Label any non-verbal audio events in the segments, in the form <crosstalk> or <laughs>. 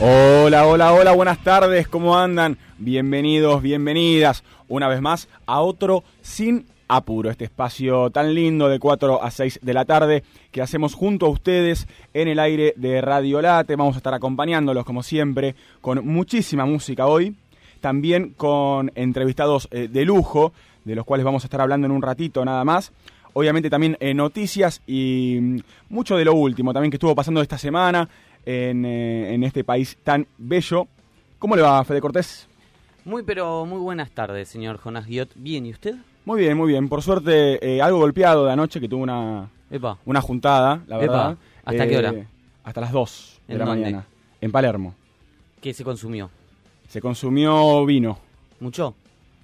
Hola, hola, hola, buenas tardes, ¿cómo andan? Bienvenidos, bienvenidas una vez más a otro Sin Apuro, este espacio tan lindo de 4 a 6 de la tarde que hacemos junto a ustedes en el aire de Radio Late. Vamos a estar acompañándolos como siempre con muchísima música hoy, también con entrevistados eh, de lujo, de los cuales vamos a estar hablando en un ratito nada más obviamente también eh, noticias y mm, mucho de lo último también que estuvo pasando esta semana en, eh, en este país tan bello. ¿Cómo le va, Fede Cortés? Muy, pero muy buenas tardes, señor Jonas Guiot. Bien, ¿y usted? Muy bien, muy bien. Por suerte, eh, algo golpeado de anoche, que tuvo una, Epa. una juntada, la Epa. verdad. ¿Hasta qué hora? Hasta las 2 de ¿En la dónde? mañana. En Palermo. ¿Qué se consumió? Se consumió vino. ¿Mucho?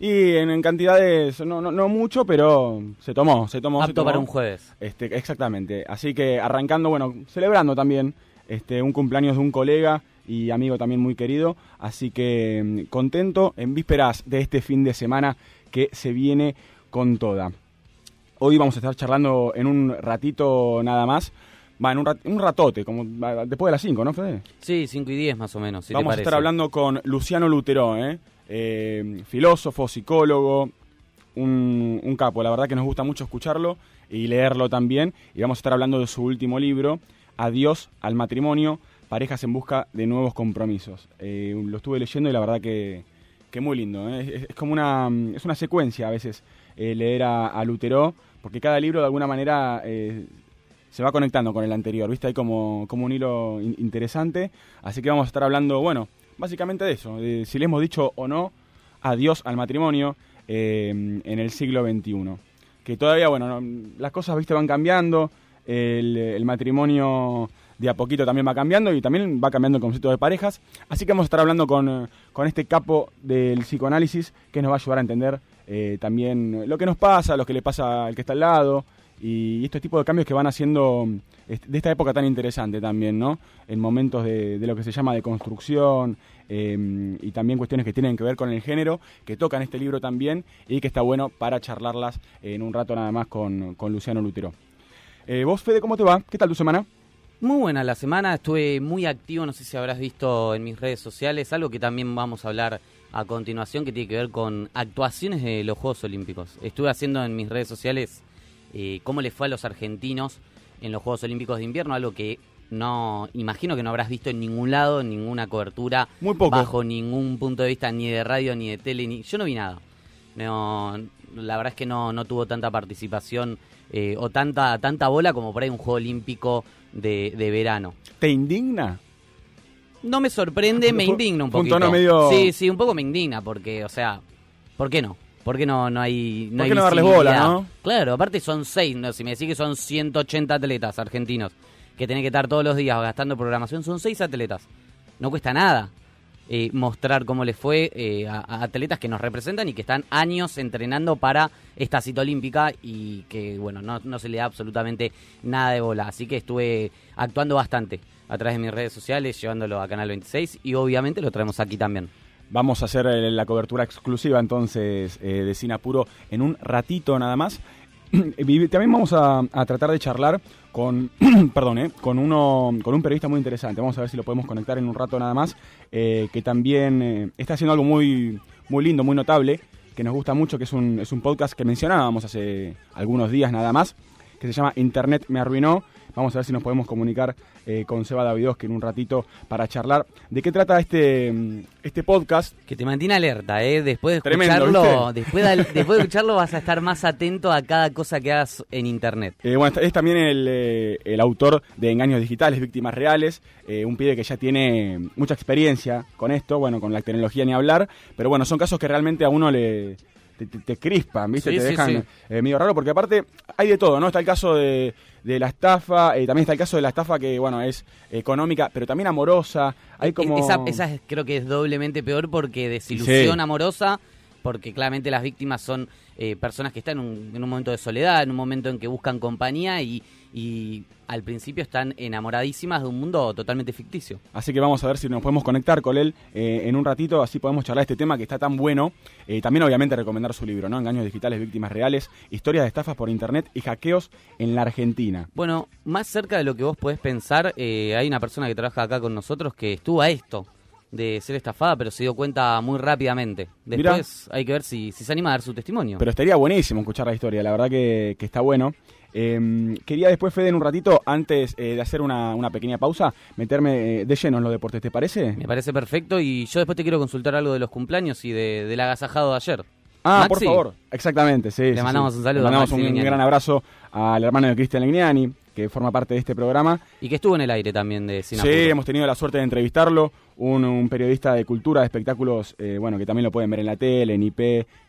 Y en, en cantidades, no, no, no mucho, pero se tomó, se tomó. se Apto tomó. para un jueves. Este, exactamente. Así que arrancando, bueno, celebrando también este, un cumpleaños de un colega y amigo también muy querido. Así que mm, contento en vísperas de este fin de semana que se viene con toda. Hoy vamos a estar charlando en un ratito nada más. Va, en un, rat- un ratote, como después de las 5, ¿no, Fede? Sí, 5 y 10 más o menos, si te Vamos a estar hablando con Luciano Lutero, ¿eh? Eh, filósofo, psicólogo, un, un capo. La verdad que nos gusta mucho escucharlo y leerlo también. Y vamos a estar hablando de su último libro, Adiós al matrimonio, parejas en busca de nuevos compromisos. Eh, lo estuve leyendo y la verdad que, que muy lindo. ¿eh? Es, como una, es una secuencia a veces eh, leer a, Lutero, porque cada libro de alguna manera... eh, se va conectando con el anterior, ¿viste? Hay como, como un hilo in- interesante. Así que vamos a estar hablando, bueno, básicamente de eso, de si le hemos dicho o no adiós al matrimonio en el siglo XXI. Que todavía, bueno, no- las cosas, ¿viste? Van cambiando, el, matrimonio de a poquito también va cambiando y también va cambiando el concepto de parejas. Así que vamos a estar hablando con, con este capo del psicoanálisis que nos va a ayudar a entender eh, también lo que nos pasa, lo que le pasa al que está al lado y estos tipos de cambios que van haciendo de esta época tan interesante también, ¿no? En momentos de, lo que se llama de construcción eh, y también cuestiones que tienen que ver con el género, que tocan este libro también y que está bueno para charlarlas en un rato nada más con, con Luciano Lutero. Eh, ¿Vos, Fede, cómo te va? ¿Qué tal tu semana? Muy buena la semana, estuve muy activo, no sé si habrás visto en mis redes sociales, algo que también vamos a hablar a continuación que tiene que ver con actuaciones de los Juegos Olímpicos. Estuve haciendo en mis redes sociales eh, cómo le fue a los argentinos en los Juegos Olímpicos de Invierno, algo que no imagino que no habrás visto en ningún lado, en ninguna cobertura, Muy poco. bajo ningún punto de vista ni de radio ni de tele, ni yo no vi nada. No, la verdad es que no, no tuvo tanta participación eh, o tanta tanta bola como por ahí un juego olímpico de, de verano. ¿Te indigna? No me sorprende, me indigna un un poquito. tono medio- Sí, sí, un poco me indigna porque, o sea, ¿por qué no? ¿Por qué no, no hay no ¿Por hay no darles bola, no? Claro, aparte son seis, no, si me decís que son 180 atletas argentinos que tienen que estar todos los días gastando programación, son seis atletas. No cuesta nada eh, mostrar cómo les fue eh, a, atletas que nos representan y que están años entrenando para esta cita olímpica y que, bueno, no, no se le da absolutamente nada de bola. Así que estuve actuando bastante a través de mis redes sociales, llevándolo a Canal 26 y obviamente lo traemos aquí también. Vamos a hacer eh, la cobertura exclusiva entonces de Cine Apuro en un ratito nada más. <clears throat> También vamos a, a tratar de charlar con, <clears throat> perdón, eh, con uno, con un periodista muy interesante. Vamos a ver si lo podemos conectar en un rato nada más, eh, que también eh, está haciendo algo muy, muy lindo, muy notable, que nos gusta mucho, que es un, es un podcast que mencionábamos hace algunos días nada más, que se llama Internet me arruinó. Vamos a ver si nos podemos comunicar eh, con Seba Davidoski en un ratito para charlar de qué trata este, mm, este podcast. Que te mantiene alerta, ¿eh? Después de Tremendo, escucharlo, ¿viste? después de, <laughs> después de escucharlo vas a estar más atento a cada cosa que hagas en internet. Eh, bueno, es también el, eh, el autor de Engaños Digitales, Víctimas Reales, un pibe que ya tiene mucha experiencia con esto, bueno, con la tecnología ni hablar, pero bueno, son casos que realmente a uno le... Te, te- te crispan, ¿viste? Sí, te dejan sí. eh, medio raro, porque aparte hay de todo, ¿no? Está el caso de, de la estafa, eh, también está el caso de la estafa que, bueno, es económica, pero también amorosa. Hay como... Esa, esa es- creo que es doblemente peor porque desilusión amorosa porque claramente las víctimas son eh, personas que están en un, en un momento de soledad, en un momento en que buscan compañía y, y al principio están enamoradísimas de un mundo totalmente ficticio. Así que vamos a ver si nos podemos conectar con él eh, en un ratito, así podemos charlar este tema que está tan bueno. Eh, también obviamente recomendar su libro, ¿no? Engaños digitales, víctimas reales, historias de estafas por internet y hackeos en la Argentina. Bueno, más cerca de lo que vos podés pensar, eh, hay una persona que trabaja acá con nosotros que estuvo a esto de ser estafada, pero se dio cuenta muy rápidamente. Después hay que ver si, si, se anima a dar su testimonio. Pero estaría buenísimo escuchar la historia, la verdad que, que está bueno. Eh, quería después, Fede, en un ratito, antes eh, de hacer una, una, pequeña pausa, meterme eh, de lleno en los deportes, ¿te parece? Me parece perfecto y yo después te quiero consultar algo de los cumpleaños y de, del agasajado de ayer. Ah, por favor, exactamente, sí. Le mandamos un saludo. Le mandamos un, gran abrazo al hermano de Cristian Legnani, que forma parte de este programa. Y que estuvo en el aire también de Sinapuro. Sí, hemos tenido la suerte de entrevistarlo, un, un periodista de cultura, de espectáculos, eh, bueno, que también lo pueden ver en la tele, en IP,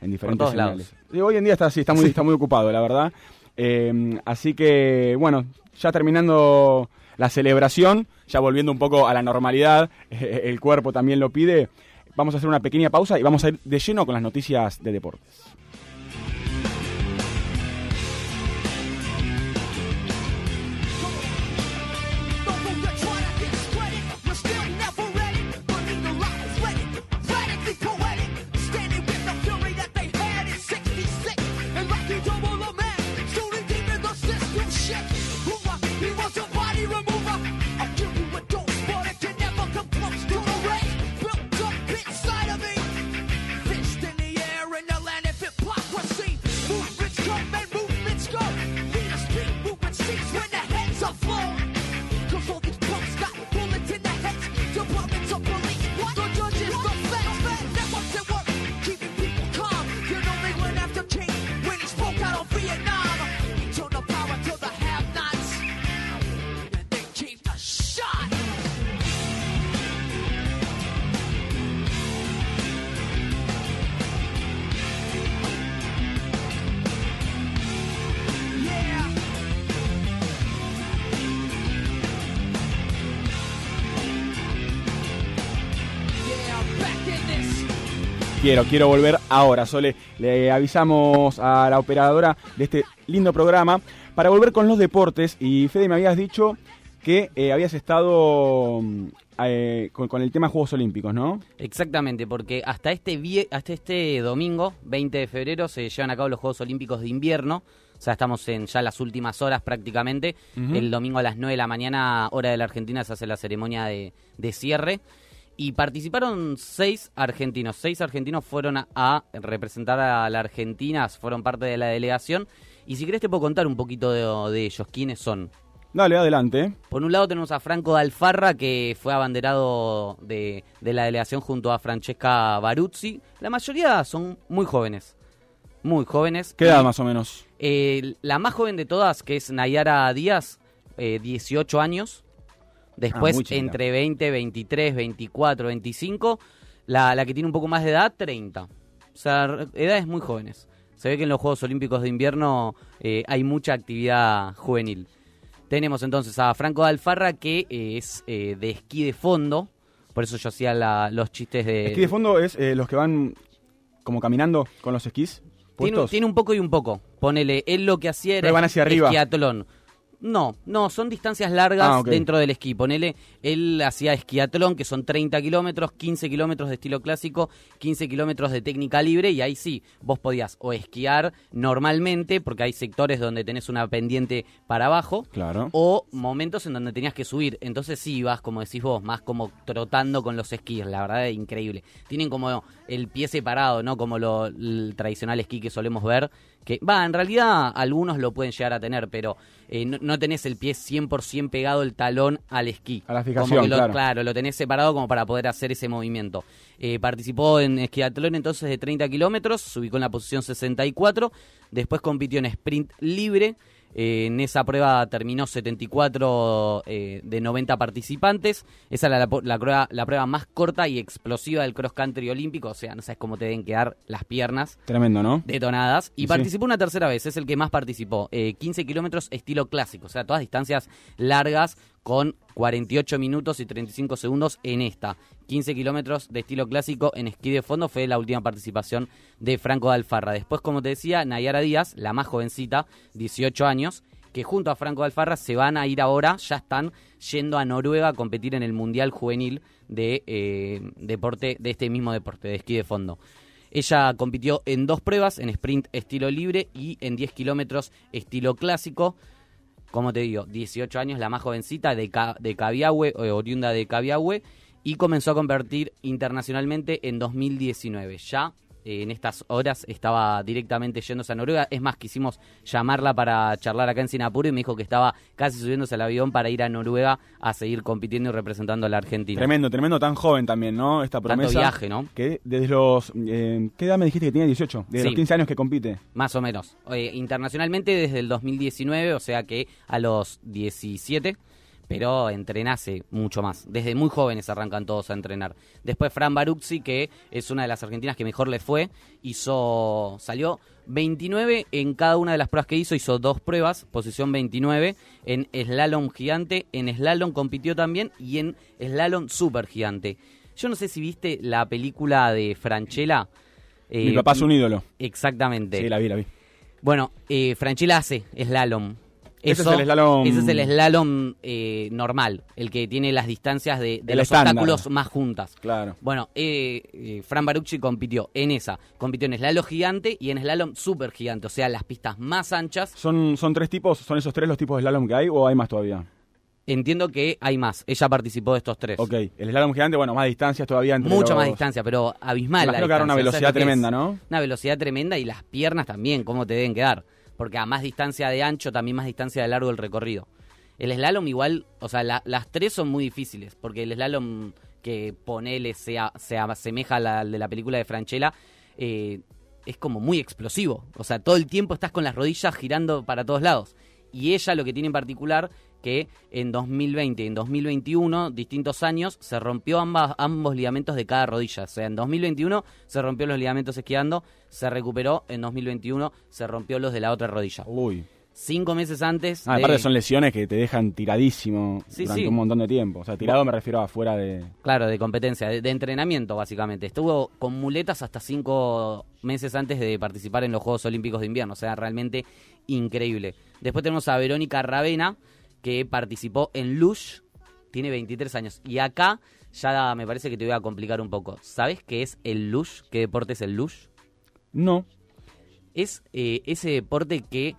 en diferentes canales. hoy en día está así, está muy, está muy ocupado, la verdad. Eh, así que, bueno, ya terminando la celebración, ya volviendo un poco a la normalidad, <laughs> el cuerpo también lo pide, vamos a hacer una pequeña pausa y vamos a ir de lleno con las noticias de deportes. Quiero, quiero volver ahora. Sole, le avisamos a la operadora de este lindo programa para volver con los deportes. Y Fede, me habías dicho que eh, habías estado mm, eh, con, el tema Juegos Olímpicos, ¿no? Exactamente, porque hasta este, hasta este domingo, 20 de febrero, se llevan a cabo los Juegos Olímpicos de invierno. O sea, estamos en ya las últimas horas prácticamente. El domingo a las 9 de la mañana, hora de la Argentina, se hace la ceremonia de, de cierre y participaron seis argentinos. Seis argentinos fueron a, representar a la Argentina, fueron parte de la delegación. Y si querés te puedo contar un poquito de, ellos, quiénes son. Dale, adelante. Por un lado tenemos a Franco Dalfarra, que fue abanderado de, de la delegación junto a Francesca Baruzzi. La mayoría son muy jóvenes. Muy jóvenes. ¿Qué edad más o menos? Eh, la más joven de todas, que es Nayara Díaz, eh, 18 años. Después, ah, entre 20, 23, 24, 25. La, la que tiene un poco más de edad, 30. O sea, edades muy jóvenes. Se ve que en los Juegos Olímpicos de Invierno eh, hay mucha actividad juvenil. Tenemos entonces a Franco de Alfarra, que eh, es eh, de esquí de fondo. Por eso yo hacía los chistes de... ¿Esquí de fondo es los que van como caminando con los esquís? Tiene, tiene, un poco y un poco. Ponele, él lo que hacía era van hacia arriba. esquiatlón. No, no, son distancias largas ah, dentro del esquí. Ponele, él hacía esquiatlón, que son 30 kilómetros, 15 kilómetros de estilo clásico, 15 kilómetros de técnica libre, y ahí sí, vos podías o esquiar normalmente, porque hay sectores donde tenés una pendiente para abajo, claro. o momentos en donde tenías que subir. Entonces sí ibas, como decís vos, más como trotando con los esquís, la verdad es increíble. Tienen como el pie separado, ¿no? Como lo, el tradicional esquí que solemos ver, que va, en realidad algunos lo pueden llegar a tener, pero eh, no, tenés el pie 100% pegado el talón al esquí. A la fijación, lo, claro. lo tenés separado como para poder hacer ese movimiento. Eh, participó en esquiatlón entonces de 30 kilómetros, se ubicó en la posición 64, después compitió en sprint libre, eh, en esa prueba terminó 74 eh, de 90 participantes. Esa era la, prueba, la, prueba, más corta y explosiva del cross country olímpico. O sea, no sabes cómo te deben quedar las piernas. Tremendo, ¿no? Detonadas. Y participó una tercera vez, es el que más participó. 15 eh, kilómetros estilo clásico. O sea, todas distancias largas con 48 minutos y 35 segundos en esta. 15 kilómetros de estilo clásico en esquí de fondo fue la última participación de Franco de Alfarra. Después, como te decía, Nayara Díaz, la más jovencita, 18 años, que junto a Franco de Alfarra se van a ir ahora, ya están yendo a Noruega a competir en el Mundial Juvenil de eh, deporte, de este mismo deporte, de esquí de fondo. Ella compitió en dos pruebas, en sprint estilo libre y en 10 kilómetros estilo clásico. Como te digo, 18 años, la más jovencita de, de Cabiahue, eh, oriunda de Cabiahue, y comenzó a convertir internacionalmente en 2019. Ya eh, en estas horas estaba directamente yéndose a Noruega. Es más, quisimos llamarla para charlar acá en Singapur y me dijo que estaba casi subiéndose al avión para ir a Noruega a seguir compitiendo y representando a la Argentina. Tremendo, tremendo, tan joven también, ¿no? Esta promesa. Tanto viaje, ¿no? Que desde los... Eh, ¿Qué edad me dijiste que tenía 18? Desde los 15 años que compite. Más o menos. Eh, internacionalmente desde el 2019, o sea que a los 17 pero entrenase mucho más. Desde muy jóvenes arrancan todos a entrenar. Después Fran Baruzzi, que es una de las argentinas que mejor le fue, hizo salió 29 en cada una de las pruebas que hizo, hizo dos pruebas, posición 29 en slalom gigante, en slalom compitió también y en slalom super gigante. Yo no sé si viste la película de Franchella. Mi papá es un ídolo. Exactamente. Sí, la vi, la vi. Bueno, eh, Franchella hace slalom ese es el slalom. Ese es el slalom eh, normal, el que tiene las distancias de, los obstáculos más juntas. Claro. Bueno, eh, eh, Fran Barucci compitió en esa. Compitió en slalom gigante y en slalom super gigante, o sea, las pistas más anchas. ¿Son, son tres tipos? ¿Son esos tres los tipos de slalom que hay o hay más todavía? Entiendo que hay más. Ella participó de estos tres. Ok. El slalom gigante, bueno, más distancias todavía entre Mucho más distancia, pero abismal. Imagino que era una velocidad tremenda, ¿no? Una velocidad tremenda y las piernas también, cómo te deben quedar porque a más distancia de ancho, también más distancia de largo el recorrido. El slalom igual, o sea, las tres son muy difíciles, porque el slalom que ponele se, se asemeja al de la película de Franchella, eh, es como muy explosivo. O sea, todo el tiempo estás con las rodillas girando para todos lados. Y ella lo que tiene en particular que en 2020 y en 2021, distintos años, se rompió ambas, ambos ligamentos de cada rodilla. O sea, en 2021 se rompió los ligamentos esquiando, se recuperó, en 2021 se rompió los de la otra rodilla. Uy. Cinco meses antes. Ah, aparte son lesiones que te dejan tiradísimo durante un montón de tiempo. O sea, tirado me refiero a fuera de. Claro, de competencia, de, entrenamiento, básicamente. Estuvo con muletas hasta cinco meses antes de participar en los Juegos Olímpicos de Invierno. O sea, realmente increíble. Después tenemos a Verónica Ravena, que participó en Lush, tiene 23 años. Y acá ya me parece que te voy a complicar un poco. ¿Sabes qué es el Lush? ¿Qué deporte es el Lush? No. Es eh, ese deporte que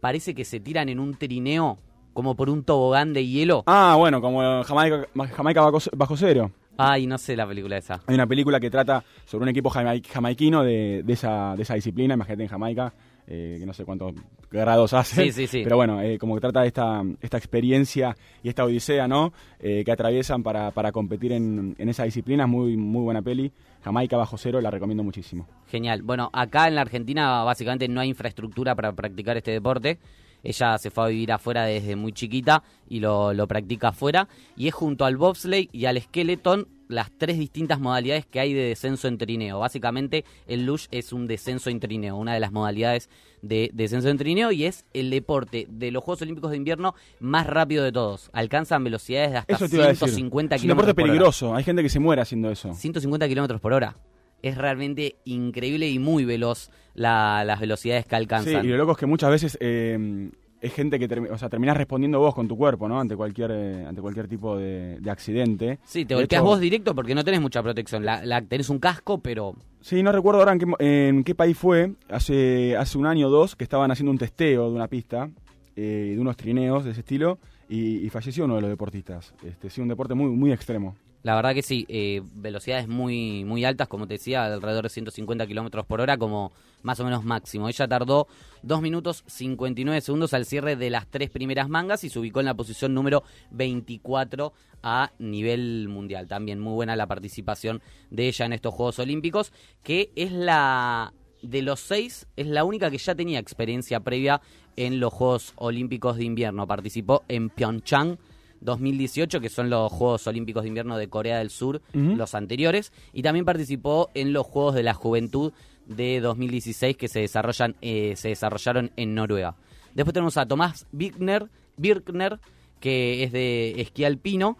parece que se tiran en un trineo como por un tobogán de hielo. Ah, bueno, como Jamaica, Jamaica bajo, cero. Ay, no sé la película esa. Hay una película que trata sobre un equipo jamaiquino de, de, esa, de esa disciplina, imagínate en Jamaica, eh, que no sé cuántos grados hace. Sí, sí, sí. Pero bueno, eh, como que trata de esta, esta experiencia y esta odisea, ¿no? Eh, que atraviesan para, para competir en, en, esa disciplina. Muy, muy buena peli. Jamaica bajo cero, la recomiendo muchísimo. Genial. Bueno, acá en la Argentina básicamente no hay infraestructura para practicar este deporte. Ella se fue a vivir afuera desde muy chiquita y lo, lo practica afuera. Y es junto al bobsleigh y al skeleton las tres distintas modalidades que hay de descenso en trineo. Básicamente, el luge es un descenso en trineo, una de las modalidades de descenso en trineo y es el deporte de los Juegos Olímpicos de Invierno más rápido de todos. Alcanzan velocidades de hasta 150 kilómetros. Es un deporte peligroso, hay gente que se muere haciendo eso. 150 kilómetros por hora. Es realmente increíble y muy veloz las velocidades que alcanzan. Sí, y lo loco es que muchas veces eh, es gente que o sea, terminás respondiendo vos con tu cuerpo, ¿no? Ante cualquier eh, ante cualquier tipo de, accidente. Sí, te golpeas vos directo porque no tenés mucha protección. La, tenés un casco, pero... Sí, no recuerdo ahora en qué, país fue, hace, hace un año o dos, que estaban haciendo un testeo de una pista, eh, de unos trineos de ese estilo, y, falleció uno de los deportistas. Este, sí, un deporte muy, muy extremo. La verdad que sí, eh, velocidades muy, muy altas, como te decía, alrededor de 150 kilómetros por hora, como más o menos máximo. Ella tardó 2 minutos 59 segundos al cierre de las tres primeras mangas y se ubicó en la posición número 24 a nivel mundial. También muy buena la participación de ella en estos Juegos Olímpicos, que es la de los seis, es la única que ya tenía experiencia previa en los Juegos Olímpicos de Invierno. Participó en Pyeongchang 2018, que son los Juegos Olímpicos de Invierno de Corea del Sur, los anteriores, y también participó en los Juegos de la Juventud de 2016 que se, desarrollan, eh, se desarrollaron en Noruega. Después tenemos a Tomás Birkner, Birkner, que es de esquí alpino,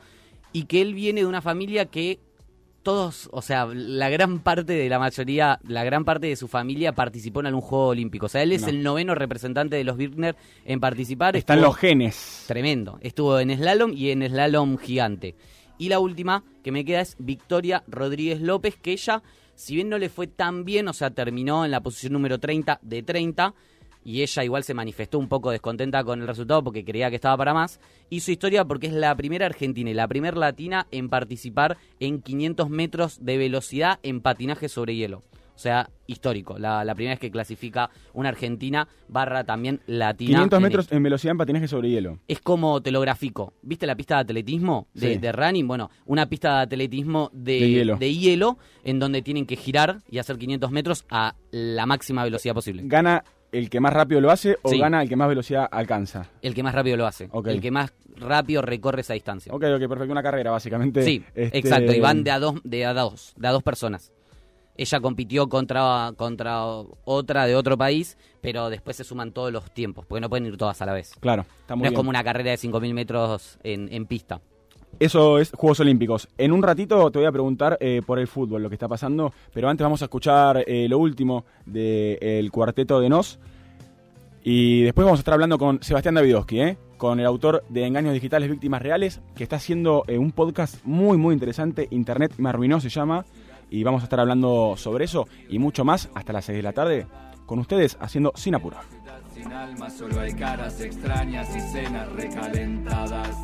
y que él viene de una familia que todos, o sea, la gran parte de la mayoría, la gran parte de su familia participó en algún juego olímpico. O sea, él es No. el noveno representante de los Birkner en participar. Están Estuvo- los genes. Tremendo. Estuvo en slalom y en slalom gigante. Y la última que me queda es Victoria Rodríguez López, que ella, si bien no le fue tan bien, o sea, terminó en la posición número 30 de 30, y ella igual se manifestó un poco descontenta con el resultado porque creía que estaba para más, hizo historia porque es la primera argentina y la primera latina en participar en 500 metros de velocidad en patinaje sobre hielo. O sea, histórico. La, la primera vez que clasifica una argentina barra también latina. 500 en metros en velocidad en patinaje sobre hielo. es como te lo grafico. ¿Viste la pista de atletismo de, Sí. de running? Bueno, una pista de atletismo de, De hielo. de hielo en donde tienen que girar y hacer 500 metros a la máxima velocidad posible. ¿Gana el que más rápido lo hace o Sí. gana el que más velocidad alcanza? El que más rápido lo hace. El que más rápido recorre esa distancia. Ok, ok, perfecto. Una carrera, básicamente. Sí, Este, exacto. Y van de a dos, de a dos, de a dos personas. Ella compitió contra, contra otra de otro país, pero después se suman todos los tiempos, porque no pueden ir todas a la vez. Claro, está muy no es como una carrera de 5.000 metros en, en pista. Eso es Juegos Olímpicos. En un ratito te voy a preguntar eh, por el fútbol, lo que está pasando, pero antes vamos a escuchar eh, lo último del cuarteto de Nos. Y después vamos a estar hablando con Sebastián Davidowski, ¿eh? con el autor de Engaños Digitales Víctimas Reales, que está haciendo un podcast muy, muy interesante. Internet me arruinó, se llama. Y vamos a estar hablando sobre eso y mucho más hasta las 6 de la tarde con ustedes haciendo Sin Apuro. Sin alma solo hay caras extrañas y cenas recalentadas.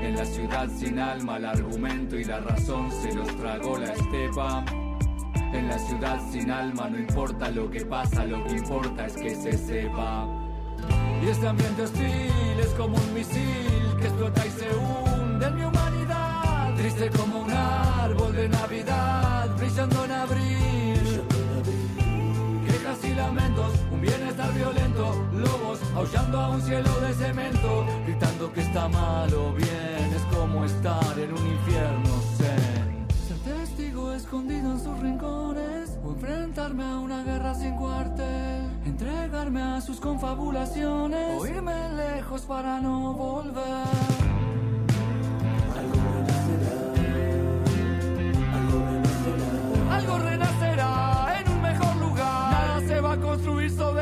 En la ciudad sin alma el argumento y la razón se los tragó la estepa. En la ciudad sin alma no importa lo que pasa, lo que importa es que se sepa. Y este ambiente hostil es como un misil que explota y se hunde en mi humanidad. Triste como un árbol de Navidad, brillando en abril. Quejas y lamentos, un bienestar violento, lobos aullando a un cielo de cemento, gritando que está mal o bien, es como estar en un infierno. Ser testigo escondido en sus rincones, o enfrentarme a una guerra sin cuartel, entregarme a sus confabulaciones, o irme lejos para no volver.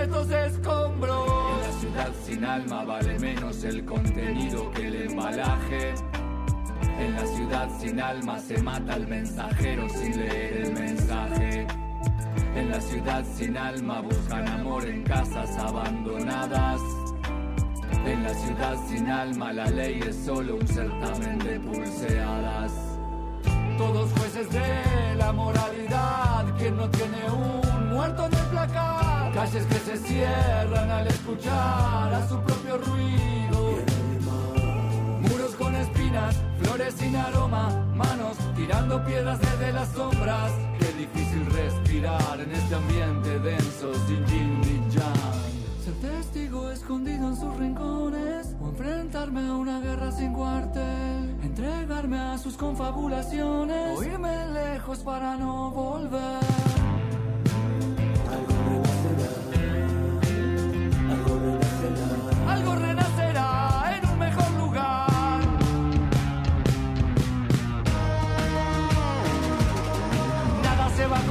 Estos escombros. En la ciudad sin alma vale menos el contenido que el embalaje. En la ciudad sin alma se mata al mensajero sin leer el mensaje. En la ciudad sin alma buscan amor en casas abandonadas. En la ciudad sin alma la ley es solo un certamen de pulseadas. Todos jueces de la moralidad, quien no tiene un muerto en el placar. Calles que se cierran al escuchar a su propio ruido. Muros con espinas, flores sin aroma, manos tirando piedras desde las sombras. Qué difícil respirar en este ambiente denso sin yin ni yang. Ser testigo escondido en sus rincones o enfrentarme a una guerra sin cuartel. Entregarme a sus confabulaciones o irme lejos para no volver.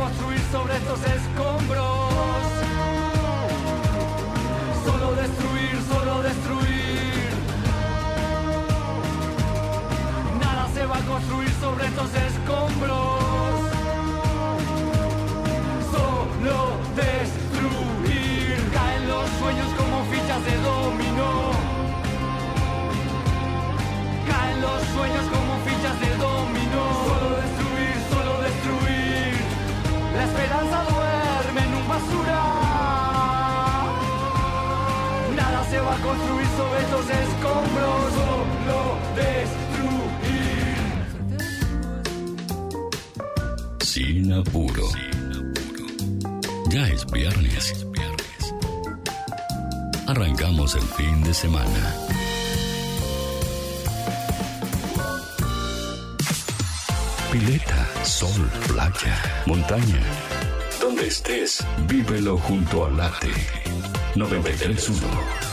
Construir sobre estos escombros. Solo destruir, solo destruir. Nada se va a construir sobre estos escombros. Solo destruir. Caen los sueños como fichas de dominó. Caen los sueños como a construir sobre estos escombros. Solo destruir. Sin apuro. Ya es viernes. Arrancamos el fin de semana. Pileta, sol, playa, montaña. Donde estés, vívelo junto al late. 931.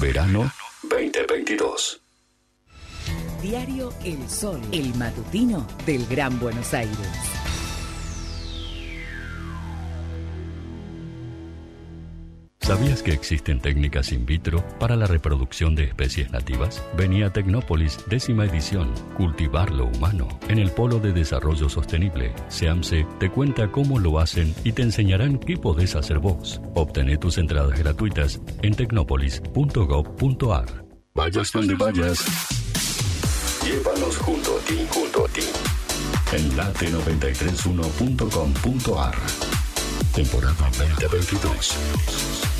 Verano 2022. Diario El Sol, el matutino del Gran Buenos Aires. ¿Sabías que existen técnicas in vitro para la reproducción de especies nativas? Venía Tecnópolis, décima edición, Cultivar lo Humano, en el Polo de Desarrollo Sostenible. SEAMSE te cuenta cómo lo hacen y te enseñarán qué podés hacer vos. Obtené tus entradas gratuitas en tecnopolis.gov.ar. Vayas donde vayas, llévanos junto a ti, junto a ti. En late931.com.ar. Temporada 2022.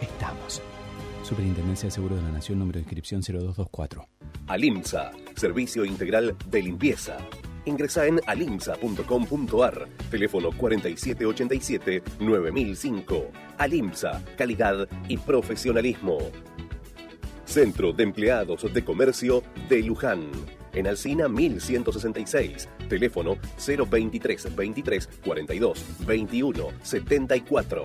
Estamos. Superintendencia de Seguros de la Nación, número de inscripción 0224. Alimsa, servicio integral de limpieza. Ingresa en alimsa.com.ar, teléfono 4787-9005. Alimsa, calidad y profesionalismo. Centro de Empleados de Comercio de Luján. En Alcina 1166. Teléfono 023 23 42 21 74.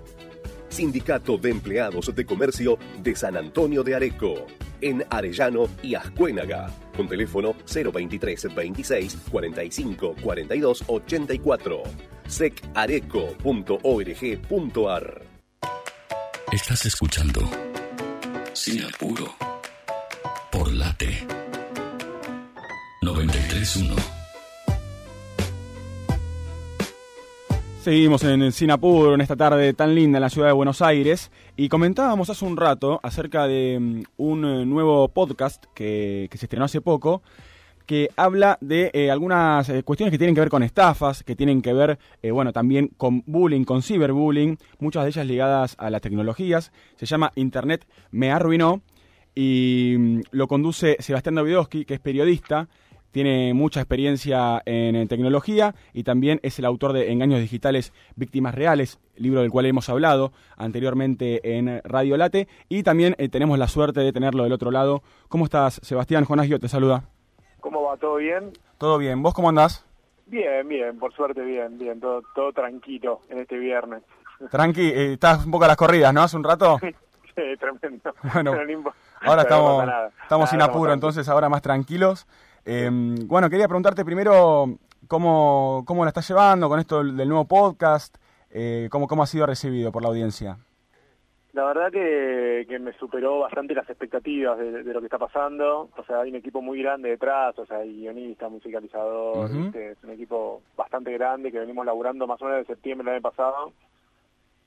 Sindicato de Empleados de Comercio de San Antonio de Areco, en Arellano y Ascuénaga, con teléfono 023 26 45 42 84, secareco.org.ar. Estás escuchando Sin Apuro por Late 931. Seguimos en Sinapuro en esta tarde tan linda en la ciudad de Buenos Aires y comentábamos hace un rato acerca de mm, un eh, nuevo podcast que, se estrenó hace poco que habla de eh, algunas eh, cuestiones que tienen que ver con estafas, que tienen que ver, eh, bueno, también con bullying, con ciberbullying, muchas de ellas ligadas a las tecnologías. Se llama Internet me arruinó y mm, lo conduce Sebastián Davidowski, que es periodista, tiene mucha experiencia en, en tecnología y también es el autor de Engaños Digitales, Víctimas Reales, libro del cual hemos hablado anteriormente en Radio Late. Y también eh, tenemos la suerte de tenerlo del otro lado. ¿Cómo estás, Sebastián? Jonás Guio te saluda. ¿Cómo va? ¿Todo bien? Todo bien. ¿Vos cómo andás? Bien, bien, por suerte bien, bien, todo, todo tranquilo en este viernes. Tranqui, eh, estás un poco a las corridas, ¿no? Hace un rato. <laughs> sí, tremendo. Bueno, <laughs> no Ahora no estamos, nada. estamos Nada, sin apuro, entonces ahora más tranquilos. Eh, bueno, quería preguntarte primero cómo, cómo la estás llevando con esto del nuevo podcast, eh, cómo, cómo ha sido recibido por la audiencia. La verdad que, que me superó bastante las expectativas de, de lo que está pasando. O sea, hay un equipo muy grande detrás, o sea, hay guionista, musicalizador. ¿viste? es un equipo bastante grande que venimos laburando más o menos de septiembre del año pasado.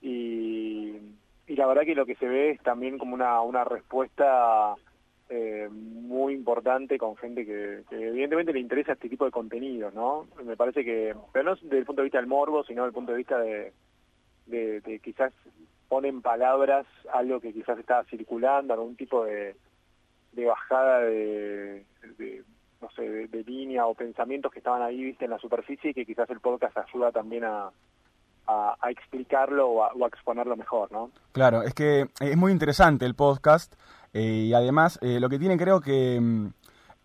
Y, y la verdad que lo que se ve es también como una, una respuesta eh, muy importante con gente que, evidentemente le interesa este tipo de contenido, ¿no? Me parece que, pero no desde el punto de vista del morbo, sino desde el punto de vista de, quizás pone en palabras algo que quizás estaba circulando, algún tipo de, bajada de, no sé, de, línea o pensamientos que estaban ahí, viste, en la superficie y que quizás el podcast ayuda también a, explicarlo o a exponerlo mejor, ¿no? Claro, es que es muy interesante el podcast eh, y además eh, lo que tiene creo que mm,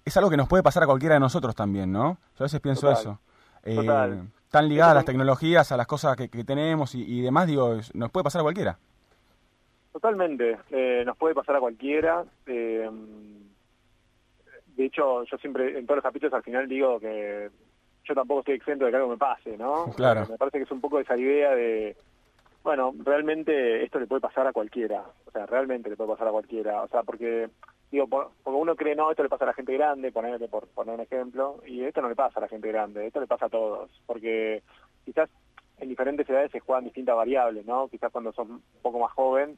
es algo que nos puede pasar a cualquiera de nosotros también, ¿no? Yo a veces pienso Total, eso. Eh, total. tan ligadas a las tecnologías, a las cosas que, que tenemos y, y demás, digo, nos puede pasar a cualquiera. Totalmente, eh, nos puede pasar a cualquiera. eh, de hecho, yo siempre en todos los capítulos al final digo que yo tampoco estoy exento de que algo me pase, ¿no? Claro. Me parece que es un poco esa idea de, Bueno, realmente esto le puede pasar a cualquiera, o sea, realmente le puede pasar a cualquiera, o sea, porque digo, por- porque uno cree, no, esto le pasa a la gente grande, ponerle por poner un ejemplo, y esto no le pasa a la gente grande, esto le pasa a todos, porque quizás en diferentes edades se juegan distintas variables, ¿no? Quizás cuando sos un poco más joven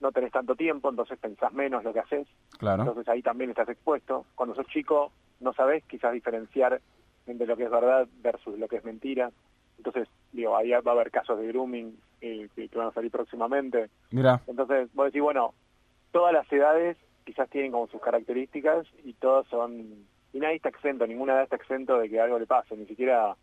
no tenés tanto tiempo, entonces pensás menos lo que haces, Claro. entonces ahí también estás expuesto. Cuando sos chico no sabés quizás diferenciar entre lo que es verdad versus lo que es mentira. Entonces, digo, ahí va a haber casos de grooming eh, que, que van a salir próximamente. Mira, Entonces, vos decís, bueno, todas las edades quizás tienen como sus características y todas son... Y nadie está exento, ninguna edad está exento de que algo le pase, ni siquiera...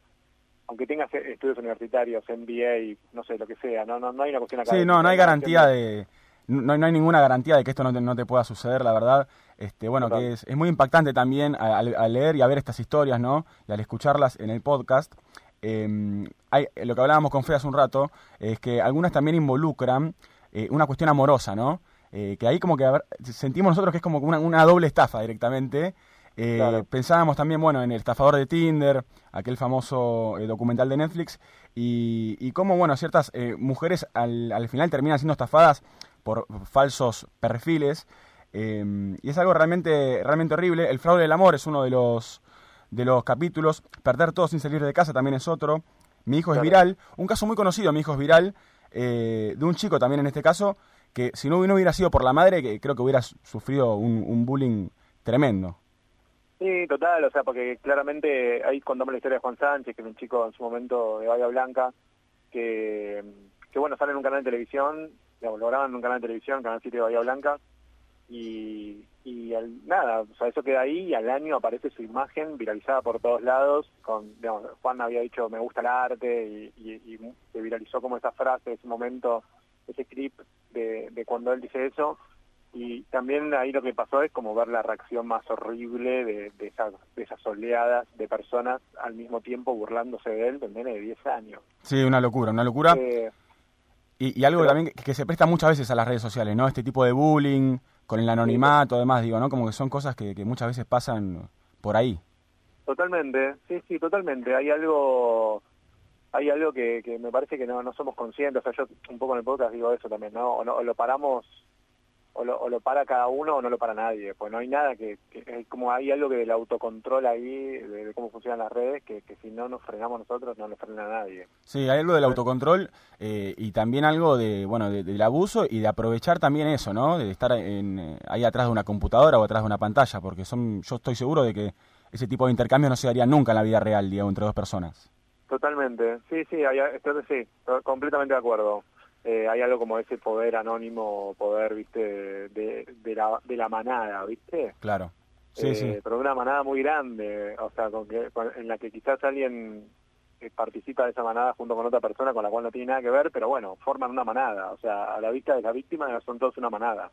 Aunque tengas eh, estudios universitarios, MBA, no sé, lo que sea, no no, no hay una cuestión sí, no, no hay garantía de... No, no hay ninguna garantía de que esto no te, no te pueda suceder, la verdad. Este, bueno, Total. que es, es muy impactante también al, al leer y a ver estas historias, ¿no? Y al escucharlas en el podcast. Eh, hay, lo que hablábamos con Fe hace un rato es que algunas también involucran eh, una cuestión amorosa, ¿no? Eh, que ahí como que ver, sentimos nosotros que es como una, una doble estafa directamente. Eh, Claro. Pensábamos también, bueno, en el estafador de Tinder, aquel famoso eh, documental de Netflix, y, y cómo, bueno, ciertas eh, mujeres al, al final terminan siendo estafadas por falsos perfiles, eh, y es algo realmente, realmente horrible. El fraude del amor es uno de los, de los capítulos, perder todo sin salir de casa también es otro. Mi hijo es viral, un caso muy conocido, mi hijo es viral, eh, de un chico también en este caso, que si no, no hubiera sido por la madre, que creo que hubiera su- sufrido un, un bullying tremendo. Sí, total, o sea, porque claramente ahí contamos la historia de Juan Sánchez, que es un chico en su momento de Bahía Blanca, que, que bueno, sale en un canal de televisión, digamos, lo graban en un canal de televisión, Canal 7 de Bahía Blanca, y, y al- nada, o sea, eso queda ahí y al año aparece su imagen viralizada por todos lados, con, digamos, Juan había dicho me gusta el arte y, y- y se viralizó como esa frase, ese momento, ese clip de, de cuando él dice eso, y también ahí lo que pasó es como ver la reacción más horrible de, de, esas, de esas oleadas de personas al mismo tiempo burlándose de él, del nene de 10 años. Sí, una locura, una locura. Eh, Y, y algo pero- también que, que se presta muchas veces a las redes sociales, ¿no? Este tipo de bullying, con el anonimato, además, digo, ¿no? Como que son cosas que, que muchas veces pasan por ahí. Totalmente, sí, sí, totalmente. Hay algo, hay algo que, que me parece que no, no somos conscientes. O sea, yo un poco en el podcast digo eso también, ¿no? O, no, o lo paramos, o lo, o lo para cada uno o no lo para nadie. Pues no hay nada que, que es como hay algo que del autocontrol ahí, de, de cómo funcionan las redes, que, que si no nos frenamos nosotros, no nos frena nadie. Sí, hay algo del autocontrol eh, y también algo de, bueno, de- del abuso y de aprovechar también eso, ¿no? De estar en, eh, ahí atrás de una computadora o atrás de una pantalla, porque son, yo estoy seguro de que ese tipo de intercambios no se daría nunca en la vida real, digamos, entre dos personas. Totalmente, sí, sí, hay, estoy, sí, completamente de acuerdo. Eh, hay algo como ese poder anónimo, poder, viste, de, de, la, de la manada, viste. Claro. Sí, Eh, sí. Pero una manada muy grande, o sea, con que, con- en la que quizás alguien eh, participa de esa manada junto con otra persona con la cual no tiene nada que ver, pero bueno, forman una manada, o sea, a la vista de la víctima son todos una manada.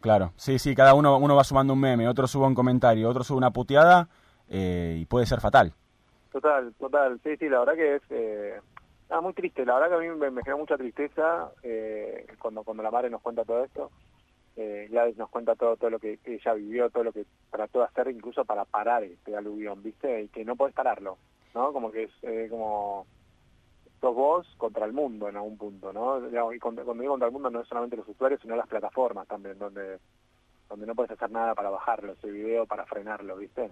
Claro. Sí, sí, cada uno, uno va sumando un meme, otro sube un comentario, otro sube una puteada eh, y puede ser fatal. Total, total, sí, sí, la verdad que es eh, ah, muy triste, la verdad que a mí me, me genera mucha tristeza eh, cuando, cuando la madre nos cuenta todo esto. Eh, Gladys nos cuenta todo todo lo que, ella vivió, todo lo que trató de hacer incluso para parar este aluvión, ¿viste? Y que no podés pararlo, ¿no? Como que es eh, como sos vos contra el mundo en algún punto, ¿no? Y cuando, cuando digo contra el mundo no es solamente los usuarios, sino las plataformas también, donde donde no puedes hacer nada para bajarlo, ese video, para frenarlo, ¿viste?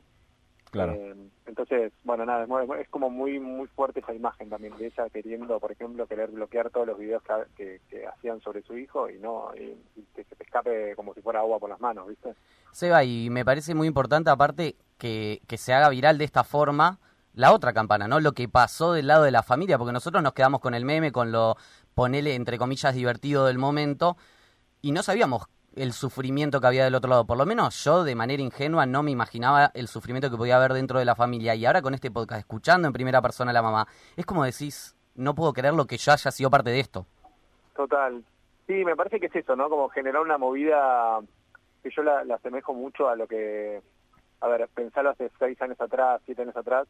Claro. Eh, entonces, bueno, nada, es, es como muy muy fuerte esa imagen también de ella queriendo, por ejemplo, querer bloquear todos los videos que, que, que hacían sobre su hijo y no y, y que se te escape como si fuera agua por las manos, ¿viste? Seba, y me parece muy importante, aparte, que, que se haga viral de esta forma la otra campana, ¿no? Lo que pasó del lado de la familia, porque nosotros nos quedamos con el meme, con lo, ponele, entre comillas, divertido del momento, y no sabíamos el sufrimiento que había del otro lado. Por lo menos yo, de manera ingenua, no me imaginaba el sufrimiento que podía haber dentro de la familia. Y ahora con este podcast, escuchando en primera persona a la mamá, es como decís, no puedo creer lo que yo haya sido parte de esto. Total. Sí, me parece que es eso, ¿no? Como generar una movida que yo la, la asemejo mucho a lo que, a ver, pensarlo hace seis años atrás, siete años atrás,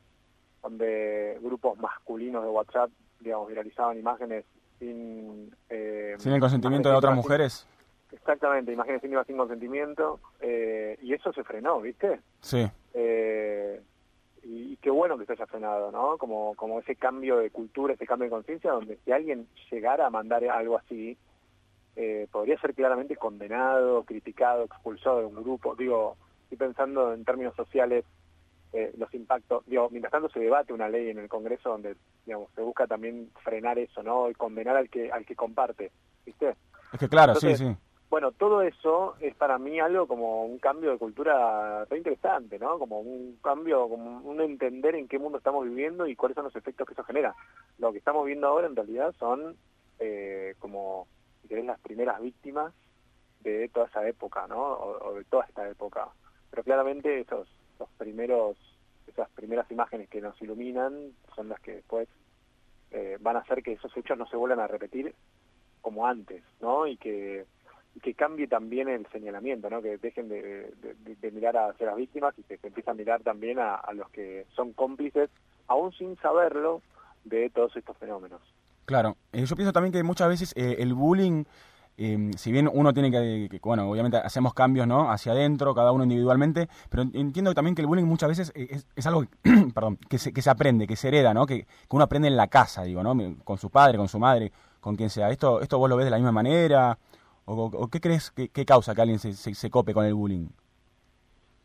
donde grupos masculinos de WhatsApp, digamos, viralizaban imágenes sin... eh, Sin el consentimiento de otras sin- mujeres. Exactamente, imágenes íntimas sin consentimiento, eh, y eso se frenó, ¿viste? Sí. Eh, y, qué bueno que se haya frenado, ¿no? Como, como ese cambio de cultura, ese cambio de conciencia, donde si alguien llegara a mandar algo así, eh, podría ser claramente condenado, criticado, expulsado de un grupo. Digo, estoy pensando en términos sociales eh, los impactos. Digo, mientras tanto se debate una ley en el Congreso donde, digamos, se busca también frenar eso, ¿no? Y condenar al que al que comparte, ¿viste? Es que claro, sí, sí. Bueno, todo eso es para mí algo como un cambio de cultura re interesante, ¿no? Como un cambio, como un entender en qué mundo estamos viviendo y cuáles son los efectos que eso genera. Lo que estamos viendo ahora en realidad son eh, como, si querés, las primeras víctimas de toda esa época, ¿no? O, de toda esta época. Pero claramente esos los primeros, esas primeras imágenes que nos iluminan son las que después eh, van a hacer que esos hechos no se vuelvan a repetir como antes, ¿no? Y que que cambie también el señalamiento, ¿no? que dejen de, mirar hacia las víctimas y que se empiece a mirar también a, los que son cómplices, aún sin saberlo, de todos estos fenómenos. Claro, eh, yo pienso también que muchas veces eh, el bullying, eh, si bien uno tiene que, bueno, obviamente hacemos cambios ¿no? hacia adentro, cada uno individualmente, pero entiendo también que el bullying muchas veces es, algo <clears throat> perdón, que, se, que se aprende, que se hereda, ¿no? que, que uno aprende en la casa, digo, ¿no? con su padre, con su madre, con quien sea. ¿Esto, esto vos lo ves de la misma manera? ¿O, qué crees que, causa que alguien se, se, cope con el bullying?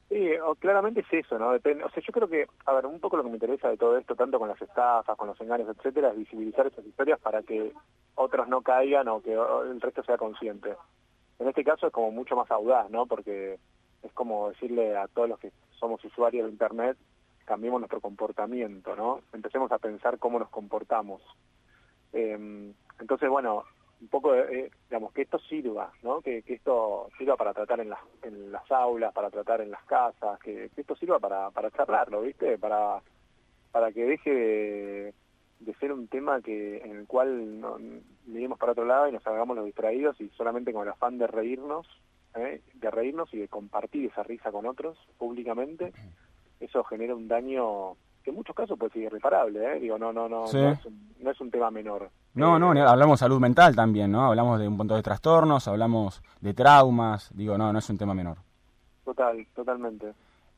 Sí, claramente es eso, ¿no? Depende, o sea, yo creo que, a ver, un poco lo que me interesa de todo esto, tanto con las estafas, con los engaños, etcétera, es visibilizar esas historias para que otros no caigan o que el resto sea consciente. En este caso es como mucho más audaz, ¿no? Porque es como decirle a todos los que somos usuarios de Internet, cambiemos nuestro comportamiento, ¿no? Empecemos a pensar cómo nos comportamos. Eh, entonces, bueno, un poco, eh, digamos, que esto sirva, ¿no? Que, esto sirva para tratar en las, en las aulas, para tratar en las casas, que, esto sirva para, para charlarlo, ¿viste? Para, para que deje de, ser un tema que en el cual no, miremos para otro lado y nos hagamos los distraídos y solamente con el afán de reírnos, ¿eh? de reírnos y de compartir esa risa con otros públicamente, eso genera un daño que en muchos casos puede ser irreparable, ¿eh? Digo, no, no, no, no, es un, no es un tema menor. No, no, eh, hablamos de salud mental también, ¿no? Hablamos de un montón de trastornos, hablamos de traumas, digo, no, no es un tema menor. Total, totalmente.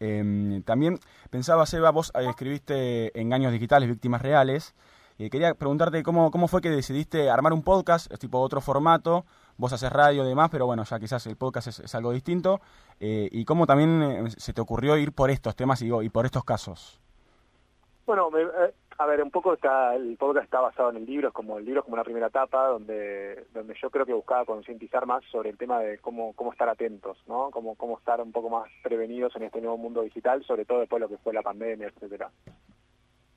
Eh, también pensaba, Seba, vos eh, escribiste Engaños Digitales, Víctimas Reales. Eh, quería preguntarte cómo, cómo fue que decidiste armar un podcast, es tipo otro formato, vos haces radio y demás, pero bueno, ya quizás el podcast es, algo distinto. y cómo también se te ocurrió ir por estos temas y, y por estos casos. Bueno, eh, a ver, un poco está, el podcast está basado en el libro, es como el libro es como una primera etapa donde, donde yo creo que buscaba concientizar más sobre el tema de cómo, cómo estar atentos, ¿no? Cómo, cómo estar un poco más prevenidos en este nuevo mundo digital, sobre todo después de lo que fue la pandemia, etcétera.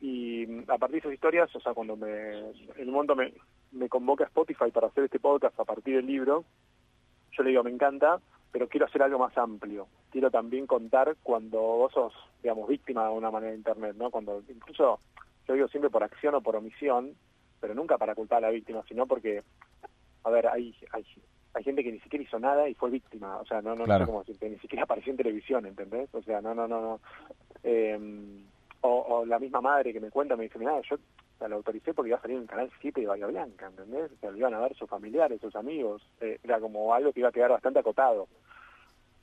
Y mm, a partir de esas historias, o sea, cuando me, en un me, me convoca Spotify para hacer este podcast a partir del libro, yo le digo, me encanta, pero quiero hacer algo más amplio. Quiero también contar cuando vos sos, digamos, víctima de una manera de Internet, ¿no? Cuando incluso, yo digo siempre por acción o por omisión, pero nunca para culpar a la víctima, sino porque, a ver, hay, hay, hay gente que ni siquiera hizo nada y fue víctima, o sea, no, no, no sé cómo decirte, ni siquiera apareció en televisión, ¿entendés? O sea, no, no, no, no. Eh, o, o, la misma madre que me cuenta, me dice, mira, yo o lo autoricé porque iba a salir en canal 7 de Bahía Blanca, ¿entendés? O sea, lo iban a ver sus familiares, sus amigos, eh, era como algo que iba a quedar bastante acotado.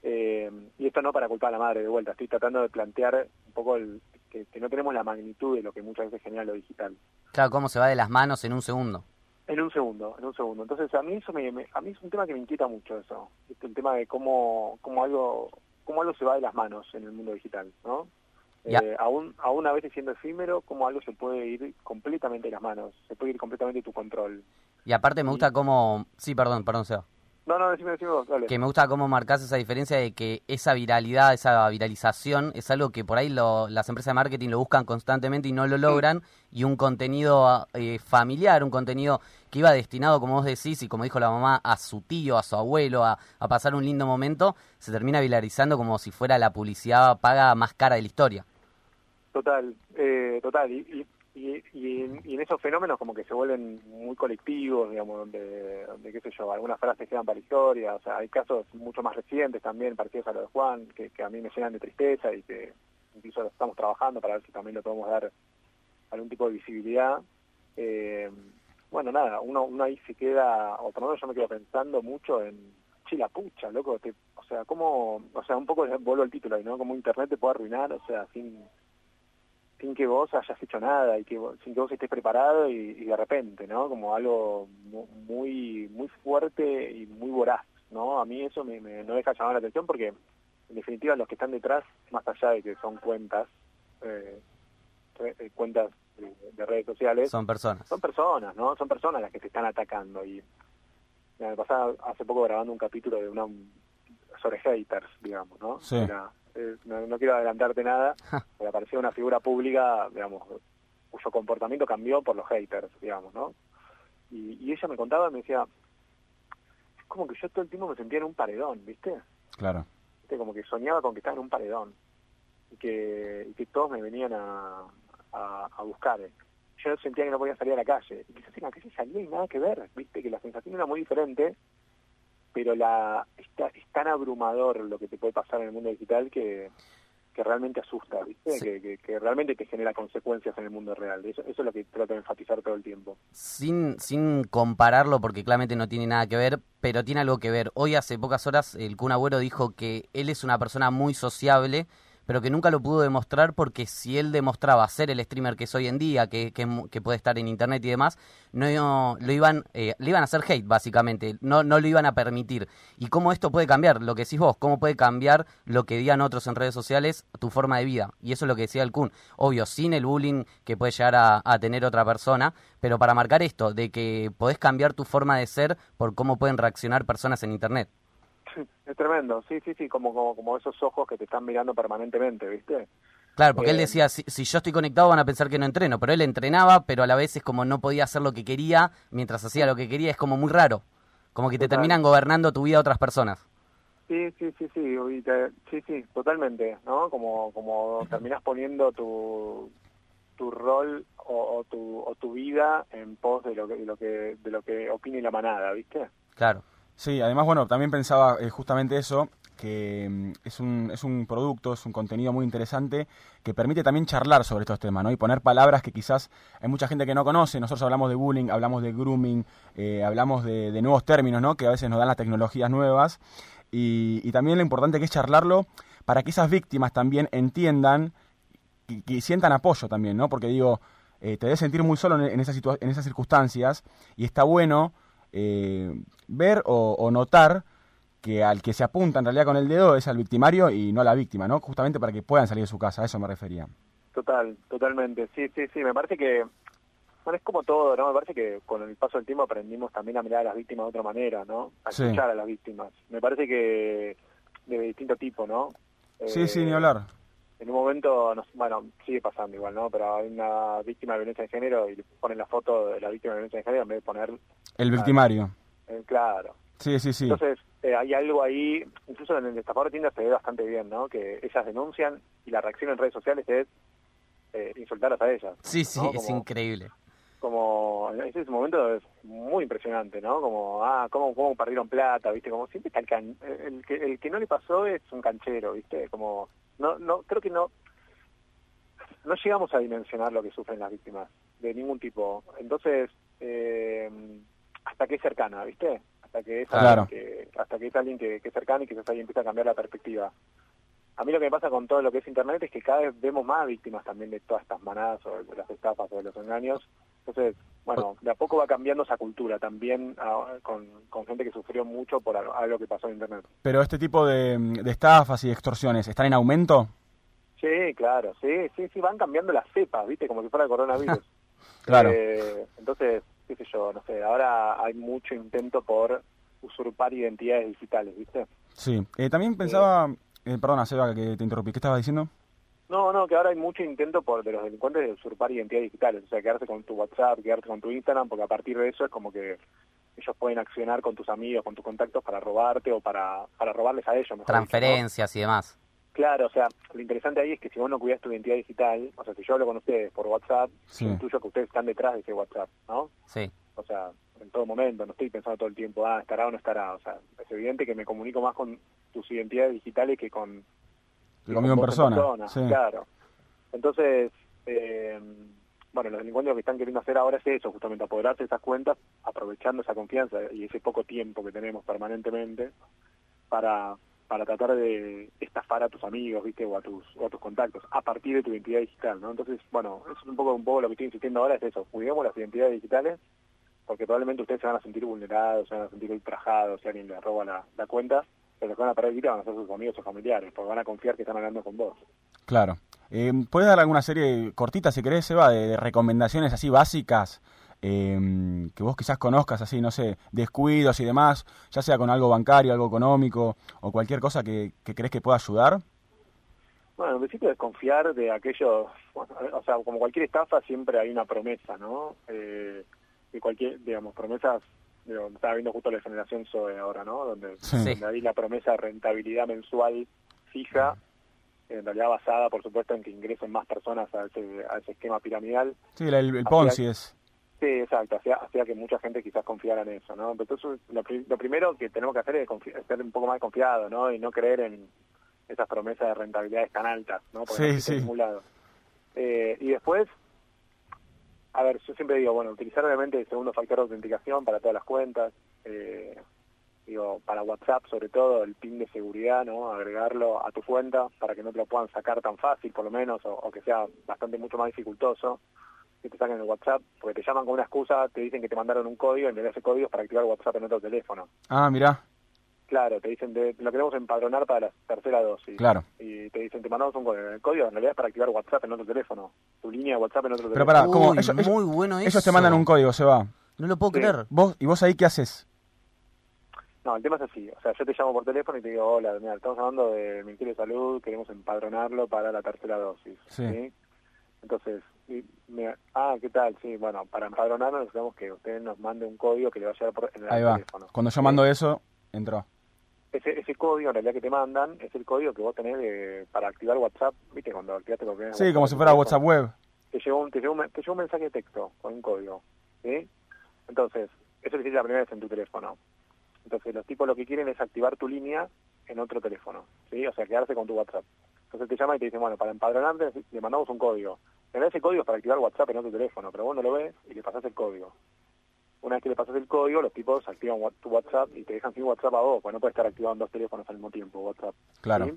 Eh, y esto no para culpar a la madre de vuelta, estoy tratando de plantear un poco el, que, no tenemos la magnitud de lo que muchas veces genera lo digital. Claro, cómo se va de las manos en un segundo. En un segundo, en un segundo. Entonces a mí eso me, a mí es un tema que me inquieta mucho eso, el tema de cómo, cómo algo cómo algo se va de las manos en el mundo digital, ¿no? Eh, aún, aún a veces siendo efímero, como algo se puede ir completamente de las manos, se puede ir completamente de tu control. Y aparte me gusta cómo... Sí, perdón, perdón, Seba. No, no, decime, decime vos, dale. Que me gusta cómo marcas esa diferencia de que esa viralidad, esa viralización es algo que por ahí lo, las empresas de marketing lo buscan constantemente y no lo logran. Y un contenido eh, familiar, un contenido que iba destinado, como vos decís, y como dijo la mamá, a su tío, a su abuelo, a, a pasar un lindo momento, se termina viralizando como si fuera la publicidad paga más cara de la historia. Total, eh, total. Y, y, y, en, esos fenómenos como que se vuelven muy colectivos, digamos, donde, donde qué sé yo, algunas frases quedan para la historia. O sea, hay casos mucho más recientes también, parecidos a los de Juan, que, a mí me llenan de tristeza y que incluso lo estamos trabajando para ver si también le podemos dar algún tipo de visibilidad. Eh, bueno, nada, uno, uno ahí se queda, o por lo menos yo me quedo pensando mucho en, chila pucha, loco, o sea, cómo, o sea, un poco vuelvo al título ¿no? Como Internet te puede arruinar, o sea, sin sin que vos hayas hecho nada y que vos- sin que vos estés preparado y, y de repente, ¿no? Como algo mu- muy muy fuerte y muy voraz, ¿no? A mí eso me, me- no deja llamar la atención porque, en definitiva, los que están detrás, más allá de que son cuentas, eh, eh, cuentas de, de redes sociales, Son personas. son personas, ¿no? Son personas las que te están atacando. Y me pasaba hace poco grabando un capítulo de una sobre haters, digamos, ¿no? Sí. Era, eh, no, no quiero adelantarte nada, <laughs> pero apareció una figura pública, digamos, cuyo comportamiento cambió por los haters, digamos, ¿no? Y, y ella me contaba, me decía, es como que yo todo el tiempo me sentía en un paredón, ¿viste? Claro. ¿Viste? Como que soñaba con que estaba en un paredón y que, y que todos me venían a, a, a buscar. Yo sentía que no podía salir a la calle. Y quizás en la calle salía y nada que ver, ¿viste? Que la sensación era muy diferente, pero la está, es tan abrumador lo que te puede pasar en el mundo digital que, que realmente asusta, ¿viste? Sí. Que, que, que realmente te genera consecuencias en el mundo real. Eso, eso es lo que trato de enfatizar todo el tiempo. sin, sin compararlo, porque claramente no tiene nada que ver, pero tiene algo que ver. Hoy hace pocas horas el Kun Agüero dijo que él es una persona muy sociable, pero que nunca lo pudo demostrar porque si él demostraba ser el streamer que es hoy en día, que, que, puede estar en internet y demás, no lo iban, eh, le iban a hacer hate básicamente, no, no lo iban a permitir. Y cómo esto puede cambiar, lo que decís vos, cómo puede cambiar lo que digan otros en redes sociales, tu forma de vida. Y eso es lo que decía el Kun. Obvio, sin el bullying que puede llegar a, a tener otra persona, pero para marcar esto, de que podés cambiar tu forma de ser por cómo pueden reaccionar personas en internet. Es tremendo, sí, sí, sí, como, como, como esos ojos que te están mirando permanentemente, ¿viste? Claro, porque él Eh, decía, si, si yo estoy conectado van a pensar que no entreno, pero él entrenaba, pero a la vez es como no podía hacer lo que quería, mientras hacía lo que quería, es como muy raro. Como que te Total. terminan gobernando tu vida otras personas. Sí, sí, sí, sí, sí, sí, totalmente, ¿no? Como, como terminás poniendo tu, tu rol o, o tu, o tu vida en pos de lo que, de lo que, de lo que opine la manada, ¿viste? Claro. Sí, además, bueno, también pensaba eh, justamente eso, que mm, es un, es un producto, es un contenido muy interesante que permite también charlar sobre estos temas, ¿no? Y poner palabras que quizás hay mucha gente que no conoce. Nosotros hablamos de bullying, hablamos de grooming, eh, hablamos de, nuevos términos, ¿no? Que a veces nos dan las tecnologías nuevas. Y, y también lo importante que es charlarlo para que esas víctimas también entiendan y, sientan apoyo también, ¿no? Porque digo, eh, te debes sentir muy solo en, en esas, en esas circunstancias y está bueno eh, ver o, o notar que al que se apunta en realidad con el dedo es al victimario y no a la víctima, ¿no? Justamente para que puedan salir de su casa, a eso me refería. Total, totalmente, sí, sí, sí, me parece que, bueno, es como todo, ¿no? Me parece que con el paso del tiempo aprendimos también a mirar a las víctimas de otra manera, ¿no? A Sí. escuchar a las víctimas. Me parece que de distinto tipo, ¿no? Sí, sí, Eh, ni hablar. en un momento, no bueno, sigue pasando igual, ¿no? Pero hay una víctima de violencia de género y le ponen la foto de la víctima de violencia de género en vez de poner, El victimario. Claro. Sí, sí, sí. Entonces, eh, hay algo ahí, incluso en el estafador de Tinder se ve bastante bien, ¿no? Que ellas denuncian y la reacción en redes sociales es eh, insultarlas a ellas. Sí, sí, ¿no? es increíble. como ese momento es muy impresionante, ¿no? Como, ah, cómo, cómo perdieron plata, ¿viste? Como siempre está el, can- el, que, el que no le pasó es un canchero, ¿viste? Como, no, no, creo que no, no llegamos a dimensionar lo que sufren las víctimas, de ningún tipo. Entonces, eh, hasta que es cercana, ¿viste? Hasta que es Claro. alguien que, hasta que es alguien que, que es cercano y que ahí empieza a cambiar la perspectiva. A mí lo que me pasa con todo lo que es Internet es que cada vez vemos más víctimas también de todas estas manadas o de las estafas o de los engaños. Entonces, bueno, de a poco va cambiando esa cultura también con, con gente que sufrió mucho por algo, algo que pasó en Internet. Pero este tipo de, de estafas y de extorsiones, ¿están en aumento? Sí, claro, sí, sí, sí, van cambiando las cepas, ¿viste? Como si fuera el coronavirus. <laughs> Claro. Eh, entonces, qué sé yo, no sé, ahora hay mucho intento por usurpar identidades digitales, ¿viste? Sí. Eh, también pensaba... eh, perdona, Seba, que te interrumpí. ¿Qué estabas diciendo? No, no, que ahora hay mucho intento por de los delincuentes de usurpar identidades digitales, o sea, quedarse con tu WhatsApp, quedarte con tu Instagram, porque a partir de eso es como que ellos pueden accionar con tus amigos, con tus contactos para robarte o para, para robarles a ellos. mejor dicho, ¿no? Transferencias y demás. Claro, o sea, lo interesante ahí es que si vos no cuidas tu identidad digital, o sea, si yo hablo con ustedes por WhatsApp, Sí. yo intuyo que ustedes están detrás de ese WhatsApp, ¿no? Sí. O sea, en todo momento, no estoy pensando todo el tiempo, ah, estará o no estará. O sea, es evidente que me comunico más con tus identidades digitales que con Que conmigo en persona. Sí. Claro. Entonces, eh, bueno, los delincuentes lo que están queriendo hacer ahora es eso, justamente apoderarse de esas cuentas, aprovechando esa confianza y ese poco tiempo que tenemos permanentemente para para tratar de estafar a tus amigos, ¿viste? O a tus, o a tus contactos, a partir de tu identidad digital, ¿no? Entonces, bueno, eso es un poco, un poco lo que estoy insistiendo ahora, es eso, cuidemos las identidades digitales, porque probablemente ustedes se van a sentir vulnerados, se van a sentir ultrajados si alguien les roba la, la cuenta, pero los que van a guita van a ser sus amigos o familiares, porque van a confiar que están hablando con vos. Claro. Eh, ¿Puedes dar alguna serie cortita, si querés, de, de recomendaciones así básicas eh, que vos quizás conozcas, así, no sé, descuidos y demás, ya sea con algo bancario, algo económico o cualquier cosa que, que crees que pueda ayudar? Bueno, en principio desconfiar de aquellos, bueno, o sea, como cualquier estafa siempre hay una promesa, ¿no? Eh, y cualquier, digamos, promesas, digo, estaba viendo justo la generación SOE ahora, ¿no? Donde, Sí. donde hay la promesa de rentabilidad mensual fija, en realidad basada, por supuesto, en que ingresen más personas a ese, a ese esquema piramidal. Sí, el, el Ponzi es. Sí, exacto, hacía, hacía que mucha gente quizás confiara en eso, ¿no? Entonces, lo, pri- lo primero que tenemos que hacer es, ser un poco más confiados, ¿no? Y no creer en esas promesas de rentabilidades tan altas, ¿no? Porque Sí, sí. en ningún lado. Eh, y después, a ver, yo siempre digo, bueno, utilizar obviamente el segundo factor de autenticación para todas las cuentas, eh, digo, para WhatsApp sobre todo, el PIN de seguridad, ¿no? Agregarlo a tu cuenta para que no te lo puedan sacar tan fácil, por lo menos, o, o que sea bastante mucho más dificultoso que te saquen el WhatsApp, porque te llaman con una excusa, te dicen que te mandaron un código, y en vez de ese código es para activar WhatsApp en otro teléfono. Ah, mirá, Claro, te dicen, te- lo queremos empadronar para la tercera dosis. claro. Y te dicen, te mandamos un código. El código en realidad es para activar WhatsApp en otro teléfono. Tu línea de WhatsApp en otro Pero teléfono. pará, ¿cómo? Uy, Ellos, ellos- muy bueno ellos eso. te mandan un código, Seba. No lo puedo Sí. creer. ¿Vos, ¿Y vos ahí qué haces? No, el tema es así. O sea, yo te llamo por teléfono y te digo, hola, mira, estamos hablando del Ministerio de Salud, queremos empadronarlo para la tercera dosis. Sí. Entonces, y me- ah, ¿qué tal? Sí, bueno, para empadronarlo necesitamos que usted nos mande un código que le va a llegar por en el Ahí va. teléfono. Cuando yo mando eso, entró. Ese, ese código en realidad que te mandan es el código que vos tenés de- para activar WhatsApp, ¿viste? Cuando activaste lo que es Sí, como si fuera WhatsApp web. Te llegó, un, te, llegó un, te llegó un mensaje de texto con un código, ¿sí? Entonces, eso lo hiciste la primera vez en tu teléfono. Entonces, los tipos lo que quieren es activar tu línea en otro teléfono, ¿sí? O sea, quedarse con tu WhatsApp. Entonces te llaman y te dicen, bueno, para empadronarte le mandamos un código. En ese código es para activar WhatsApp en otro teléfono, pero vos no lo ves y le pasás el código. Una vez que le pasas el código, los tipos activan tu WhatsApp y te dejan sin WhatsApp a vos, pues no puedes estar activando dos teléfonos al mismo tiempo, WhatsApp. Claro. ¿sí?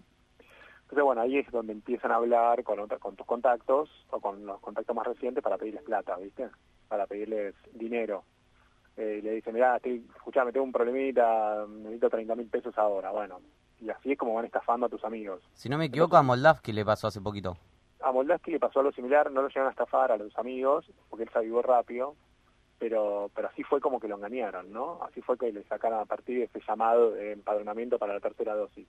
Entonces, bueno, ahí es donde empiezan a hablar con, otra- con tus contactos o con los contactos más recientes para pedirles plata, ¿viste? Para pedirles dinero. Eh, le dicen, mira, estoy, escuchame, tengo un problemita, necesito 30 mil pesos ahora. Bueno, y así es como van estafando a tus amigos. Si no me equivoco, a Moldavski le pasó hace poquito. A Moldavski le pasó algo similar, no lo llegaron a estafar a los amigos, porque él se avivó rápido, pero pero así fue como que lo engañaron, ¿no? Así fue que le sacaron a partir de ese llamado de empadronamiento para la tercera dosis.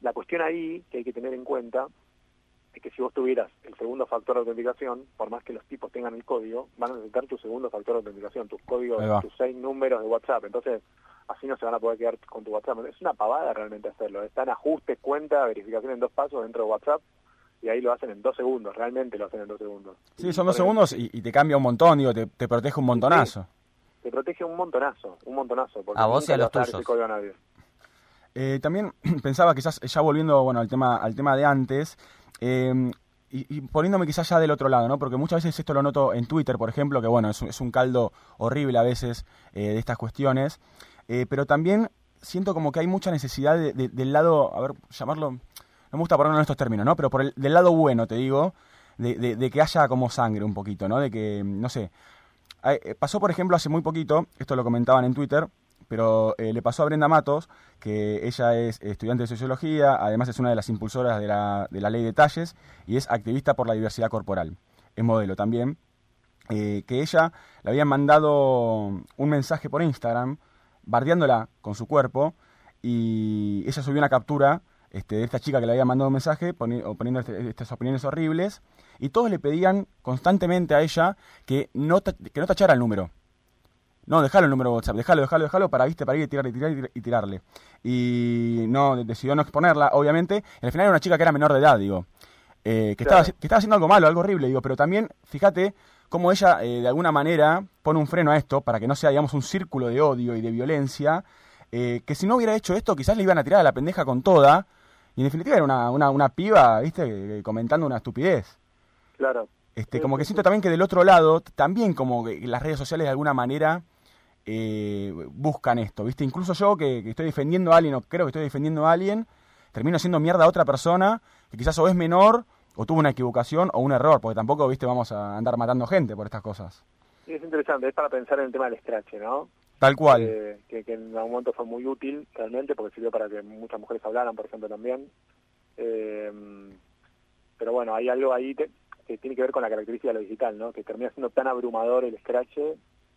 La cuestión ahí que hay que tener en cuenta es que si vos tuvieras el segundo factor de autenticación, por más que los tipos tengan el código, van a necesitar tu segundo factor de autenticación, tus códigos, tus seis números de WhatsApp. Entonces, así no se van a poder quedar con tu WhatsApp. Es una pavada realmente hacerlo. Están ajustes, cuenta, verificación en dos pasos dentro de WhatsApp y ahí lo hacen en dos segundos. Realmente lo hacen en dos segundos. Sí, son dos segundos y, y te cambia un montón, digo, te, te protege un montonazo. Te protege un montonazo, un montonazo. porque A vos y a los tuyos. a nadie. Eh, también <clears throat> pensaba quizás, ya volviendo bueno, al, tema, al tema de antes, eh, y, poniéndome quizás ya del otro lado, ¿no? Porque muchas veces esto lo noto en Twitter, por ejemplo, que bueno, es es un caldo horrible a veces eh, de estas cuestiones, eh, pero también siento como que hay mucha necesidad de- de- del lado, a ver, llamarlo, no me gusta ponerlo en estos términos, ¿no? Pero por el, del lado bueno, te digo, de, de- que haya como sangre un poquito, ¿no? De que, no sé, eh, pasó, por ejemplo, hace muy poquito, esto lo comentaban en Twitter, pero eh, le pasó a Brenda Matos, que ella es estudiante de sociología, además es una de las impulsoras de la, de la ley de talles y es activista por la diversidad corporal. Es modelo también. eh, que ella le habían mandado un mensaje por Instagram bardeándola con su cuerpo y ella subió una captura este, de esta chica que le había mandado un mensaje poniendo este- estas opiniones horribles y todos le pedían constantemente a ella que no, que no tachara el número. No, dejalo el número de WhatsApp, dejalo, dejalo, dejalo para, ¿viste? para ir y tirarle, tirar, y tirar- y tirarle. Y no, decidió no exponerla, obviamente. Y al final era una chica que era menor de edad, digo. eh, que, Claro. estaba, que estaba haciendo algo malo, algo horrible, digo. Pero también, fíjate cómo ella, eh, de alguna manera, pone un freno a esto para que no sea, digamos, un círculo de odio y de violencia. eh, que si no hubiera hecho esto, quizás le iban a tirar a la pendeja con toda. Y en definitiva era una, una, una piba, ¿viste? Comentando una estupidez. Claro. Este, como que siento también que del otro lado, también como que las redes sociales de alguna manera eh, buscan esto, ¿viste? Incluso yo que, que estoy defendiendo a alguien o creo que estoy defendiendo a alguien, termino haciendo mierda a otra persona que quizás o es menor o tuvo una equivocación o un error, porque tampoco, ¿viste? Vamos a andar matando gente por estas cosas. Sí, es interesante, es para pensar en el tema del scratch, ¿no? Tal cual. Eh, que, que en algún momento fue muy útil realmente porque sirvió para que muchas mujeres hablaran, por ejemplo, también. Eh, pero bueno, hay algo ahí que, que tiene que ver con la característica de lo digital, ¿no? Que termina siendo tan abrumador el scratch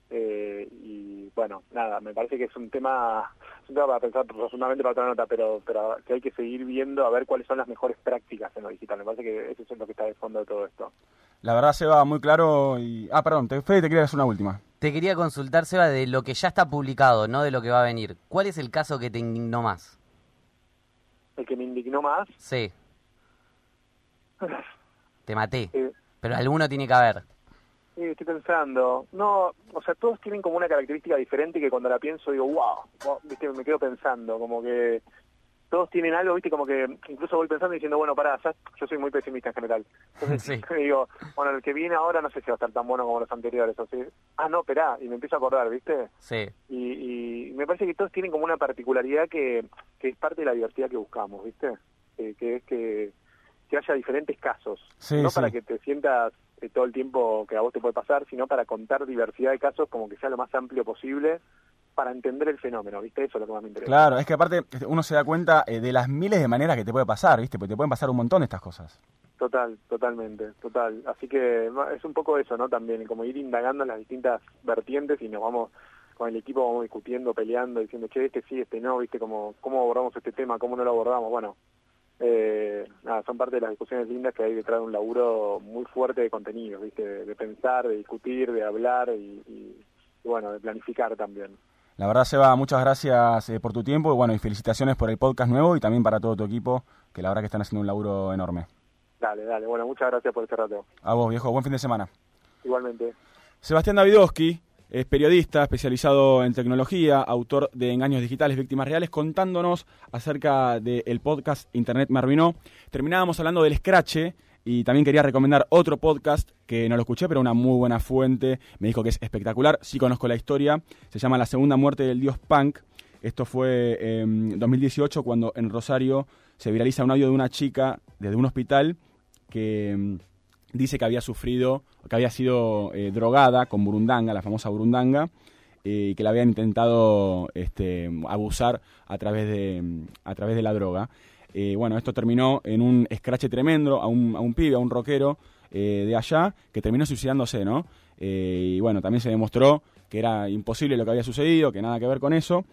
eh, y bueno, nada, me parece que es un tema, es un tema para pensar profundamente para otra nota, pero, pero que hay que seguir viendo a ver cuáles son las mejores prácticas en lo digital. Me parece que eso es lo que está de fondo de todo esto. La verdad, Seba, muy claro y... Ah, perdón, te, Fede, te quería hacer una última. Te quería consultar, Seba, de lo que ya está publicado, no de lo que va a venir. ¿Cuál es el caso que te indignó más? El que me indignó más, Sí, <laughs> te maté. Pero alguno tiene que haber. Sí, estoy pensando. No, o sea, todos tienen como una característica diferente que cuando la pienso digo, wow, wow, viste, me quedo pensando, como que todos tienen algo, viste, como que incluso voy pensando y diciendo, bueno, pará, ya- yo soy muy pesimista en general. <laughs> Entonces Sí. <laughs> digo, bueno, el que viene ahora no sé si va a estar tan bueno como los anteriores, o sea, ah, no, esperá, y me empiezo a acordar, viste. Sí. Y, y me parece que todos tienen como una particularidad que, que es parte de la diversidad que buscamos, ¿viste? Eh, que es que, que haya diferentes casos. Sí, no sí. para que te sientas eh, todo el tiempo que a vos te puede pasar, sino para contar diversidad de casos como que sea lo más amplio posible para entender el fenómeno, ¿viste? Eso es lo que más me interesa. Claro, es que aparte este, uno se da cuenta eh, de las miles de maneras que te puede pasar, ¿viste? Porque te pueden pasar un montón de estas cosas. Total, totalmente, total. Así que es un poco eso, ¿no? También, como ir indagando en las distintas vertientes y nos vamos, con el equipo vamos discutiendo, peleando, diciendo, che, este sí, este no, ¿viste? Como, ¿Cómo abordamos este tema? ¿Cómo no lo abordamos? Bueno, eh, nada, son parte de las discusiones lindas que hay detrás de un laburo muy fuerte de contenido, ¿viste? De, de pensar, de discutir, de hablar y, y, y, bueno, de planificar también. La verdad, Seba, muchas gracias eh, por tu tiempo y bueno, y felicitaciones por el podcast nuevo y también para todo tu equipo, que la verdad que están haciendo un laburo enorme. Dale, dale. Bueno, muchas gracias por este rato. A vos, viejo, buen fin de semana. Igualmente. Sebastián Davidowski es periodista especializado en tecnología, autor de Engaños Digitales, Víctimas Reales, contándonos acerca del podcast Internet me arruinó. Terminábamos hablando del Scratch y también quería recomendar otro podcast que no lo escuché, pero una muy buena fuente. Me dijo que es espectacular, sí conozco la historia. Se llama La Segunda Muerte del Dios Punk. Esto fue en 2018 cuando en Rosario se viraliza un audio de una chica desde un hospital que mm, dice que había sufrido, que había sido eh, drogada con burundanga, la famosa burundanga, eh, y que la habían intentado este, abusar a través de, a través de la droga. Eh, bueno, esto terminó en un escrache tremendo a un, a un pibe, a un rockero de allá, que terminó suicidándose, ¿no? Y bueno, también se demostró que era imposible lo que había sucedido, que nada que ver con eso.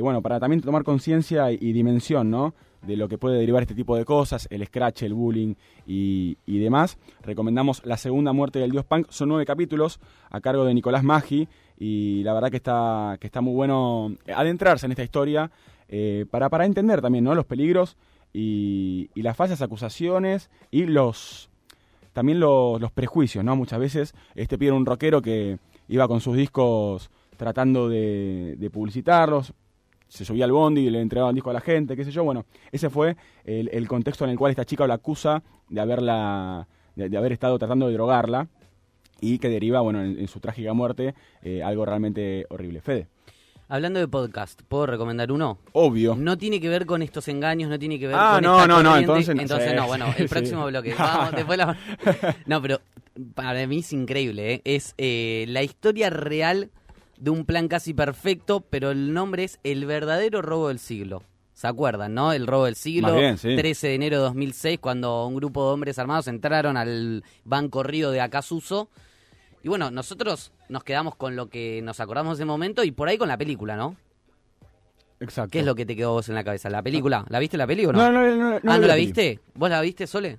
Bueno, para también tomar conciencia y, y dimensión, ¿no? De lo que puede derivar este tipo de cosas, el scratch, el bullying y, y demás. Recomendamos La Segunda Muerte del Dios Punk. Son nueve capítulos a cargo de Nicolás Maggi y la verdad que está, que está muy bueno adentrarse en esta historia eh, para, para entender también, ¿no? Los peligros y, y las falsas acusaciones y los también los, los prejuicios, ¿no? Muchas veces este pibe era un rockero que iba con sus discos tratando de, de publicitarlos, se subía al bondi y le entregaba el disco a la gente, qué sé yo. Bueno, ese fue el, el contexto en el cual esta chica la acusa de haberla de, de haber estado tratando de drogarla y que deriva, bueno, en, en su trágica muerte, eh, algo realmente horrible. Fede. Hablando de podcast, ¿puedo recomendar uno? Obvio. No tiene que ver con estos engaños, no tiene que ver Ah, con no, esta no, no, corriente. entonces no. Sí, no, bueno, <laughs> el sí. próximo bloque. <laughs> Vamos, después la... No, pero para mí es increíble, ¿eh? Es eh, la historia real de un plan casi perfecto, pero el nombre es El verdadero robo del siglo. ¿Se acuerdan, no? El robo del siglo, bien, sí. 13 de enero de 2006, cuando un grupo de hombres armados entraron al Banco Río de Acasuso. Y bueno, nosotros nos quedamos con lo que nos acordamos de ese momento y por ahí con la película, ¿no? Exacto. ¿Qué es lo que te quedó vos en la cabeza? ¿La película? ¿La viste la película No, o no? no, no, no, ah, ¿no la peli. viste? ¿Vos la viste, Sole?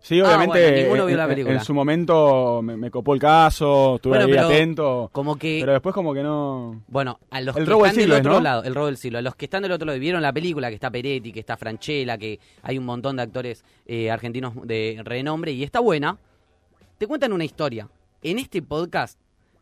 Sí, Ah, obviamente. bueno, ninguno vio en- la en- película. En, su momento me, me copó el caso, estuve Bueno, ahí pero atento. Como que... Pero después, como que no. Bueno, a los El que robo del están siglo del otro ¿no? lado, el robo del siglo, a los que están del otro lado y vieron la película, que está Peretti, que está Franchella, que hay un montón de actores eh, argentinos de renombre y está buena, te cuentan una historia. En este podcast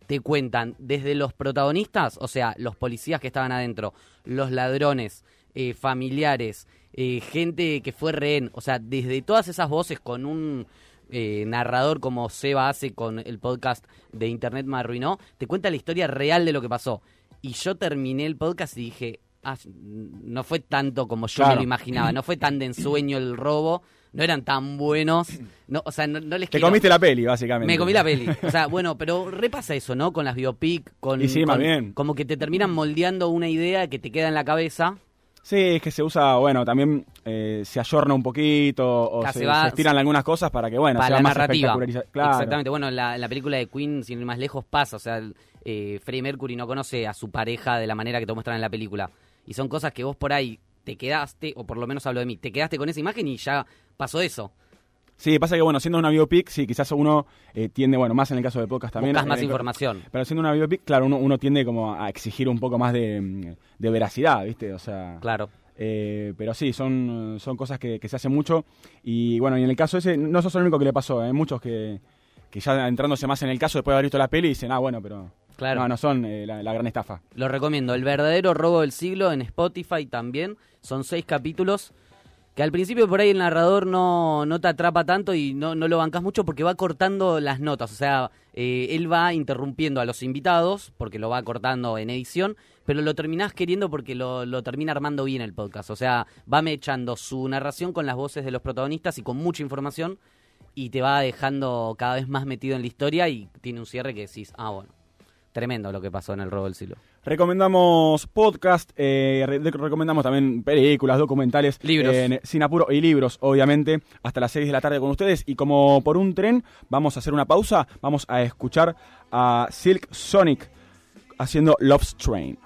te cuentan desde los protagonistas, o sea, los policías que estaban adentro, los ladrones, eh, familiares, eh, gente que fue rehén, o sea, desde todas esas voces con un eh, narrador como Seba hace con el podcast de Internet me arruinó, te cuenta la historia real de lo que pasó. Y yo terminé el podcast y dije, ah, no fue tanto como yo me lo imaginaba, no fue tan de ensueño el robo, no eran tan buenos, no, o sea, no, no les Te quiero- comiste la peli, básicamente. me comí la peli. O sea, bueno, pero repasa eso, ¿no? Con las biopic, con, Y sí, más bien. como que te terminan moldeando una idea que te queda en la cabeza. Sí, es que se usa, bueno, también eh, se ayorna un poquito o Claro, se, se va- se estiran algunas cosas para que, bueno, para sea la más narrativa. Claro. Exactamente. Bueno, en la, la película de Queen, sin ir más lejos, pasa. O sea, eh, Freddie Mercury no conoce a su pareja de la manera que te muestran en la película. Y son cosas que vos por ahí te quedaste, o por lo menos hablo de mí, te quedaste con esa imagen y ya pasó eso. Sí, pasa que, bueno, siendo una biopic, sí, quizás uno eh, tiende, bueno, más en el caso de podcast también. Buscas más eh, información. Pero siendo una biopic, claro, uno, uno tiende como a exigir un poco más de, mm, de veracidad, ¿viste? O sea... Claro. Eh, pero sí, son, son cosas que, que se hacen mucho. Y bueno, y en el caso ese, no sos el único que le pasó, hay muchos que, que ya entrándose más en el caso después de haber visto la peli dicen, ah, bueno, pero Claro. no, no son eh, la, la gran estafa. Lo recomiendo. El verdadero robo del siglo en Spotify también. Son seis capítulos. Que al principio por ahí el narrador no, no te atrapa tanto y no, no lo bancas mucho porque va cortando las notas. O sea, eh, él va interrumpiendo a los invitados porque lo va cortando en edición, pero lo terminás queriendo porque lo, lo termina armando bien el podcast. O sea, va mechando su narración con las voces de los protagonistas y con mucha información y te va dejando cada vez más metido en la historia y tiene un cierre que decís, ah, bueno, tremendo lo que pasó en el robo del siglo. Recomendamos podcast, eh, re- recomendamos también películas, documentales, Libros. eh, sin apuro y libros, obviamente, hasta las 6 de la tarde con ustedes. Y como por un tren, vamos a hacer una pausa, vamos a escuchar a Silk Sonic haciendo Love's Train.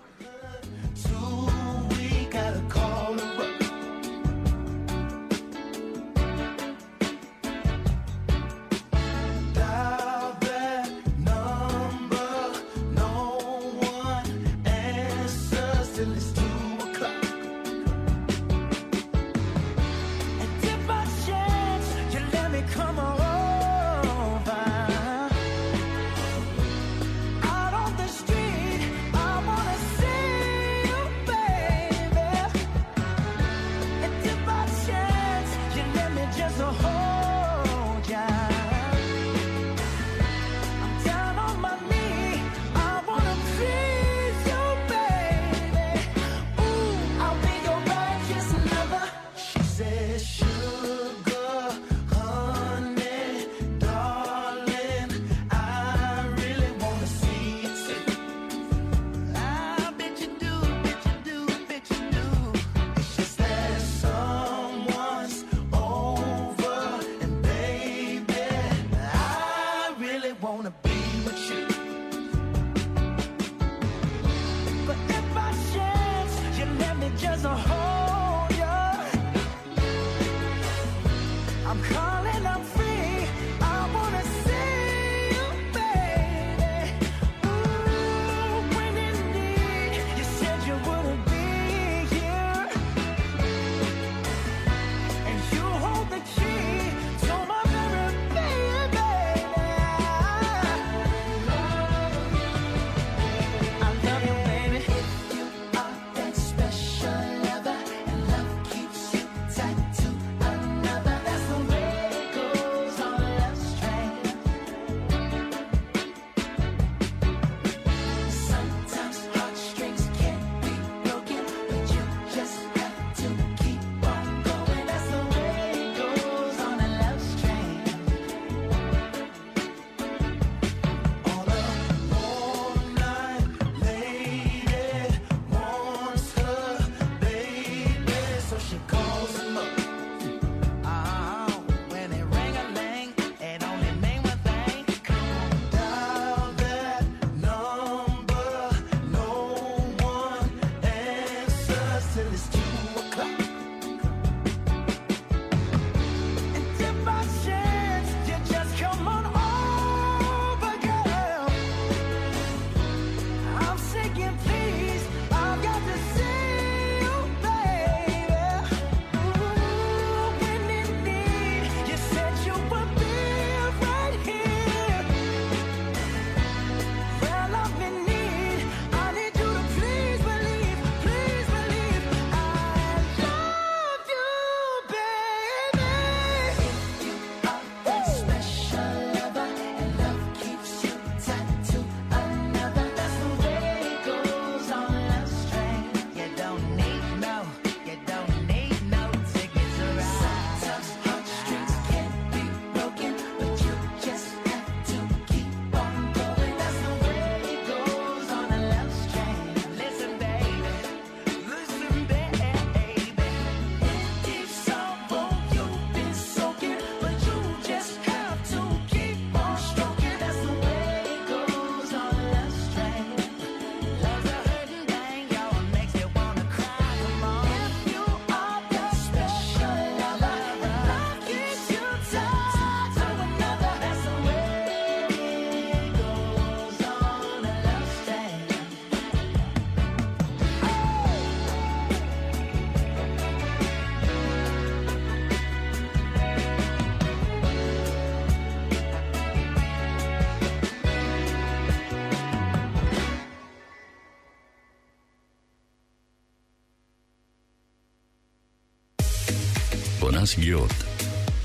Jonás Guiot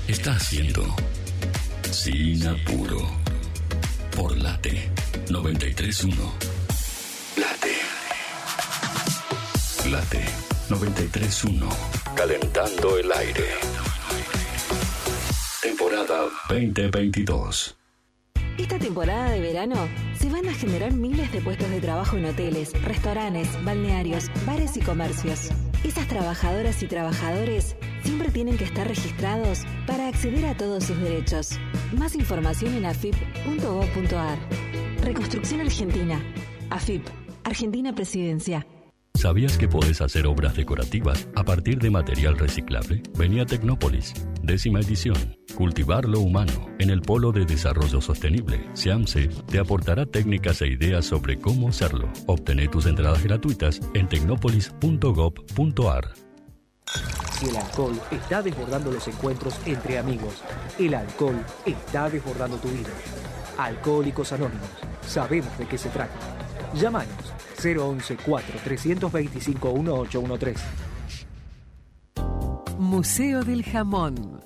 está haciendo Sin Apuro por Late 931. Late. Late 931. Calentando el aire. Temporada 2022. Esta temporada de verano se van a generar miles de puestos de trabajo en hoteles, restaurantes, balnearios, bares y comercios. Esas trabajadoras y trabajadores tienen que estar registrados para acceder a todos sus derechos. Más información en afip.gov.ar. Reconstrucción Argentina. AFIP. Argentina Presidencia. ¿Sabías que podés hacer obras decorativas a partir de material reciclable? Venía a Tecnópolis, décima edición. Cultivar lo humano en el Polo de Desarrollo Sostenible. SEAMSE te aportará técnicas e ideas sobre cómo hacerlo. Obtené tus entradas gratuitas en tecnopolis.gov.ar. Si el alcohol está desbordando los encuentros entre amigos, el alcohol está desbordando tu vida. Alcohólicos Anónimos, sabemos de qué se trata. Llámanos 011 4 325 1813. Museo del Jamón.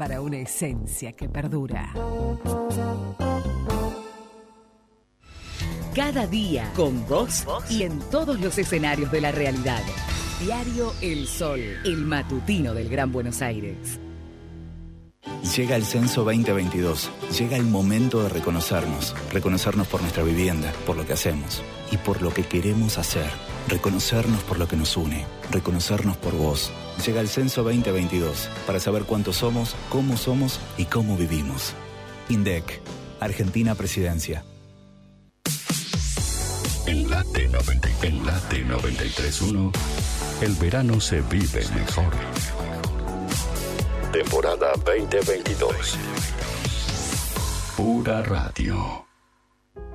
para una esencia que perdura. Cada día con vos y en todos los escenarios de la realidad. Diario El Sol, el matutino del Gran Buenos Aires. Llega el censo 2022. Llega el momento de reconocernos. Reconocernos por nuestra vivienda, por lo que hacemos y por lo que queremos hacer. Reconocernos por lo que nos une. Reconocernos por vos. Llega el censo 2022 para saber cuántos somos, cómo somos y cómo vivimos. INDEC, Argentina Presidencia. En Late 90, en Late 931, el verano se vive mejor. Temporada 2022. Pura radio.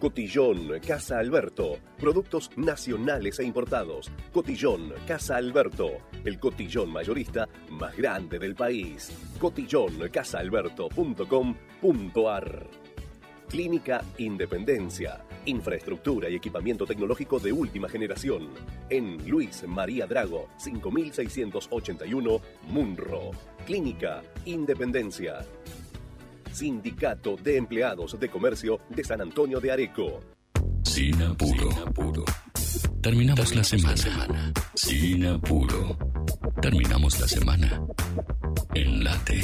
Cotillón Casa Alberto. Productos nacionales e importados. Cotillón Casa Alberto. El cotillón mayorista más grande del país. Cotillóncasaalberto.com.ar Clínica Independencia. Infraestructura y equipamiento tecnológico de última generación. En Luis María Drago, 5681, Munro. Clínica Independencia. Sindicato de Empleados de Comercio de San Antonio de Areco. Sin apuro. Terminamos la semana. Sin apuro. Terminamos la semana. En late.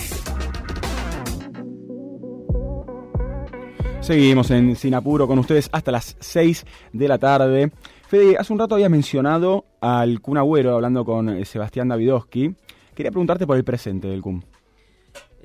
Seguimos en Sin Apuro con ustedes hasta las 6 de la tarde. Fede, hace un rato habías mencionado al Kun Agüero hablando con eh, Sebastián Davidowski. Quería preguntarte por el presente del Kun.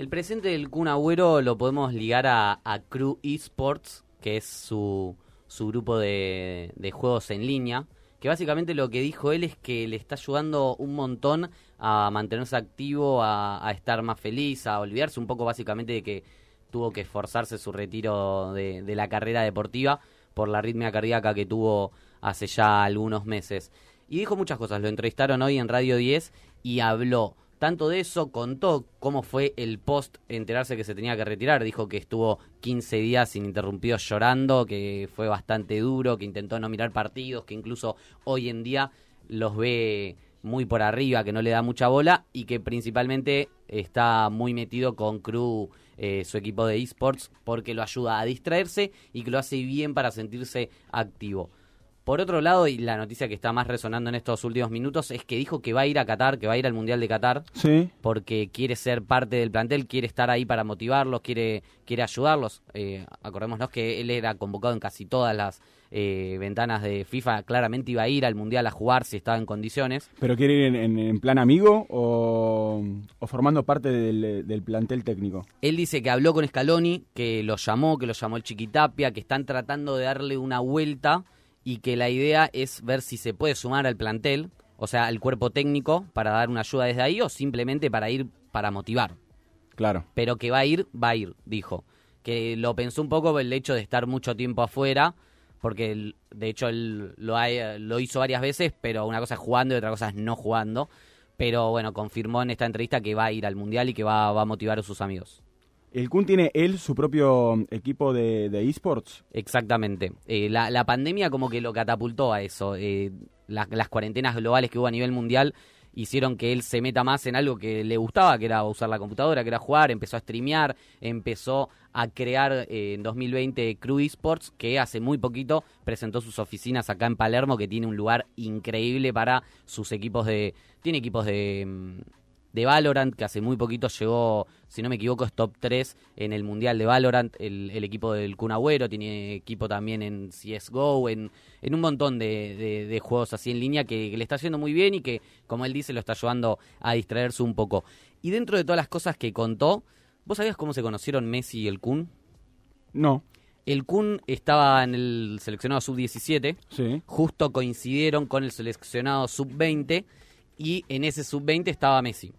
El presente del Kun Agüero lo podemos ligar a, a Crew Esports, que es su, su grupo de, juegos en línea. Que básicamente lo que dijo él es que le está ayudando un montón a mantenerse activo, a, a estar más feliz, a olvidarse un poco básicamente de que tuvo que esforzarse su retiro de, de, la carrera deportiva por la arritmia cardíaca que tuvo hace ya algunos meses. Y dijo muchas cosas, lo entrevistaron hoy en Radio 10 y habló tanto de eso, contó cómo fue el post enterarse que se tenía que retirar. Dijo que estuvo 15 días ininterrumpidos llorando, que fue bastante duro, que intentó no mirar partidos, que incluso hoy en día los ve muy por arriba, que no le da mucha bola y que principalmente está muy metido con Crew, eh, su equipo de esports, porque lo ayuda a distraerse y que lo hace bien para sentirse activo. Por otro lado, y la noticia que está más resonando en estos últimos minutos es que dijo que va a ir a Qatar, que va a ir al Mundial de Qatar, Sí. porque quiere ser parte del plantel, quiere estar ahí para motivarlos, quiere, quiere ayudarlos. Eh, acordémonos que él era convocado en casi todas las eh, ventanas de FIFA, claramente iba a ir al Mundial a jugar si estaba en condiciones. ¿Pero quiere ir en, en- en plan amigo o, o formando parte del, del plantel técnico? Él dice que habló con Scaloni, que lo llamó, que lo llamó el Chiquitapia, que están tratando de darle una vuelta y que la idea es ver si se puede sumar al plantel, o sea, al cuerpo técnico, para dar una ayuda desde ahí o simplemente para ir para motivar. Claro. Pero que va a ir, va a ir, dijo. Que lo pensó un poco el hecho de estar mucho tiempo afuera, porque de hecho él lo, ha- lo hizo varias veces, pero una cosa es jugando y otra cosa es no jugando. Pero bueno, confirmó en esta entrevista que va a ir al Mundial y que va, va a motivar a sus amigos. ¿El Kun tiene él su propio equipo de, esports? Exactamente. Eh, la, pandemia como que lo catapultó a eso. Eh, la- las cuarentenas globales que hubo a nivel mundial hicieron que él se meta más en algo que le gustaba, que era usar la computadora, que era jugar, empezó a streamear, empezó a crear eh, en 2020 Crew Esports, que hace muy poquito presentó sus oficinas acá en Palermo, que tiene un lugar increíble para sus equipos de... Tiene equipos de... de Valorant, que hace muy poquito llegó, si no me equivoco, es top 3 en el Mundial de Valorant, el, el equipo del Kun Agüero, tiene equipo también en CSGO, en, en un montón de, de- de juegos así en línea que, que le está haciendo muy bien y que, como él dice, lo está ayudando a distraerse un poco. Y dentro de todas las cosas que contó, ¿vos sabías cómo se conocieron Messi y el Kun? No. El Kun estaba en el seleccionado sub-17, Sí. justo coincidieron con el seleccionado sub-20 y en ese sub-20 estaba Messi.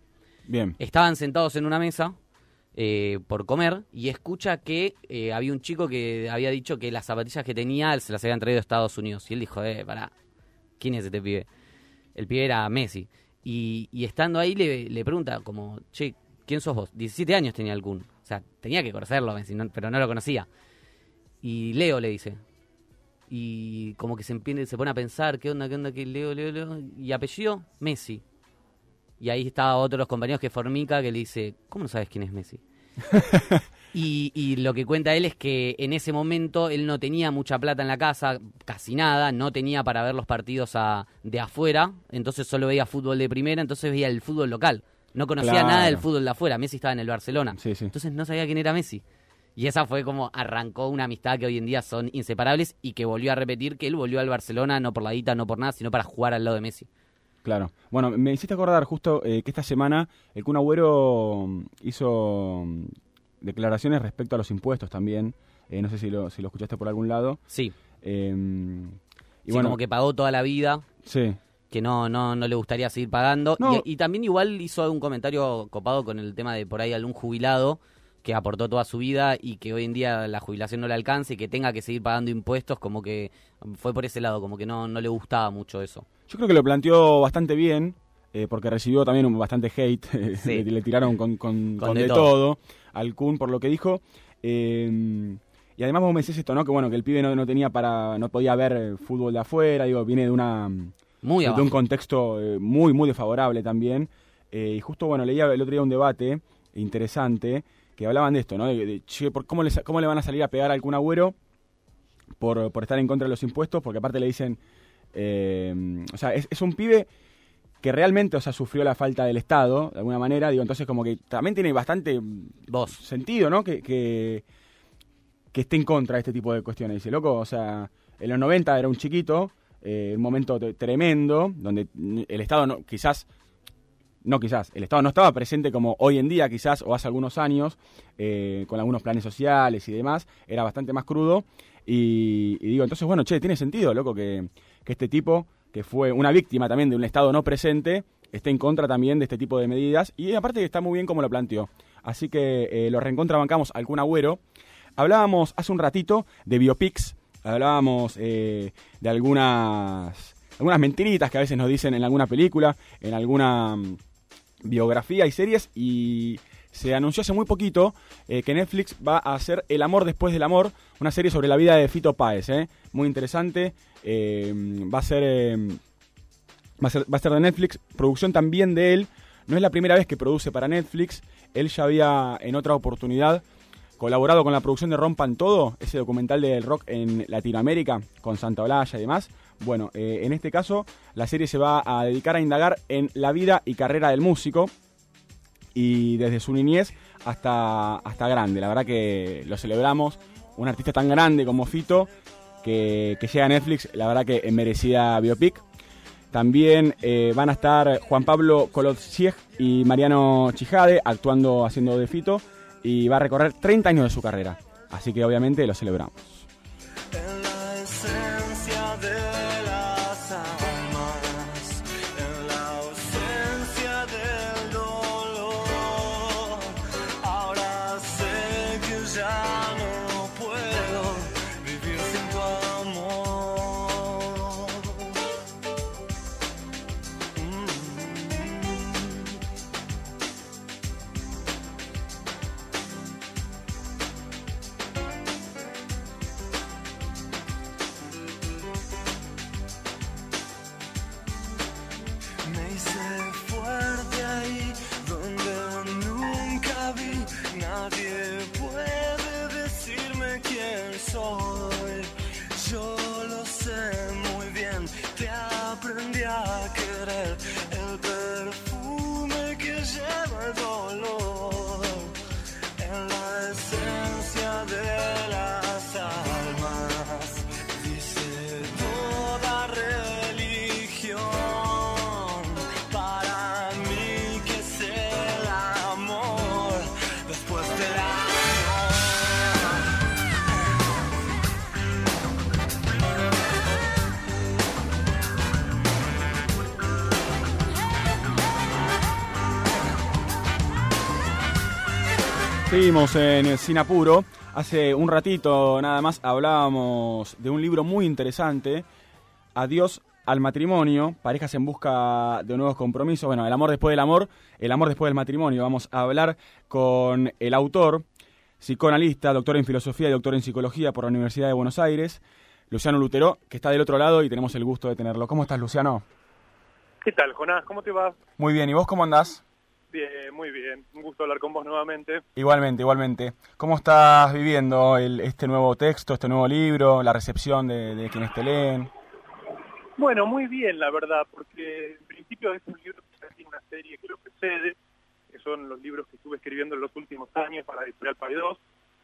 Estaban sentados en una mesa eh, por comer y escucha que eh, había un chico que había dicho que las zapatillas que tenía se las habían traído de Estados Unidos. Y él dijo, eh, pará, ¿quién es este pibe? El pibe era Messi. Y, y estando ahí le, pregunta como, che, ¿quién sos vos? 17 años tenía Kun. O sea, tenía que conocerlo a Messi, no- pero no lo conocía. Y Leo le dice. Y como que se, empieza, se pone a pensar, ¿qué onda, qué onda, qué Leo, Leo, Leo? Y apellido, Messi. Y ahí estaba otro de los compañeros que Formica que le dice, ¿cómo no sabes quién es Messi? <laughs> y, y lo que cuenta él es que en ese momento él no tenía mucha plata en la casa, casi nada, no tenía para ver los partidos a- de afuera, entonces solo veía fútbol de primera, entonces veía el fútbol local. No conocía Claro. nada del fútbol de afuera, Messi estaba en el Barcelona. Sí, sí. Entonces no sabía quién era Messi. Y esa fue como arrancó una amistad que hoy en día son inseparables y que volvió a repetir que él volvió al Barcelona no por la guita, no por nada, sino para jugar al lado de Messi. Claro. Bueno, me hiciste acordar justo eh, que esta semana el Kun Agüero mm, hizo mm, declaraciones respecto a los impuestos también. Eh, no sé si lo, si lo escuchaste por algún lado. Sí. Eh, y Sí, bueno, como que pagó toda la vida, sí. que no, no, no le gustaría seguir pagando. No. Y, y también igual hizo un comentario copado con el tema de por ahí algún jubilado que aportó toda su vida y que hoy en día la jubilación no le alcance y que tenga que seguir pagando impuestos, como que fue por ese lado, como que no, no le gustaba mucho eso. Yo creo que lo planteó bastante bien, eh, porque recibió también un bastante hate. <laughs> Sí. le, le tiraron con, con- Con con de de, todo. todo. al Kun por lo que dijo. Eh, y además vos me decís esto, ¿no? Que bueno, que el pibe no, no tenía para, no podía ver eh, fútbol de afuera, digo, viene de una Muy de, abajo. un contexto eh, muy, muy desfavorable también. Eh, y justo, bueno, leía el otro día un debate interesante que hablaban de esto, ¿no? De, de, che, ¿por cómo, le, sa- ¿Cómo le van a salir a pegar al Kun Agüero por, por estar en contra de los impuestos? Porque aparte le dicen, eh, o sea, es, es un pibe que realmente, o sea, sufrió la falta del Estado, de alguna manera, digo, entonces como que también tiene bastante sentido, ¿no? Que, que, que esté en contra de este tipo de cuestiones. Dice, loco, o sea, en los 90 era un chiquito, eh, un momento tremendo, donde el Estado no, quizás, no quizás, el Estado no estaba presente como hoy en día quizás, o hace algunos años, eh, con algunos planes sociales y demás, era bastante más crudo. Y, digo, entonces, bueno, che, tiene sentido, loco, que, que este tipo, que fue una víctima también de un Estado no presente, esté en contra también de este tipo de medidas. Y aparte está muy bien como lo planteó. Así que eh, lo reencontrabancamos al Kun Agüero. Hablábamos hace un ratito de biopics, hablábamos eh, de algunas, algunas mentiritas que a veces nos dicen en alguna película, en alguna mm, biografía y series y se anunció hace muy poquito eh, que Netflix va a hacer El amor después del amor, una serie sobre la vida de Fito Páez, ¿eh? muy interesante, eh, va, a ser, va, a ser, va a ser de Netflix, producción también de él, no es la primera vez que produce para Netflix, él ya había en otra oportunidad colaborado con la producción de Rompan Todo, ese documental del rock en Latinoamérica, con Santa Olaya y demás. Bueno, eh, en este caso la serie se va a dedicar a indagar en la vida y carrera del músico y desde su niñez hasta, hasta grande. La verdad que lo celebramos. Un artista tan grande como Fito que, que llega a Netflix, la verdad que merecida biopic. También eh, van a estar Juan Pablo Kolotzieg y Mariano Chijade actuando haciendo de Fito y va a recorrer 30 años de su carrera. Así que obviamente lo celebramos. Seguimos en Sin Apuro. Hace un ratito nada más hablábamos de un libro muy interesante, Adiós al matrimonio, parejas en busca de nuevos compromisos. Bueno, el amor después del amor, el amor después del matrimonio. Vamos a hablar con el autor, psicoanalista, doctor en filosofía y doctor en psicología por la Universidad de Buenos Aires, Luciano Lutero, que está del otro lado y tenemos el gusto de tenerlo. ¿Cómo estás, Luciano? ¿Qué tal, Jonás? ¿Cómo te va? Muy bien, ¿y vos cómo andás? Bien, muy bien. Un gusto hablar con vos nuevamente. Igualmente, igualmente. ¿Cómo estás viviendo el, este nuevo texto, este nuevo libro, la recepción de, de quienes te leen? Bueno, muy bien, la verdad, porque en principio es un libro que tiene una serie que lo precede, que son los libros que estuve escribiendo en los últimos años para Editorial Paidós,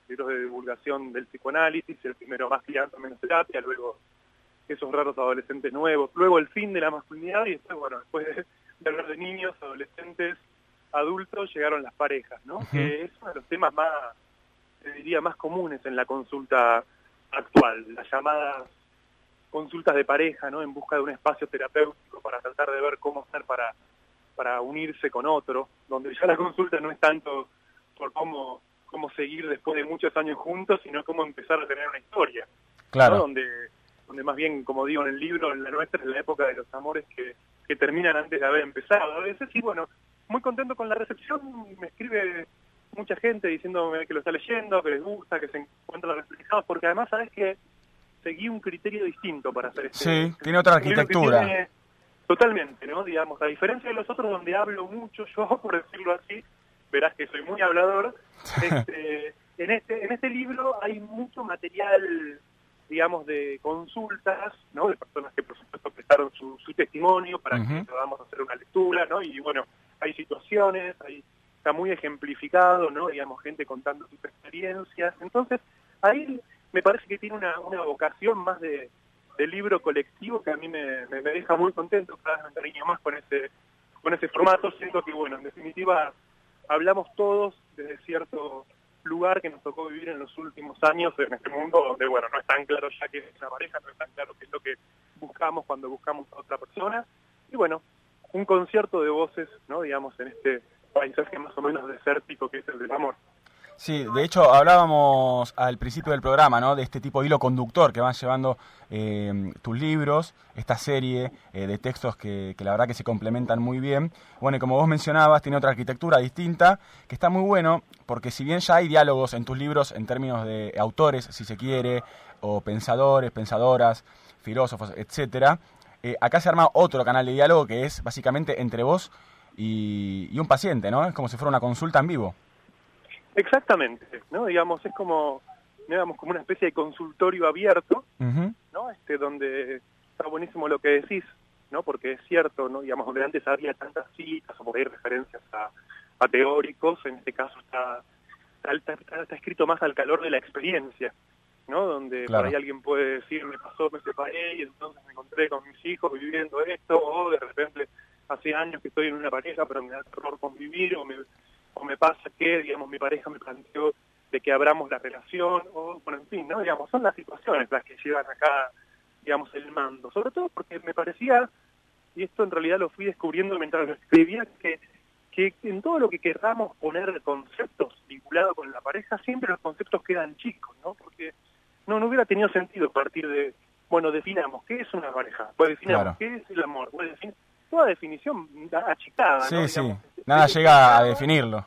libros de divulgación del psicoanálisis, el primero más crianza, menos terapia, luego esos raros adolescentes nuevos, luego el fin de la masculinidad y después, bueno, después de, de hablar de niños, adolescentes, adultos, llegaron las parejas, ¿no? Que es uno de los temas más, te diría, más comunes en la consulta actual, las llamadas consultas de pareja, ¿no? En busca de un espacio terapéutico para tratar de ver cómo hacer para, para unirse con otro, donde ya la consulta no es tanto por cómo, cómo seguir después de muchos años juntos, sino cómo empezar a tener una historia. Claro. ¿no? Donde, donde más bien, como digo en el libro, en la nuestra es la época de los amores que, que terminan antes de haber empezado. A veces, y bueno, muy contento con la recepción, me escribe mucha gente diciéndome que lo está leyendo, que les gusta, que se encuentran reflejados, porque además sabes que seguí un criterio distinto para hacer este Sí, tiene otra arquitectura. tiene- Totalmente, ¿no? Digamos, a diferencia de los otros donde hablo mucho yo, <laughs> por decirlo así, verás que soy muy hablador, <laughs> este, en, este, en este libro hay mucho material, digamos, de consultas, ¿no? De personas que, por supuesto, prestaron su, su testimonio para que podamos hacer una lectura, ¿no? Y bueno, hay situaciones, hay, está muy ejemplificado, ¿no? Digamos, gente contando sus experiencias. Entonces, ahí me parece que tiene una, una vocación más de, de libro colectivo que a mí me, me, deja muy contento, cada vez me encariño más con ese, con ese formato. Siento que, bueno, en definitiva, hablamos todos desde cierto lugar que nos tocó vivir en los últimos años en este mundo donde, bueno, no es tan claro ya que es una pareja, no es tan claro qué es lo que buscamos cuando buscamos a otra persona. Y bueno, un concierto de voces, ¿no? Digamos, en este paisaje más o menos desértico que es el del amor. Sí, de hecho hablábamos al principio del programa, ¿no? De este tipo de hilo conductor que van llevando eh, tus libros, esta serie eh, de textos que, que, la verdad que se complementan muy bien. Bueno, y como vos mencionabas, tiene otra arquitectura distinta, que está muy bueno, porque si bien ya hay diálogos en tus libros en términos de autores, si se quiere, o pensadores, pensadoras, filósofos, etcétera, eh, acá se arma otro canal de diálogo que es básicamente entre vos y, y un paciente, ¿no? Es como si fuera una consulta en vivo. Exactamente, ¿no? Digamos, es como, digamos, como una especie de consultorio abierto, ¿no? Este, donde está buenísimo lo que decís, ¿no? Porque es cierto, ¿no? Digamos, donde antes había tantas citas o por ahí referencias a, a teóricos, en este caso está está, está, está, escrito más al calor de la experiencia, ¿no? Donde claro. por ahí alguien puede decir, me pasó, me separé y entonces me encontré con mis hijos viviendo esto, o de repente hace años que estoy en una pareja pero me da terror convivir, o me o me pasa que, digamos, mi pareja me planteó de que abramos la relación, o, bueno, en fin, ¿no? Digamos, son las situaciones las que llevan acá, digamos, el mando. Sobre todo porque me parecía, y esto en realidad lo fui descubriendo mientras lo escribía, que, que en todo lo que queramos poner conceptos vinculados con la pareja, siempre los conceptos quedan chicos, ¿no? Porque no, no hubiera tenido sentido partir de, bueno, definamos qué es una pareja, pues definamos claro. qué es el amor, pues definir toda definición achicada. Sí, ¿no? sí, Digamos, nada llega a definirlo.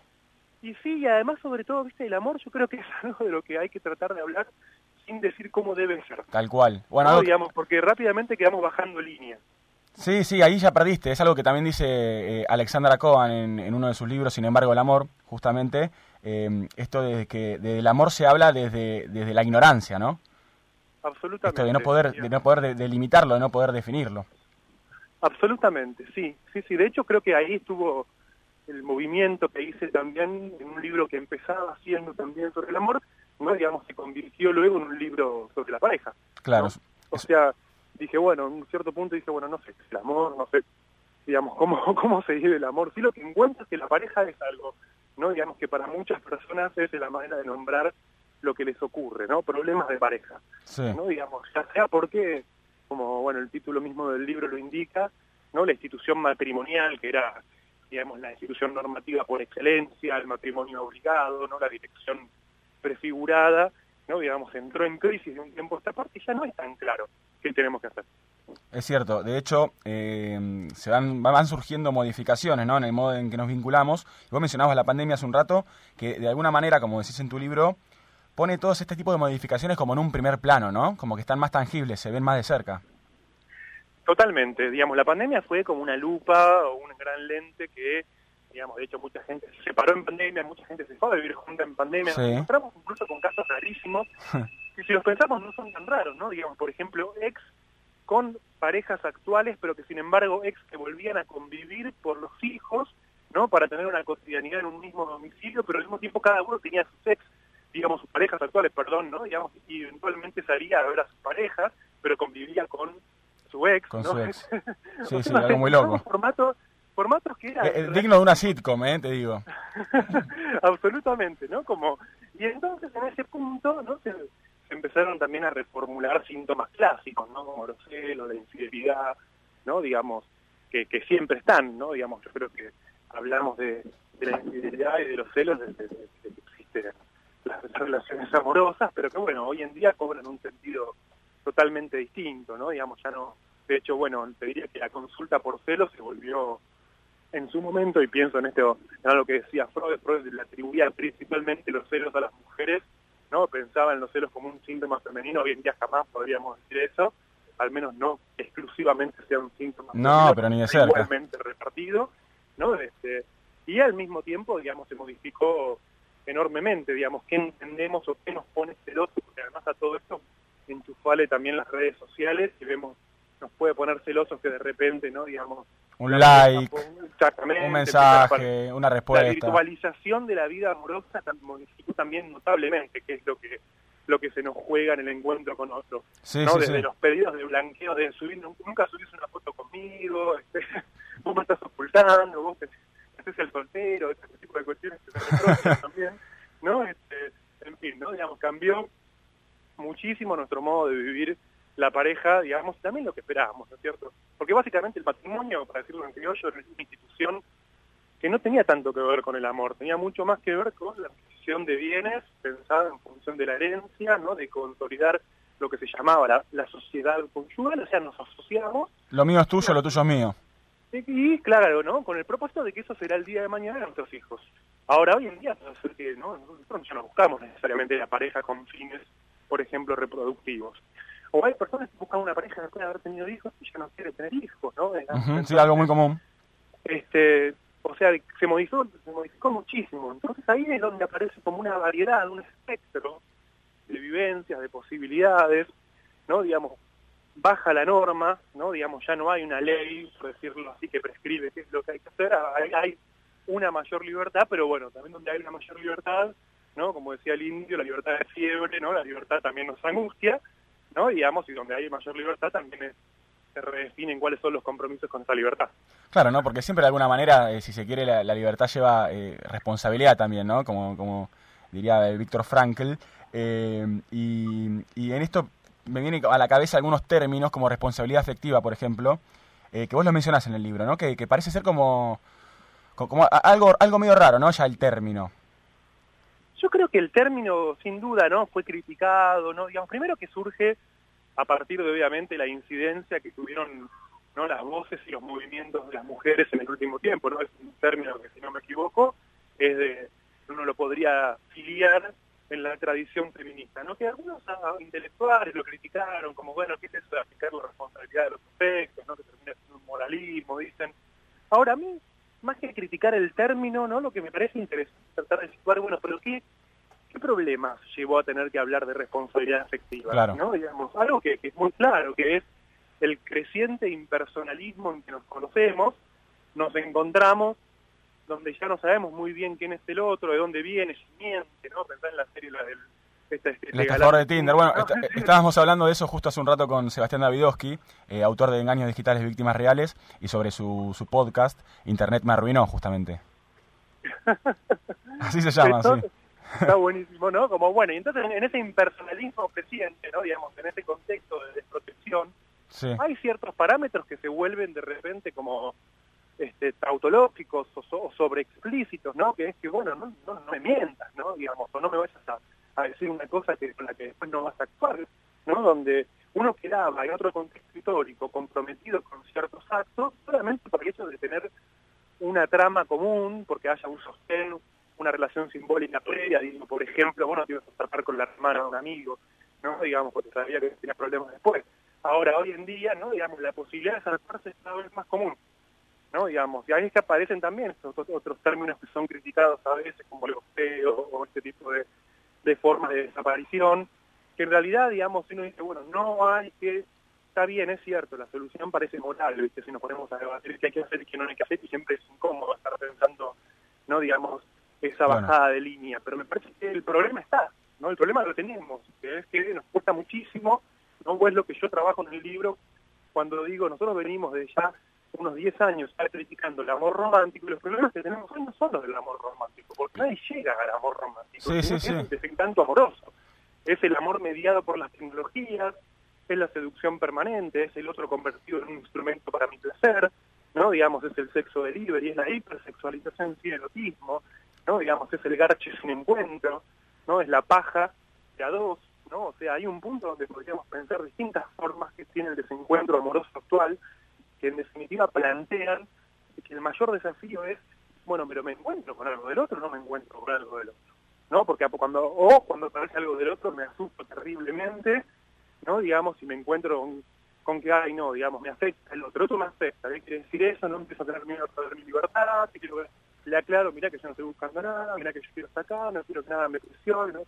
Y sí, y además sobre todo, viste, el amor yo creo que es <laughs> algo de lo que hay que tratar de hablar sin decir cómo debe ser. Tal cual. Bueno, no, digamos, porque rápidamente quedamos bajando línea. Sí, sí, ahí ya perdiste. Es algo que también dice eh, Alexandra Cohen en, en, uno de sus libros, Sin embargo, el amor, justamente. Eh, esto de que del amor se habla desde, desde la ignorancia, ¿no? Absolutamente. Esto de no poder, de no poder delimitarlo, de no poder definirlo. Absolutamente, sí, sí, sí. De hecho, creo que ahí estuvo el movimiento que hice también en un libro que empezaba haciendo también sobre el amor, no digamos se convirtió luego en un libro sobre la pareja. Claro. ¿no? O sea, dije, bueno, en un cierto punto dije, bueno, no sé, el amor, no sé, digamos, <laughs> cómo, cómo se vive el amor. Sí lo que encuentro es que la pareja es algo, ¿no? Digamos que para muchas personas es la manera de nombrar lo que les ocurre, ¿no? Problemas de pareja. Sí. ¿no? Digamos, ya sea porque, como, bueno, el título mismo del libro lo indica, ¿no? La institución matrimonial, que era digamos, la institución normativa por excelencia, el matrimonio obligado, ¿no? la dirección prefigurada, ¿no? digamos, entró en crisis de un tiempo a esta parte y ya no es tan claro qué tenemos que hacer. Es cierto, de hecho, eh, se van, van surgiendo modificaciones ¿no? en el modo en que nos vinculamos. Vos mencionabas la pandemia hace un rato, que de alguna manera, como decís en tu libro, pone todos este tipo de modificaciones como en un primer plano, ¿no? Como que están más tangibles, se ven más de cerca. Totalmente, digamos, la pandemia fue como una lupa o un gran lente que, digamos, de hecho mucha gente se separó en pandemia, mucha gente se fue a vivir junta en pandemia, sí. nos encontramos incluso con casos rarísimos, <laughs> que si los pensamos no son tan raros, ¿no? Digamos, por ejemplo, ex con parejas actuales, pero que sin embargo ex que volvían a convivir por los hijos, ¿no? Para tener una cotidianidad en un mismo domicilio, pero al mismo tiempo cada uno tenía sus ex, digamos, sus parejas actuales, perdón, ¿no? Digamos, y eventualmente salía a ver a sus parejas, pero convivía con su ex, con ¿no? su ex. <laughs> Sí, sí, algo muy loco. Formatos, formatos que eran... Eh, digno de una sitcom, ¿eh? Te digo. <laughs> Absolutamente, ¿no? Como Y entonces en ese punto, ¿no? Se, empezaron también a reformular síntomas clásicos, ¿no? Como los celos, la infidelidad, ¿no? Digamos, que, siempre están, ¿no? Digamos, yo creo que hablamos de, la infidelidad y de los celos desde, desde que existen las, las relaciones amorosas, pero que bueno, hoy en día cobran un sentido totalmente distinto, ¿no? Digamos, ya no... De hecho, bueno, te diría que la consulta por celos se volvió en su momento, y pienso en esto, en lo que decía Freud, Freud le atribuía principalmente los celos a las mujeres, ¿no? Pensaba en los celos como un síntoma femenino, hoy en día jamás podríamos decir eso, al menos no exclusivamente sea un síntoma no, femenino, pero ni de cerca. igualmente repartido, ¿no? Este, y al mismo tiempo, digamos, se modificó enormemente, digamos, qué entendemos o qué nos pone celosos, porque además a todo esto enchufale también las redes sociales y vemos, nos puede poner celosos que de repente, ¿no? Digamos, un like, un mensaje, una respuesta. La virtualización de la vida amorosa modificó también notablemente, que es lo que lo que se nos juega en el encuentro con otros. Sí, ¿no? sí, Desde sí. los pedidos de blanqueo, de subir, nunca subís una foto conmigo, este, <laughs> vos me estás ocultando, vos te, haces el soltero, este tipo de cuestiones que se <laughs> también, ¿no? Este, en fin, ¿no? Digamos, cambió muchísimo nuestro modo de vivir la pareja, digamos, también lo que esperábamos, ¿no es cierto? Porque básicamente el matrimonio, para decirlo en criollo, era una institución que no tenía tanto que ver con el amor, tenía mucho más que ver con la división de bienes pensada en función de la herencia, ¿no? De consolidar lo que se llamaba la, la sociedad conyugal, o sea, nos asociamos. Lo mío es tuyo, lo tuyo es mío. Y, claro, ¿no? Con el propósito de que eso será el día de mañana de nuestros hijos. Ahora, hoy en día, ¿no? nosotros ya no buscamos necesariamente la pareja con fines, por ejemplo, reproductivos. O hay personas que buscan una pareja después de haber tenido hijos y ya no quiere tener hijos, ¿no? sí, algo muy común. Este, o sea, se modificó, se modificó muchísimo. Entonces ahí es donde aparece como una variedad, un espectro de vivencias, de posibilidades, ¿no? Digamos, baja la norma, ¿no? Digamos, ya no hay una ley, por decirlo así, que prescribe qué es lo que hay que hacer, hay, una mayor libertad, pero bueno, también donde hay una mayor libertad, ¿no? Como decía el indio, la libertad es fiebre, ¿no? La libertad también nos angustia, ¿no? Digamos, y donde hay mayor libertad también se redefinen cuáles son los compromisos con esa libertad. Claro, ¿no? Porque siempre de alguna manera, eh, si se quiere, la, libertad lleva eh, responsabilidad también, ¿no? Como, como diría Víctor Frankl. Eh, y, y en esto me viene a la cabeza algunos términos como responsabilidad afectiva, por ejemplo, que vos lo mencionás en el libro, ¿no? Que, parece ser como, como algo, algo medio raro, ¿no? Ya el término. Yo creo que el término, sin duda, ¿no? Fue criticado, ¿no? Digamos, primero que surge a partir de, obviamente, la incidencia que tuvieron ¿no? las voces y los movimientos de las mujeres en el último tiempo, ¿no? Es un término que, si no me equivoco, es de, uno lo podría filiar en la tradición feminista, ¿no? Que algunos intelectuales lo criticaron, como, bueno, ¿qué es eso de aplicar la responsabilidad de los efectos, ¿no? Que termina siendo un moralismo, dicen. Ahora, a mí, más que criticar el término, ¿no? Lo que me parece interesante es tratar de situar, bueno, pero ¿qué, qué problemas llevó a tener que hablar de responsabilidad afectiva? Claro. ¿no? Digamos, algo que, que es muy claro, que es el creciente impersonalismo en que nos conocemos, nos encontramos donde ya no sabemos muy bien quién es el otro, de dónde viene, si miente, ¿no? Pensar en la serie la del... Este, este, el estafador de Tinder. Bueno, estábamos hablando de eso justo hace un rato con Sebastián Davidowski, eh, autor de Engaños Digitales Víctimas Reales, y sobre su, su podcast, Internet me arruinó, justamente. <laughs> Así se llama, sí. Está buenísimo, ¿no? Como bueno, y entonces en ese impersonalismo creciente, ¿no? Digamos, en ese contexto de desprotección, hay ciertos parámetros que se vuelven de repente como este, tautológicos o, sobre explícitos, ¿no? Que es que, bueno, no, no, me mientas, ¿no? Digamos, o no me vayas a, decir una cosa que, con la que después no vas a actuar, ¿no? Donde uno quedaba en otro contexto histórico comprometido con ciertos actos solamente por el hecho de tener una trama común, porque haya un sostén, una relación simbólica previa, digo, por ejemplo, bueno, te ibas a con la hermana de un amigo, ¿no? Digamos, porque sabía que tenía problemas después. Ahora, hoy en día, ¿no? Digamos, la posibilidad de salvarse es cada vez más común. ¿no? Digamos, y ahí es que aparecen también estos otros términos que son criticados a veces, como el gosteo o este tipo de, de formas de desaparición, que en realidad, digamos, uno dice, bueno, no hay que, está bien, es cierto, la solución parece moral, ¿viste? Si nos ponemos a debatir qué hay que hacer y qué no hay que hacer, y siempre es incómodo estar pensando, ¿no? Digamos, esa bajada de línea, pero me parece que el problema está, ¿no? El problema lo tenemos, que es que nos cuesta muchísimo, ¿no? es lo que yo trabajo en el libro cuando digo, nosotros venimos de ya unos 10 años está criticando el amor romántico y los problemas que tenemos hoy no son los del amor romántico, porque nadie llega al amor romántico, es el desencanto amoroso, es el amor mediado por las tecnologías, es la seducción permanente, es el otro convertido en un instrumento para mi placer, ¿no? Digamos, es el sexo delivery, es la hipersexualización sin erotismo, ¿no? Digamos, es el garche sin encuentro, ¿no? Es la paja de a dos, ¿no? O sea, hay un punto donde podríamos pensar distintas formas que tiene el desencuentro amoroso actual, que en definitiva plantean que el mayor desafío es, bueno, pero me encuentro con algo del otro, no me encuentro con algo del otro, ¿no? Porque cuando, o cuando aparece algo del otro me asusto terriblemente, ¿no? Digamos, si me encuentro con, que, ay, no, digamos, me afecta el otro, el otro me afecta, ¿qué quiere decir eso? No empiezo a tener miedo a perder mi libertad, quiero, le aclaro, mira que yo no estoy buscando nada, mira que yo quiero estar acá, no quiero que nada me presione, ¿no?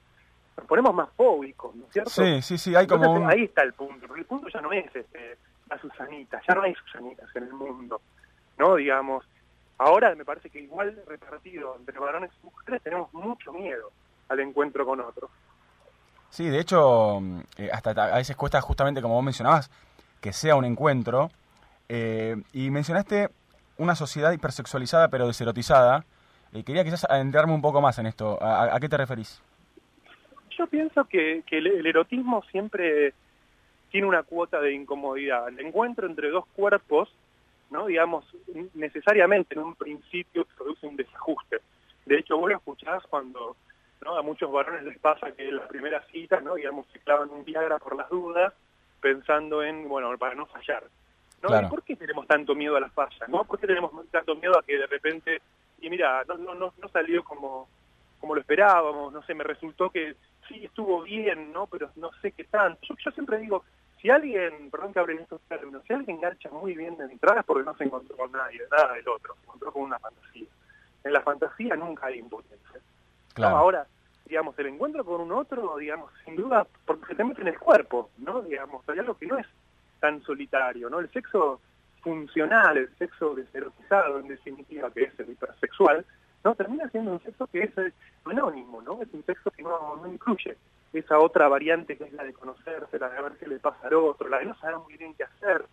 Nos ponemos más fóbicos, ¿no es cierto? Sí, sí, sí, hay como Ahí está el punto, porque el punto ya no es este a Susanita, ya no hay Susanitas en el mundo, ¿no? Digamos, ahora me parece que igual repartido entre varones y mujeres tenemos mucho miedo al encuentro con otros. Sí, de hecho, eh, hasta a veces cuesta justamente, como vos mencionabas, que sea un encuentro. Eh, y mencionaste una sociedad hipersexualizada pero deserotizada. y quería quizás adentrarme un poco más en esto. ¿A, qué te referís? Yo pienso que, que el, erotismo siempre tiene una cuota de incomodidad. El encuentro entre dos cuerpos, ¿no? digamos, necesariamente en un principio produce un desajuste. De hecho, vos lo escuchás cuando ¿no? A muchos varones les pasa que en la primera cita, ¿no? Digamos, se clavan un Viagra por las dudas, pensando en, bueno, para no fallar. ¿no? Claro. ¿Y ¿Por qué tenemos tanto miedo a las fallas? ¿no? ¿Por qué tenemos tanto miedo a que de repente, y mira, no, no, no, no salió como, como lo esperábamos, no sé, me resultó que sí estuvo bien, ¿no? Pero no sé qué tanto. Yo, yo siempre digo, si alguien, perdón que abren estos términos, si alguien engancha muy bien de entrada es porque no se encontró con nadie, nada del otro, se encontró con una fantasía. En la fantasía nunca hay impotencia. Claro. No, ahora, digamos, el encuentro con un otro, digamos, sin duda, porque se te mete en el cuerpo, ¿no? Digamos, hay algo que no es tan solitario, ¿no? El sexo funcional, el sexo deserotizado, en definitiva, que es el hipersexual, ¿no? Termina siendo un sexo que es anónimo, ¿no? Es un sexo que no, no incluye esa otra variante que es la de conocerse, la de ver qué le pasa al otro, la de no saber muy bien qué hacer,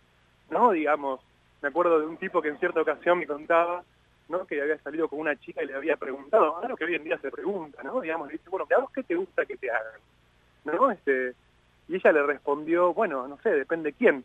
¿no? Digamos, me acuerdo de un tipo que en cierta ocasión me contaba, ¿no? Que había salido con una chica y le había preguntado, algo que hoy en día se pregunta, ¿no? Digamos, le dice, bueno, ¿a vos qué te gusta que te hagan? ¿No? Este, y ella le respondió, bueno, no sé, depende quién,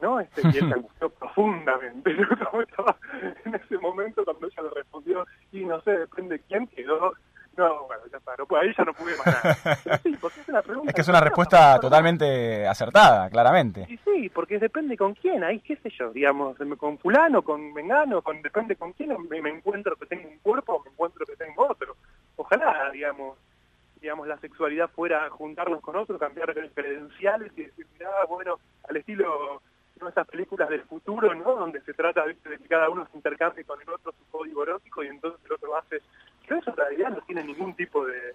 ¿no? Este, y él se <laughs> angustió profundamente, ¿no? Como <laughs> estaba en ese momento cuando ella le respondió, y no sé, depende quién, quedó, no, bueno, ya está, no, ahí ya no pude más nada. <laughs> Sí, porque es una pregunta Es que es una respuesta totalmente acertada, claramente. y sí, porque depende con quién, ahí qué sé yo, digamos, con fulano, con vengano, con depende con quién me, me encuentro que tengo un cuerpo o me encuentro que tengo otro. Ojalá, digamos, digamos, la sexualidad fuera juntarnos con otro, cambiar credenciales y decir, mirá, bueno, al estilo ¿no? esas películas del futuro, ¿no? Donde se trata de que cada uno se intercambie con el otro su código erótico y entonces el otro hace... Pero eso en realidad no tiene ningún tipo de,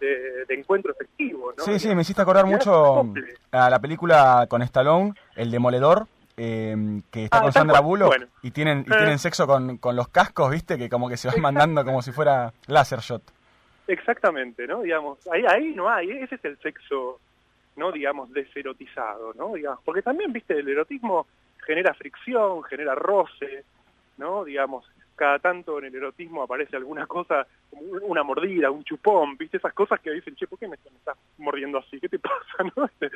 de, de encuentro efectivo, ¿no? Sí, sí, me hiciste acordar mucho simple. a la película con Stallone, El Demoledor, eh, que está Ah, con Sandra Bullock bueno. y tienen y Eh. tienen sexo con, con los cascos, ¿viste? Que como que se van mandando como si fuera laser shot. Exactamente, ¿no? Digamos, ahí, ahí no hay, ese es el sexo, ¿no? Digamos, deserotizado, ¿no? Digamos, porque también, viste, el erotismo genera fricción, genera roce, ¿no? Digamos, cada tanto en el erotismo aparece alguna cosa, como un- una mordida, un chupón, viste, esas cosas que dicen, che, ¿por qué me, estás mordiendo así? ¿Qué te <laughs> pasa? ¿No? Este,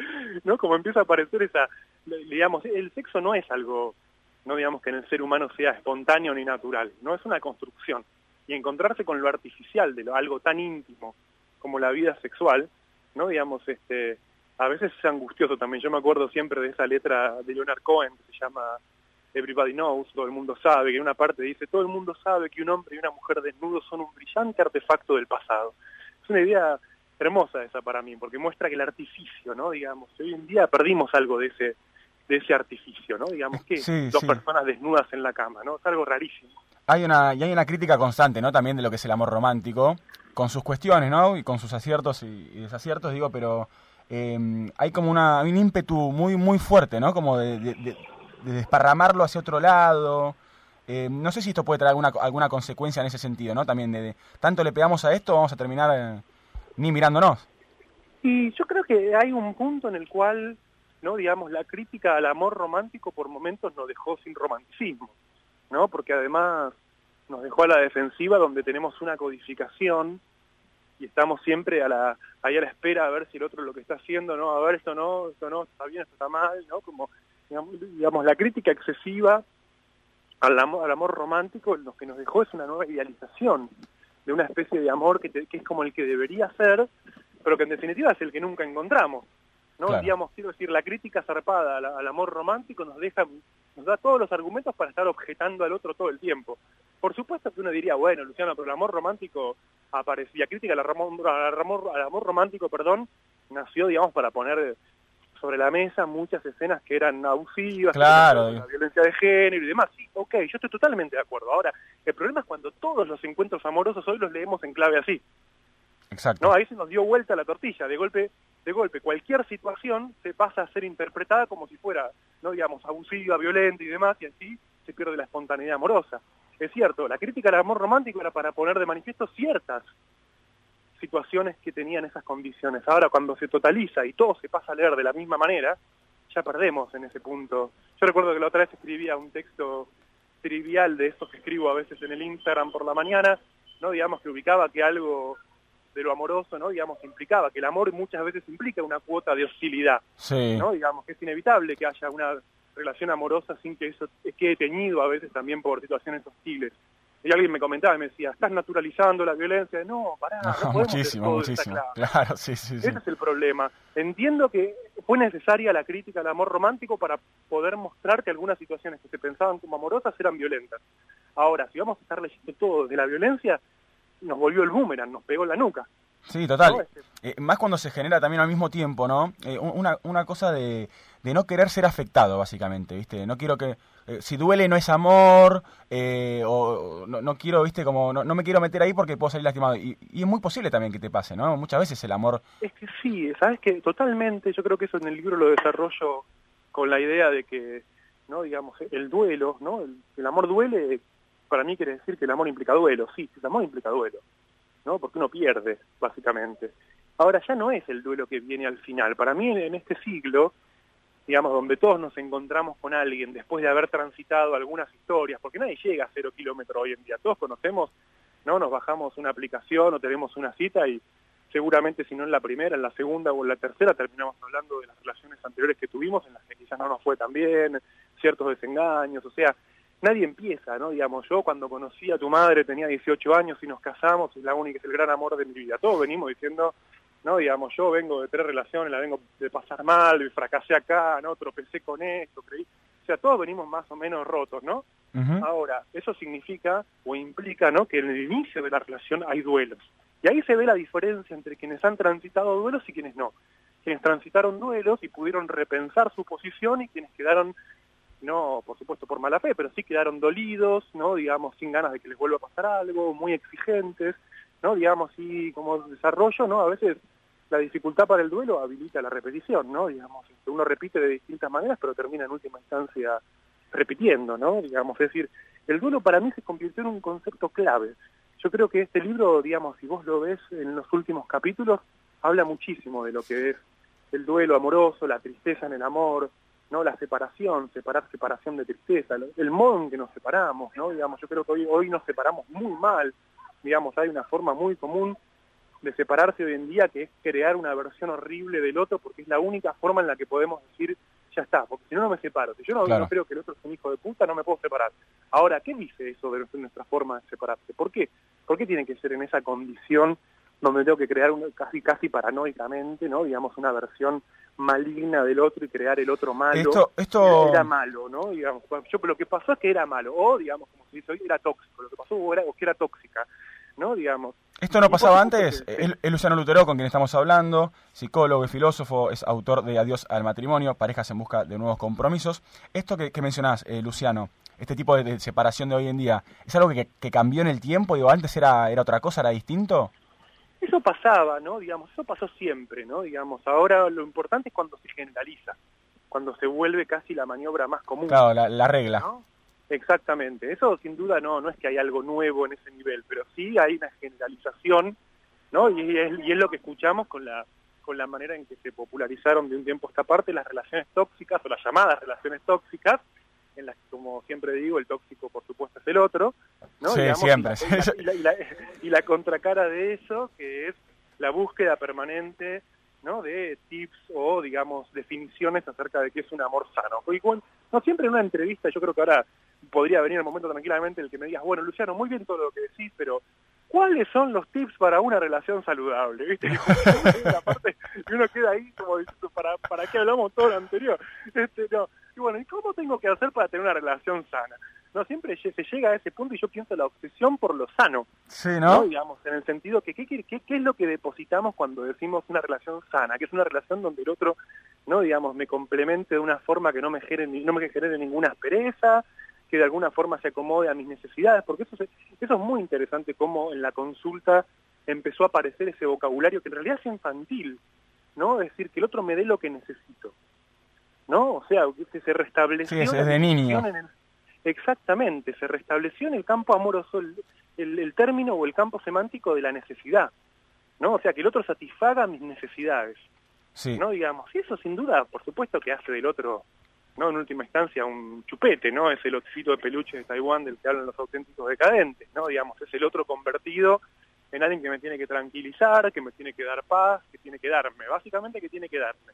¿no? Como empieza a aparecer esa, digamos, el sexo no es algo, no digamos que en el ser humano sea espontáneo ni natural, no es una construcción y encontrarse con lo artificial de lo, algo tan íntimo como la vida sexual, ¿no? Digamos, este, a veces es angustioso también. Yo me acuerdo siempre de esa letra de Leonard Cohen que se llama Everybody Knows, todo el mundo sabe, que en una parte dice, todo el mundo sabe que un hombre y una mujer desnudos son un brillante artefacto del pasado. Es una idea hermosa esa para mí, porque muestra que el artificio, ¿no? Digamos, hoy en día perdimos algo de ese de ese artificio, ¿no? Digamos que Sí, dos sí. personas desnudas en la cama, ¿no? Es algo rarísimo. Hay una, y hay una crítica constante, ¿no? También de lo que es el amor romántico, con sus cuestiones, ¿no? Y con sus aciertos y, y desaciertos, digo, pero eh, hay como una, un ímpetu muy, muy fuerte, ¿no? Como de, de- de- de desparramarlo hacia otro lado. Eh, no sé si esto puede traer alguna, alguna consecuencia en ese sentido, ¿no? También de, tanto le pegamos a esto, vamos a terminar eh, ni mirándonos. Y yo creo que hay un punto en el cual, no digamos, la crítica al amor romántico por momentos nos dejó sin romanticismo, ¿no? Porque además nos dejó a la defensiva donde tenemos una codificación y estamos siempre a la ahí a la espera a ver si el otro lo que está haciendo, no, a ver esto no, esto no, está bien, esto está mal, ¿no? Como digamos, la crítica excesiva al amor, al amor romántico lo que nos dejó es una nueva idealización de una especie de amor que, te- que es como el que debería ser, pero que en definitiva es el que nunca encontramos. ¿no? Claro. Digamos, quiero decir, la crítica zarpada al, al amor romántico nos deja, nos da todos los argumentos para estar objetando al otro todo el tiempo. Por supuesto que uno diría, bueno, Luciano, pero el amor romántico aparecía, crítica al amor, al amor, al amor romántico, perdón, nació, digamos, para poner sobre la mesa muchas escenas que eran abusivas, Claro. la violencia de género y demás. Sí, ok, yo estoy totalmente de acuerdo. Ahora, el problema es cuando todos los encuentros amorosos hoy los leemos en clave así. Exacto. No, ahí se nos dio vuelta la tortilla. De golpe, de golpe, cualquier situación se pasa a ser interpretada como si fuera, no digamos, abusiva, violenta y demás, y así se pierde la espontaneidad amorosa. Es cierto, la crítica al amor romántico era para poner de manifiesto ciertas situaciones que tenían esas condiciones. Ahora, cuando se totaliza y todo se pasa a leer de la misma manera, ya perdemos en ese punto. Yo recuerdo que la otra vez escribía un texto trivial de esos que escribo a veces en el Instagram por la mañana, no digamos que ubicaba que algo de lo amoroso, no digamos implicaba que el amor muchas veces implica una cuota de hostilidad, Sí. no digamos que es inevitable que haya una relación amorosa sin que eso quede teñido a veces también por situaciones hostiles. Y alguien me comentaba y me decía, estás naturalizando la violencia. No, pará, no, No, <laughs> podemos muchísimo, muchísimo. Claro, sí, sí, sí. Ese es el problema. Entiendo que fue necesaria la crítica al amor romántico para poder mostrar que algunas situaciones que se pensaban como amorosas eran violentas. Ahora, si vamos a estar leyendo todo de la violencia, nos volvió el boomerang, nos pegó en la nuca. Sí, total. No, este- Eh, más cuando se genera también al mismo tiempo, ¿no? Eh, un- una, una cosa de, de no querer ser afectado, básicamente, ¿viste? No quiero que... eh, si duele no es amor, eh, o o no, no quiero, ¿viste? Como no, no me quiero meter ahí porque puedo salir lastimado. Y, y es muy posible también que te pase, ¿no? Muchas veces el amor... Es que sí, sabes que totalmente, yo creo que eso en el libro lo desarrollo con la idea de que, no, digamos, el duelo, ¿no? El, el amor duele, para mí quiere decir que el amor implica duelo, sí, el amor implica duelo, ¿no? Porque uno pierde, básicamente. Ahora ya no es el duelo que viene al final. Para mí en, este siglo, digamos, donde todos nos encontramos con alguien después de haber transitado algunas historias, porque nadie llega a cero kilómetros hoy en día, todos conocemos, ¿no? Nos bajamos una aplicación o tenemos una cita y seguramente si no en la primera, en la segunda o en la tercera terminamos hablando de las relaciones anteriores que tuvimos en las que quizás no nos fue tan bien, ciertos desengaños, o sea, nadie empieza, ¿no? Digamos, yo cuando conocí a tu madre tenía 18 años y nos casamos, es la única, es el gran amor de mi vida. Todos venimos diciendo, ¿no? Digamos, yo vengo de tres relaciones, la vengo de pasar mal, fracasé acá, ¿no? Tropecé con esto, creí. O sea, todos venimos más o menos rotos, ¿no? Ahora, eso significa o implica, ¿no? Que en el inicio de la relación hay duelos. Y ahí se ve la diferencia entre quienes han transitado duelos y quienes no. Quienes transitaron duelos y pudieron repensar su posición y quienes quedaron, no, por supuesto por mala fe, pero sí quedaron dolidos, ¿no? Digamos, sin ganas de que les vuelva a pasar algo, muy exigentes, ¿no? Digamos, y como desarrollo, ¿no? A veces la dificultad para el duelo habilita la repetición, ¿no? Digamos, este, uno repite de distintas maneras, pero termina en última instancia repitiendo, ¿no? Digamos, es decir, el duelo para mí se convirtió en un concepto clave. Yo creo que este libro, digamos, si vos lo ves en los últimos capítulos, habla muchísimo de lo que es el duelo amoroso, la tristeza en el amor, ¿no? La separación, separar separación de tristeza, el modo en que nos separamos, ¿no? Digamos, yo creo que hoy, hoy nos separamos muy mal, digamos, hay una forma muy común de separarse hoy en día que es crear una versión horrible del otro porque es la única forma en la que podemos decir ya está, porque si no no me separo, si yo no, Claro. no creo que el otro es un hijo de puta no me puedo separar. Ahora, ¿qué dice eso de nuestra forma de separarse? ¿Por qué? ¿Por qué tiene que ser en esa condición donde tengo que crear una, casi casi paranoicamente, ¿no? Digamos una versión maligna del otro y crear el otro malo. Esto- esto- Era, malo, ¿no? Digamos, yo lo que pasó es que era malo o digamos como se dice hoy era tóxico, lo que pasó era o que era tóxica, ¿no? Digamos. ¿Esto no pasaba antes? que- Es, es Luciano Lutero con quien estamos hablando, psicólogo y filósofo, es autor de Adiós al matrimonio, parejas en busca de nuevos compromisos. Esto que, que mencionás, eh, Luciano, este tipo de, de separación de hoy en día, ¿es algo que, que cambió en el tiempo? Digo, ¿antes era, era otra cosa, era distinto? Eso pasaba, ¿no? Digamos, eso pasó siempre, ¿no? Digamos, ahora lo importante es cuando se generaliza, cuando se vuelve casi la maniobra más común. Claro, la, la regla. ¿no? Exactamente. Eso sin duda no, no es que hay algo nuevo en ese nivel, pero sí hay una generalización, ¿no? Y es, y es lo que escuchamos con la con la manera en que se popularizaron de un tiempo a esta parte las relaciones tóxicas o las llamadas relaciones tóxicas, en las que, como siempre digo, el tóxico por supuesto es el otro, ¿no? Sí, Digamos, siempre. Y la, y, la, y, la, y la contracara de eso, que es la búsqueda permanente ¿no? de tips o, digamos, definiciones acerca de qué es un amor sano. Igual, no siempre en una entrevista, yo creo que ahora podría venir el momento tranquilamente el que me digas, bueno, Luciano, muy bien todo lo que decís, pero ¿cuáles son los tips para una relación saludable? ¿Viste? <laughs> la parte y uno queda ahí como diciendo, ¿para, ¿para qué hablamos todo lo anterior? Este, no. Y bueno, ¿y cómo tengo que hacer para tener una relación sana? No, siempre se llega a ese punto y yo pienso la obsesión por lo sano. Sí, ¿no? Digamos, en el sentido que ¿qué, qué, qué, qué es lo que depositamos cuando decimos una relación sana? Que es una relación donde el otro, no digamos, me complemente de una forma que no me genere, no me genere ninguna aspereza, que de alguna forma se acomode a mis necesidades, porque eso, se, eso es muy interesante cómo en la consulta empezó a aparecer ese vocabulario que en realidad es infantil, ¿no? Es decir, que el otro me dé lo que necesito, ¿no? O sea, que se restableció... Sí, es, es de niño. En el, exactamente, se restableció en el campo amoroso el, el, el término o el campo semántico de la necesidad, ¿no? O sea, que el otro satisfaga mis necesidades, sí. ¿no? Digamos, y eso sin duda, por supuesto que hace del otro no en última instancia un chupete, ¿no? Es el osito de peluche de Taiwán del que hablan los auténticos decadentes, ¿no? Digamos, es el otro convertido en alguien que me tiene que tranquilizar, que me tiene que dar paz, que tiene que darme, básicamente que tiene que darme,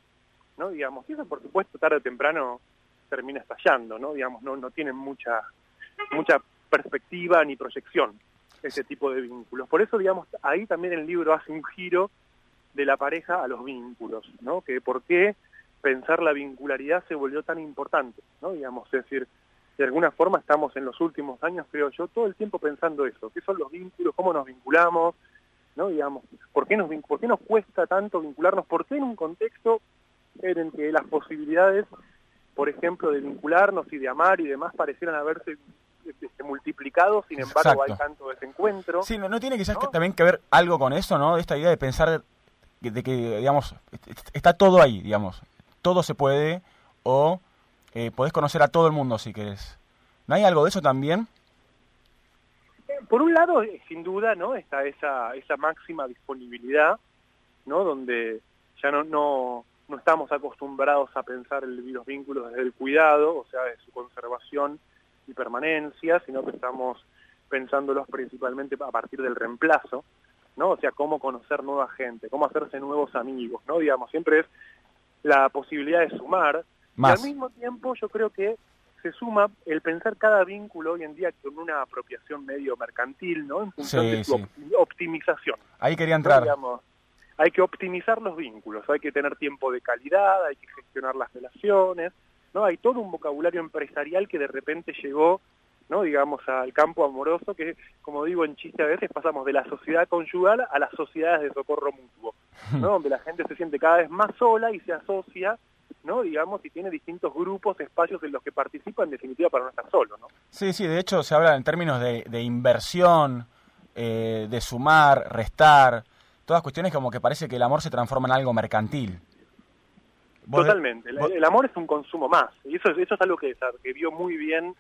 ¿no? Digamos, y eso por supuesto tarde o temprano termina estallando, ¿no? Digamos, no no tienen mucha mucha perspectiva ni proyección ese tipo de vínculos. Por eso, digamos, ahí también el libro hace un giro de la pareja a los vínculos, ¿no? Que por qué pensar la vincularidad se volvió tan importante, ¿no? Digamos, es decir, de alguna forma estamos en los últimos años, creo yo, todo el tiempo pensando eso, qué son los vínculos, cómo nos vinculamos, ¿no? Digamos, ¿por qué nos, por qué nos cuesta tanto vincularnos? ¿Por qué en un contexto en el que las posibilidades, por ejemplo, de vincularnos y de amar y demás parecieran haberse este, multiplicado, sin embargo hay tanto desencuentro. Sí, no, no tiene quizás Que también que ver algo con eso, ¿no? Esta idea de pensar de que, digamos, está todo ahí, digamos. Todo se puede o eh, podés conocer a todo el mundo si querés. ¿No hay algo de eso también? Por un lado, eh, sin duda, ¿no? Está esa, esa máxima disponibilidad, ¿no? Donde ya no, no, no estamos acostumbrados a pensar los vínculos desde el cuidado, o sea, de su conservación y permanencia, sino que estamos pensándolos principalmente a partir del reemplazo, ¿no? O sea, cómo conocer nueva gente, cómo hacerse nuevos amigos, ¿no? Digamos, siempre es la posibilidad de sumar. Y al mismo tiempo yo creo que se suma el pensar cada vínculo hoy en día con una apropiación medio mercantil, ¿no? En función de su optimización. Ahí quería entrar. hay que optimizar los vínculos, hay que tener tiempo de calidad, hay que gestionar las relaciones, ¿no? Hay todo un vocabulario empresarial que de repente llegó ¿no? digamos, al campo amoroso, que como digo en chiste a veces pasamos de la sociedad conyugal a las sociedades de socorro mutuo, ¿no? <laughs> donde la gente se siente cada vez más sola y se asocia, ¿no? digamos, y tiene distintos grupos, espacios en los que participa, en definitiva, para no estar solo. ¿no? Sí, sí, de hecho se habla en términos de, inversión, eh, de sumar, restar, todas cuestiones como que parece que el amor se transforma en algo mercantil. Totalmente, el, amor es un consumo más, y eso, eso es algo que, que vio muy bien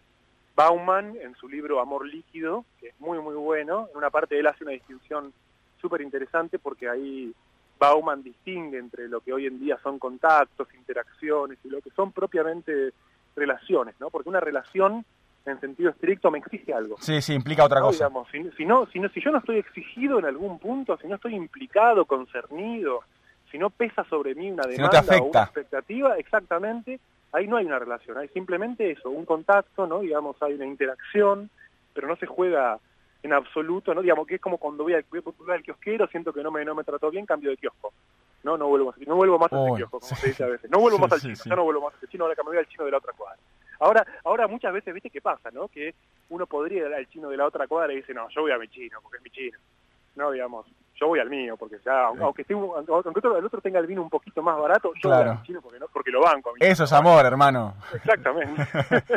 Bauman en su libro Amor Líquido, que es muy muy bueno, en una parte él hace una distinción súper interesante porque ahí Bauman distingue entre lo que hoy en día son contactos, interacciones y lo que son propiamente relaciones, ¿no? Porque una relación en sentido estricto me exige algo. Sí, sí, implica otra cosa. Digamos, si, si, no, si, no, si yo no estoy exigido en algún punto, si no estoy implicado, concernido, si no pesa sobre mí una demanda o una expectativa, exactamente, ahí no hay una relación, hay simplemente eso, un contacto, ¿no? Digamos, hay una interacción, pero no se juega en absoluto, ¿no? Digamos que es como cuando voy al, voy al kiosquero, siento que no me, no me trató bien, cambio de kiosco. No, no vuelvo, no vuelvo más a ese kiosco, como se dice a veces. No vuelvo más al chino, ya no vuelvo más al chino, ahora que me voy al chino de la otra cuadra. Ahora, ahora muchas veces, ¿viste qué pasa, no? Que uno podría ir al chino de la otra cuadra y dice, no, yo voy a mi chino, porque es mi chino. No, digamos, yo voy al mío, porque ya, aunque, esté, aunque el otro tenga el vino un poquito más barato, yo voy al chino porque, no, porque lo banco. A Eso es amor, hermano. Exactamente.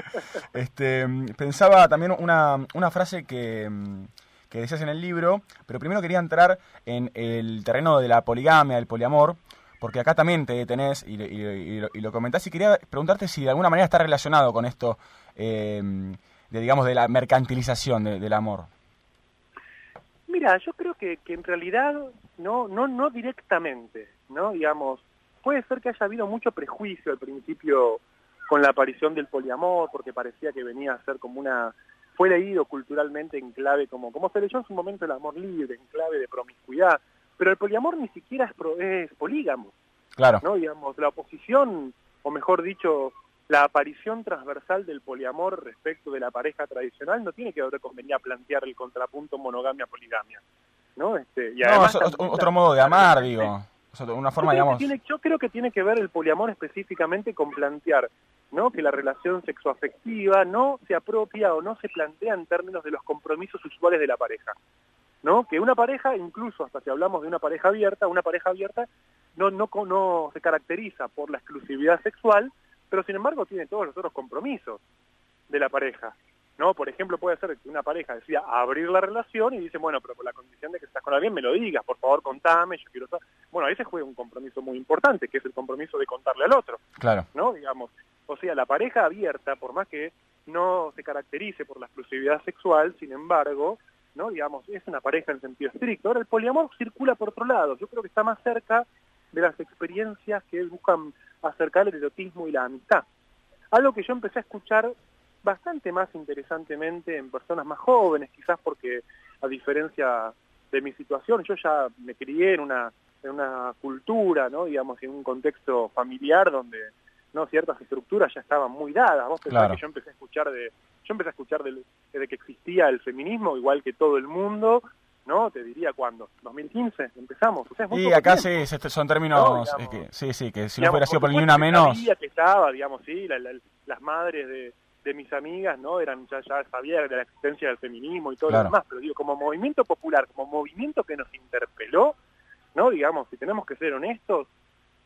<laughs> este, pensaba también una, una frase que, que decías en el libro, pero primero quería entrar en el terreno de la poligamia, el poliamor, porque acá también te tenés y, y, lo comentás y quería preguntarte si de alguna manera está relacionado con esto eh, de, digamos, de la mercantilización del amor. Mira, yo creo que, que en realidad no, no, no directamente, ¿no? Digamos, puede ser que haya habido mucho prejuicio al principio con la aparición del poliamor, porque parecía que venía a ser como una... Fue leído culturalmente en clave como, como se leyó en su momento el amor libre, en clave de promiscuidad, pero el poliamor ni siquiera es, es polígamo. Claro. ¿no? Digamos, la oposición, o mejor dicho, la aparición transversal del poliamor respecto de la pareja tradicional no tiene que ver con venir a plantear el contrapunto monogamia-poligamia. ¿no? Este, y además, otro modo de amar, digo. Una forma, yo creo, yo creo que tiene que ver el poliamor específicamente con plantear ¿no? que la relación sexoafectiva no se apropia o no se plantea en términos de los compromisos usuales de la pareja. ¿no? Que una pareja, incluso hasta si hablamos de una pareja abierta, una pareja abierta no, no, no se caracteriza por la exclusividad sexual, pero sin embargo tiene todos los otros compromisos de la pareja. ¿no? Por ejemplo, puede ser que una pareja decida abrir la relación y dice, bueno, pero por la condición de que estás con alguien, me lo digas, por favor, contame, yo quiero saber. Bueno, ahí se juega un compromiso muy importante, que es el compromiso de contarle al otro. Claro. ¿No? Digamos, o sea, la pareja abierta, por más que no se caracterice por la exclusividad sexual, sin embargo, ¿no? Digamos, es una pareja en sentido estricto. Ahora, el poliamor circula por otro lado. Yo creo que está más cerca de las experiencias que buscan acercar el erotismo y la amistad. Algo que yo empecé a escuchar bastante más interesantemente en personas más jóvenes, quizás porque a diferencia de mi situación, yo ya me crié en una, en una cultura, ¿no? digamos, en un contexto familiar donde no ciertas estructuras ya estaban muy dadas. Vos pensás Claro. que yo empecé a escuchar de yo empecé a escuchar del- desde que existía el feminismo igual que todo el mundo, ¿no? Te diría cuándo, 2015 empezamos. O sea, Y acá tiempo. sí, son términos, No, eh, que, sí, sí, que si no hubiera sido por ni una menos, Sabía que estaba, digamos, sí, la- la- las madres de, de mis amigas, ¿no? Eran ya, ya sabían de la existencia del feminismo y todo Claro. lo demás, pero digo, como movimiento popular, como movimiento que nos interpeló, ¿no? Digamos, si tenemos que ser honestos,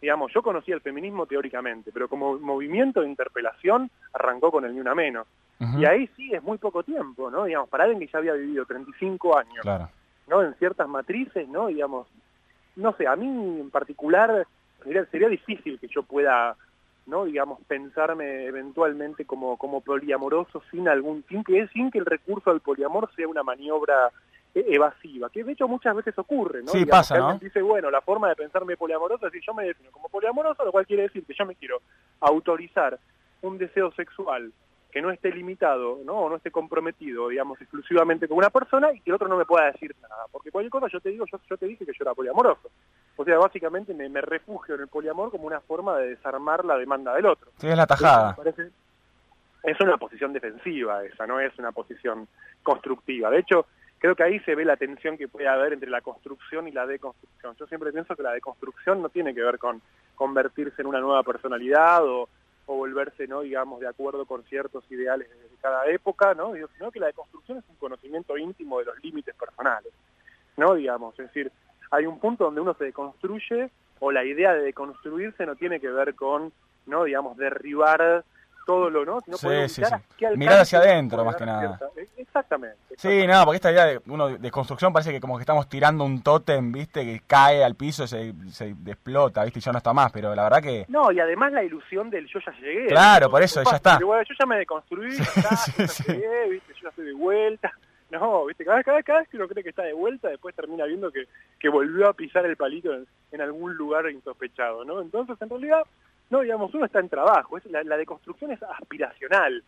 digamos, yo conocía el feminismo teóricamente, pero como movimiento de interpelación arrancó con el ni una menos. Y ahí sí es muy poco tiempo, ¿no? Digamos, para alguien que ya había vivido 35 años, claro. ¿No? En ciertas matrices, ¿no? Digamos, no sé, a mí en particular sería, sería difícil que yo pueda, ¿no? Digamos, pensarme eventualmente como, como poliamoroso sin algún, sin que, sin que el recurso al poliamor sea una maniobra eh, evasiva, que de hecho muchas veces ocurre, ¿no? Sí, Digamos, pasa, dice, bueno, la forma de pensarme poliamoroso es decir, yo me defino como poliamoroso, lo cual quiere decir que yo me quiero autorizar un deseo sexual que no esté limitado, ¿no? O no esté comprometido, digamos, exclusivamente con una persona y que el otro no me pueda decir nada. Porque cualquier cosa yo te digo, yo, yo te dije que yo era poliamoroso. O sea, básicamente me, me refugio en el poliamor como una forma de desarmar la demanda del otro. Sí, es la tajada. Parece- Es una posición defensiva esa, no es una posición constructiva. De hecho, creo que ahí se ve la tensión que puede haber entre la construcción y la deconstrucción. Yo siempre pienso que la deconstrucción no tiene que ver con convertirse en una nueva personalidad o, o volverse, no digamos, de acuerdo con ciertos ideales de cada época, ¿no? Sino que la deconstrucción es un conocimiento íntimo de los límites personales, ¿no? Digamos, es decir, hay un punto donde uno se deconstruye o la idea de deconstruirse no tiene que ver con, no digamos, derribar todo lo, ¿no? Sino Sí, poder sí, Mirar hacia adentro, más que nada. cierta- eh, Exactamente. Sí, no, porque esta idea de uno de construcción parece que como que estamos tirando un tótem, ¿viste? Que cae al piso, se, se explota, ¿viste? Y ya no está más, pero la verdad que... No, y además la ilusión del yo ya llegué. Claro, ¿no? por eso, ya está. bueno, yo ya me deconstruí, ya está, yo ya llegué, ¿viste? yo ya estoy de vuelta. No, ¿viste? Cada, cada, cada vez que uno cree que está de vuelta, después termina viendo que, que volvió a pisar el palito en, en algún lugar insospechado, ¿no? Entonces, en realidad, no, digamos, uno está en trabajo, es, la, la deconstrucción es aspiracional,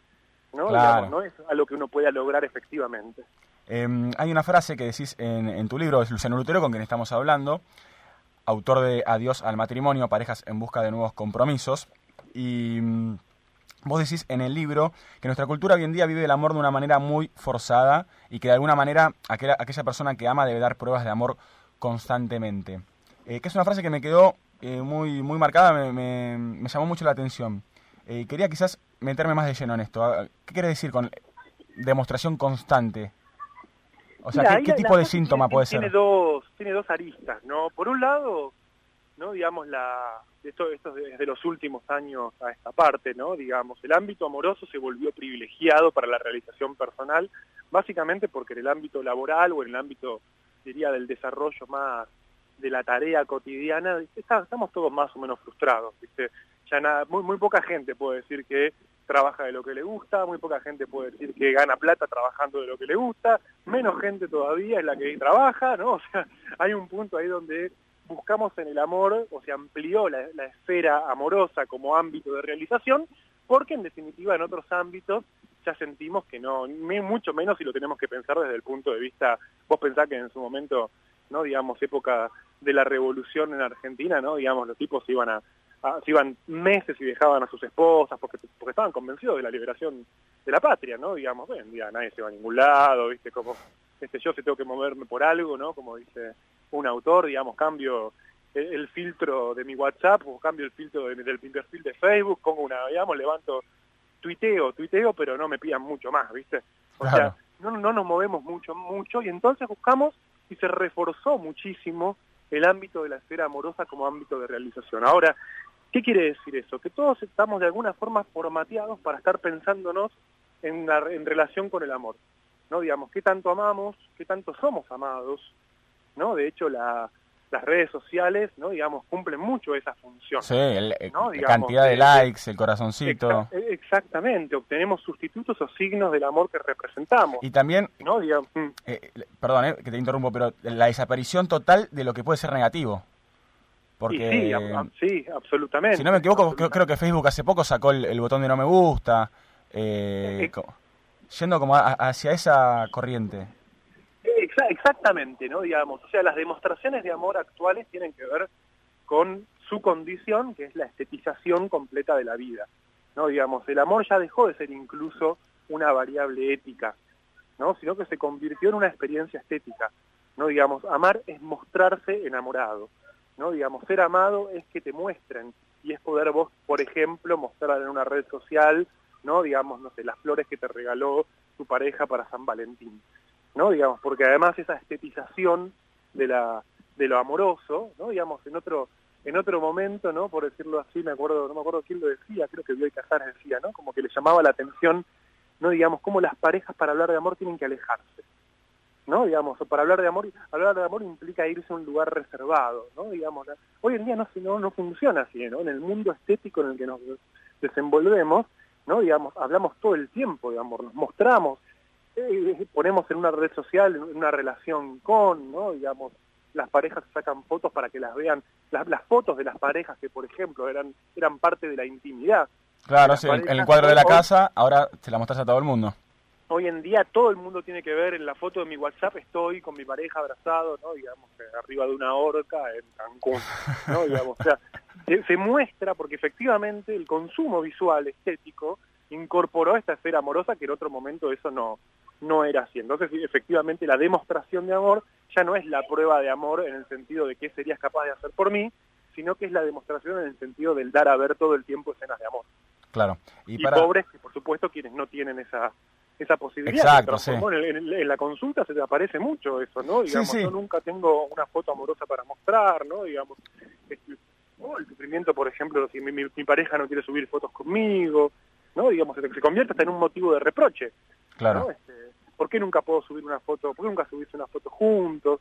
¿no? Claro. Digamos, no es algo que uno pueda lograr efectivamente. Eh, hay una frase que decís en, en tu libro, es Luciano Lutero, con quien estamos hablando, autor de Adiós al matrimonio, parejas en busca de nuevos compromisos. Y mm, vos decís en el libro que nuestra cultura hoy en día vive el amor de una manera muy forzada y que de alguna manera aquella, aquella persona que ama debe dar pruebas de amor constantemente. Eh, que es una frase que me quedó eh, muy, muy marcada, me, me- me llamó mucho la atención. Eh, quería quizás meterme más de lleno en esto. Ah, ¿Qué quiere decir con demostración constante? O sea, Mira, ¿qué, tipo de síntoma tiene- puede tiene ser? Dos, tiene dos aristas, ¿no? Por un lado, no digamos la esto, esto es de los últimos años a esta parte, ¿no? Digamos, el ámbito amoroso se volvió privilegiado para la realización personal, básicamente porque en el ámbito laboral o en el ámbito, diría, del desarrollo más de la tarea cotidiana, estamos todos más o menos frustrados, ¿viste? Ya nada, muy, muy poca gente puede decir que trabaja de lo que le gusta, muy poca gente puede decir que gana plata trabajando de lo que le gusta, menos gente todavía es la que trabaja, ¿no? <laughs> O sea, hay un punto ahí donde buscamos en el amor, o se amplió la, la esfera amorosa como ámbito de realización, porque en definitiva en otros ámbitos ya sentimos que no, mucho menos si lo tenemos que pensar desde el punto de vista, vos pensás que en su momento, no digamos, época de la revolución en Argentina, no digamos, los tipos se iban a, a- se iban meses y dejaban a sus esposas porque, porque estaban convencidos de la liberación de la patria, ¿no? Digamos, ven, ya nadie se va a ningún lado, ¿viste? Como, este, yo si tengo que moverme por algo, ¿no? Como dice un autor, digamos, cambio el, el filtro de mi WhatsApp o cambio el filtro de- del perfil de Facebook, pongo una, digamos, levanto, tuiteo, tuiteo, pero no me pidan mucho más, ¿viste? O Claro. sea, no, no nos movemos mucho, mucho, y entonces buscamos y se reforzó muchísimo el ámbito de la esfera amorosa como ámbito de realización. Ahora, ¿qué quiere decir eso? Que todos estamos de alguna forma formateados para estar pensándonos en, la- en relación con el amor. ¿no? Digamos, qué tanto amamos, qué tanto somos amados, ¿no? De hecho, la, las redes sociales, ¿no? Digamos, cumplen mucho esa función. Sí, el- eh, ¿no? la Digamos, cantidad de likes, el corazoncito. exa- eh, exactamente, obtenemos sustitutos o signos del amor que representamos. Y también, ¿no? Digamos, mm. eh, perdón eh, que te interrumpo, pero la desaparición total de lo que puede ser negativo. Porque, sí, ab- ab- sí, absolutamente. si no me equivoco, creo, creo que Facebook hace poco sacó el, el botón de no me gusta, eh, yendo como a- hacia esa corriente. Exa- exactamente, ¿no? Digamos, o sea, las demostraciones de amor actuales tienen que ver con su condición, que es la estetización completa de la vida. ¿no? Digamos, el amor ya dejó de ser incluso una variable ética, ¿no? sino que se convirtió en una experiencia estética. ¿no? Digamos, amar es mostrarse enamorado. ¿no? Digamos, ser amado es que te muestren y es poder vos, por ejemplo, mostrar en una red social, ¿no? Digamos, no sé, las flores que te regaló tu pareja para San Valentín, ¿no? Digamos, porque además esa estetización de la de lo amoroso, ¿no? Digamos, en otro en otro momento, ¿no? Por decirlo así, me acuerdo, no me acuerdo quién lo decía, creo que Bioy Casares decía, ¿no? Como que le llamaba la atención, ¿no? Digamos, cómo las parejas para hablar de amor tienen que alejarse. ¿no? Digamos, para hablar de amor, hablar de amor implica irse a un lugar reservado, ¿no? Digamos, hoy en día no, no, no funciona así, ¿no? En el mundo estético en el que nos desenvolvemos, ¿no? Digamos, hablamos todo el tiempo de amor, nos mostramos, eh, ponemos en una red social, en una relación con, ¿no? Digamos, las parejas sacan fotos para que las vean, las, las fotos de las parejas que, por ejemplo, eran, eran parte de la intimidad. Claro, sí, en el cuadro de la casa, ahora se la mostras a todo el mundo hoy en día todo el mundo tiene que ver en la foto de mi WhatsApp estoy con mi pareja abrazado, ¿no? Digamos, arriba de una horca en Cancún, ¿no? <laughs> Digamos, o sea, se, muestra porque efectivamente el consumo visual estético incorporó esta esfera amorosa que en otro momento eso no no era así. Entonces, efectivamente, la demostración de amor ya no es la prueba de amor en el sentido de qué serías capaz de hacer por mí, sino que es la demostración en el sentido del dar a ver todo el tiempo escenas de amor. Claro. Y, pobres, que por supuesto, quienes no tienen esa esa posibilidad. Exacto, en, la consulta se te aparece mucho eso, ¿no? Digamos, yo nunca tengo una foto amorosa para mostrar, ¿no? Digamos, este, el sufrimiento, por ejemplo, si mi, pareja no quiere subir fotos conmigo, ¿no? Digamos, se, se convierte hasta en un motivo de reproche. Claro. Este, ¿Por qué nunca puedo subir una foto? ¿Por qué nunca subiste una foto juntos?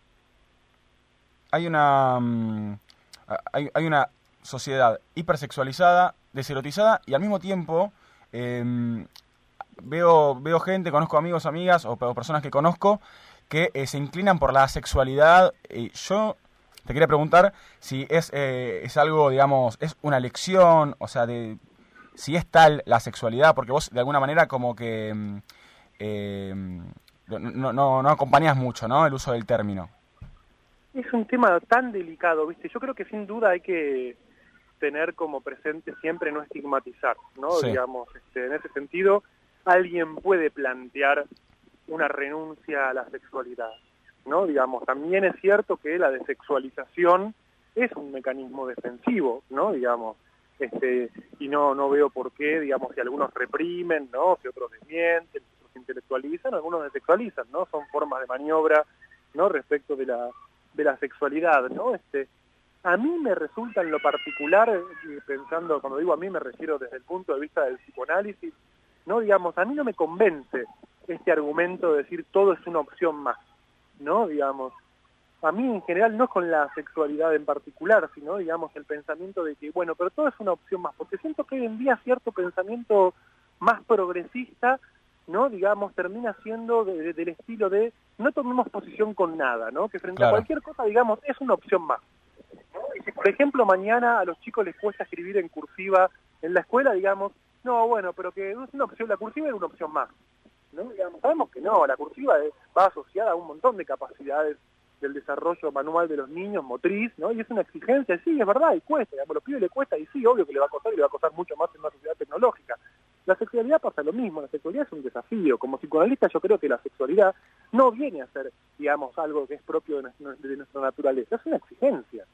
Hay una... Mm, hay, hay una sociedad hipersexualizada, deserotizada y al mismo tiempo eh, veo, veo gente, conozco amigos, amigas o, personas que conozco que eh, se inclinan por la sexualidad. Y yo te quería preguntar si es, eh, es algo, digamos, es una elección, o sea, de si es tal la sexualidad, porque vos de alguna manera como que mm, eh, no, no, no acompañas mucho, ¿no? El uso del término. Es un tema tan delicado, ¿viste? Yo creo que sin duda hay que tener como presente siempre no estigmatizar, ¿no? Digamos, este, en ese sentido, alguien puede plantear una renuncia a la sexualidad, ¿no? Digamos, también es cierto que la desexualización es un mecanismo defensivo, ¿no? Digamos, este, y no, no veo por qué, digamos, si algunos reprimen, ¿no? Si otros desmienten, otros intelectualizan, algunos desexualizan, ¿no? Son formas de maniobra, ¿no? Respecto de la, de la sexualidad, ¿no? Este, a mí me resulta en lo particular, eh, pensando, cuando digo a mí me refiero desde el punto de vista del psicoanálisis, ¿no? Digamos, a mí no me convence este argumento de decir todo es una opción más, ¿no? Digamos, a mí en general no es con la sexualidad en particular, sino, digamos, el pensamiento de que, bueno, pero todo es una opción más, porque siento que hoy en día cierto pensamiento más progresista, ¿no? Digamos, termina siendo del estilo de no tomemos posición con nada, ¿no? Que frente a cualquier cosa, digamos, es una opción más. Y si, por ejemplo, mañana a los chicos les cuesta escribir en cursiva en la escuela, digamos, no, bueno, pero que es una opción, la cursiva es una opción más. ¿no? Digamos, sabemos que no, la cursiva va asociada a un montón de capacidades del desarrollo manual de los niños, motriz, ¿no? Y es una exigencia, sí, es verdad, y cuesta, digamos, a los pibes le cuesta, y sí, obvio que le va a costar y le va a costar mucho más en una sociedad tecnológica. La sexualidad pasa lo mismo, la sexualidad es un desafío. Como psicoanalista yo creo que la sexualidad no viene a ser, digamos, algo que es propio de nuestra naturaleza, es una exigencia.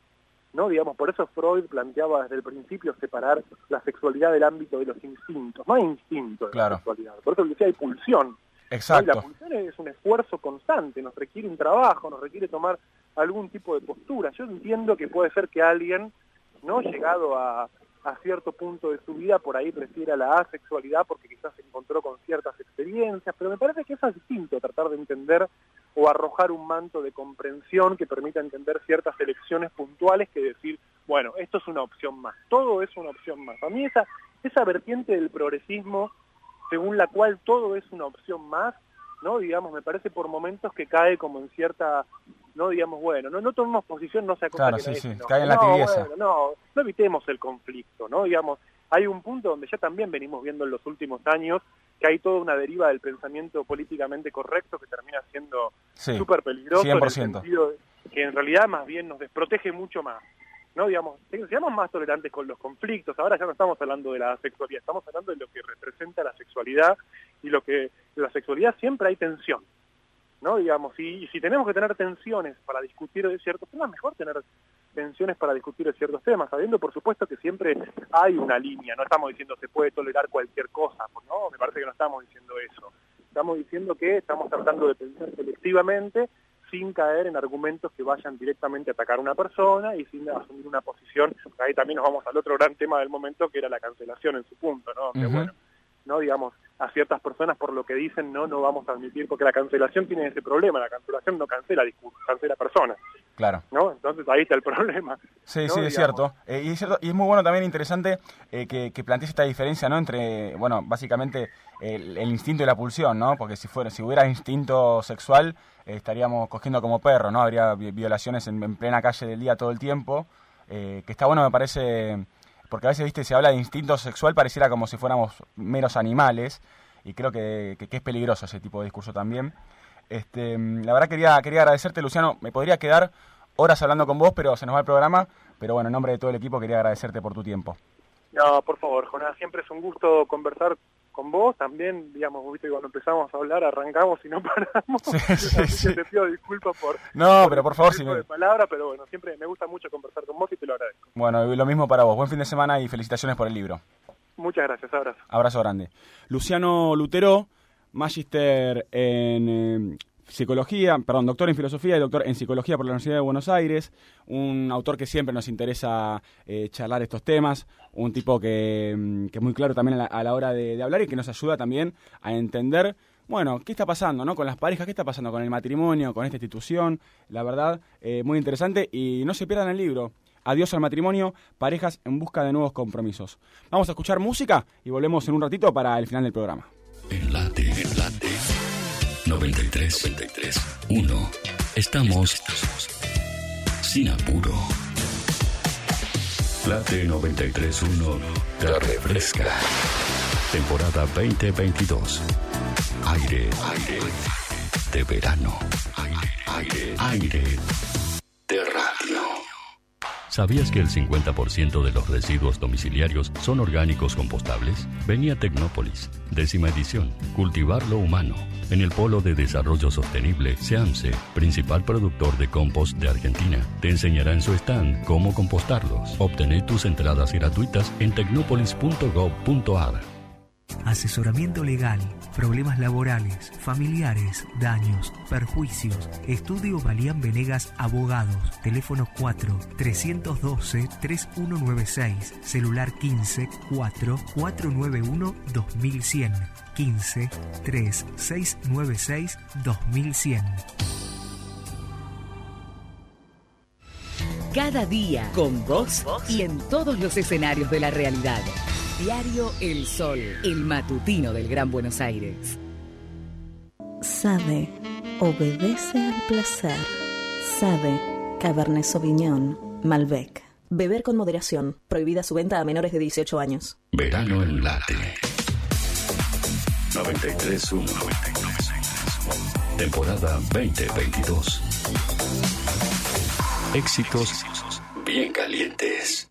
¿no? Digamos, por eso Freud planteaba desde el principio separar la sexualidad del ámbito de los instintos, no hay instinto de la sexualidad, por eso decía hay pulsión. Exacto. La pulsión es un esfuerzo constante, nos requiere un trabajo, nos requiere tomar algún tipo de postura. Yo entiendo que puede ser que alguien, no llegado a, a cierto punto de su vida, por ahí prefiera la asexualidad porque quizás se encontró con ciertas experiencias, pero me parece que es distinto, tratar de entender o arrojar un manto de comprensión que permita entender ciertas elecciones puntuales que decir, bueno, esto es una opción más, todo es una opción más. A mí esa, esa vertiente del progresismo, según la cual todo es una opción más, ¿no? Digamos, me parece por momentos que cae como en cierta, no digamos, bueno, no, no tomemos posición, no sea cosa claro, sí, sí, cae en la tibieza. no, no evitemos el conflicto, ¿no? Digamos, hay un punto donde ya también venimos viendo en los últimos años que hay toda una deriva del pensamiento políticamente correcto que termina siendo súper peligroso 100%. en el sentido que en realidad más bien nos desprotege mucho más. ¿No? Digamos, seamos más tolerantes con los conflictos. Ahora ya no estamos hablando de la sexualidad, estamos hablando de lo que representa la sexualidad y lo que la sexualidad siempre hay tensión, ¿no? Digamos, y, si tenemos que tener tensiones para discutir de ciertos temas, mejor tener tensiones para discutir de ciertos temas, sabiendo por supuesto que siempre hay una línea, no estamos diciendo se puede tolerar cualquier cosa, ¿no? Me parece que no estamos diciendo eso. Estamos diciendo que estamos tratando de pensar selectivamente sin caer en argumentos que vayan directamente a atacar a una persona y sin asumir una posición, ahí también nos vamos al otro gran tema del momento que era la cancelación en su punto, ¿no? bueno, no digamos a ciertas personas por lo que dicen no no vamos a admitir porque la cancelación tiene ese problema la cancelación no cancela discurso cancela personas. Claro. No entonces ahí está el <laughs> problema sí sí es cierto. Eh, y es cierto y es muy bueno también interesante eh, que, que plantees esta diferencia no entre bueno básicamente el, instinto y la pulsión no porque si fuera si hubiera instinto sexual eh, estaríamos cogiendo como perro no habría violaciones en, plena calle del día todo el tiempo que está bueno me parece porque a veces, viste, se habla de instinto sexual, pareciera como si fuéramos meros animales, y creo que, es peligroso ese tipo de discurso también. Este, la verdad quería, quería agradecerte, Luciano, me podría quedar horas hablando con vos, pero se nos va el programa, pero bueno, en nombre de todo el equipo quería agradecerte por tu tiempo. No, por favor, Jonás, siempre es un gusto conversar con vos también, digamos, viste, cuando empezamos a hablar arrancamos y no <laughs> paramos. Sí, Te pido disculpas por... No, pero por favor, si me... de palabra, pero bueno, siempre me gusta mucho conversar con vos y te lo agradezco. Bueno, y lo mismo para vos. Buen fin de semana y felicitaciones por el libro. Muchas gracias, abrazo. Abrazo grande. Luciano Lutero, magister en eh, psicología, perdón, doctor en filosofía y doctor en psicología por la Universidad de Buenos Aires, un autor que siempre nos interesa eh, charlar estos temas, un tipo que, mm, que es muy claro también a la, hora de, hablar y que nos ayuda también a entender, bueno, qué está pasando, ¿no? Con las parejas, qué está pasando con el matrimonio, con esta institución, la verdad, eh, muy interesante y no se pierdan el libro. Adiós al matrimonio, parejas en busca de nuevos compromisos. Vamos a escuchar música y volvemos en un ratito para el final del programa. 93, 93, 1. Estamos sin apuro. Late 93.1 te refresca. Temporada 2022. Aire, aire de verano. Aire, aire, aire de radio. ¿Sabías que el 50% de los residuos domiciliarios son orgánicos compostables? Venía Tecnópolis, décima edición, Cultivar lo Humano, en el Polo de Desarrollo Sostenible, SEAMSE, principal productor de compost de Argentina. Te enseñará en su stand cómo compostarlos. Obtener tus entradas gratuitas en tecnopolis.gov.ar. Asesoramiento legal, problemas laborales, familiares, daños, perjuicios. Estudio Valían Venegas Abogados. Teléfono 4 312 3196. Celular 15 4 491 2100. 15 3 696 2100. Cada día con vos y en todos los escenarios de la realidad. Diario El Sol, el matutino del Gran Buenos Aires. Sabe, obedece al placer. Sabe, Cabernet Sauvignon, Malbec. Beber con moderación. Prohibida su venta a menores de 18 años. Verano en late. 93.1. Temporada 2022. Éxitos bien calientes.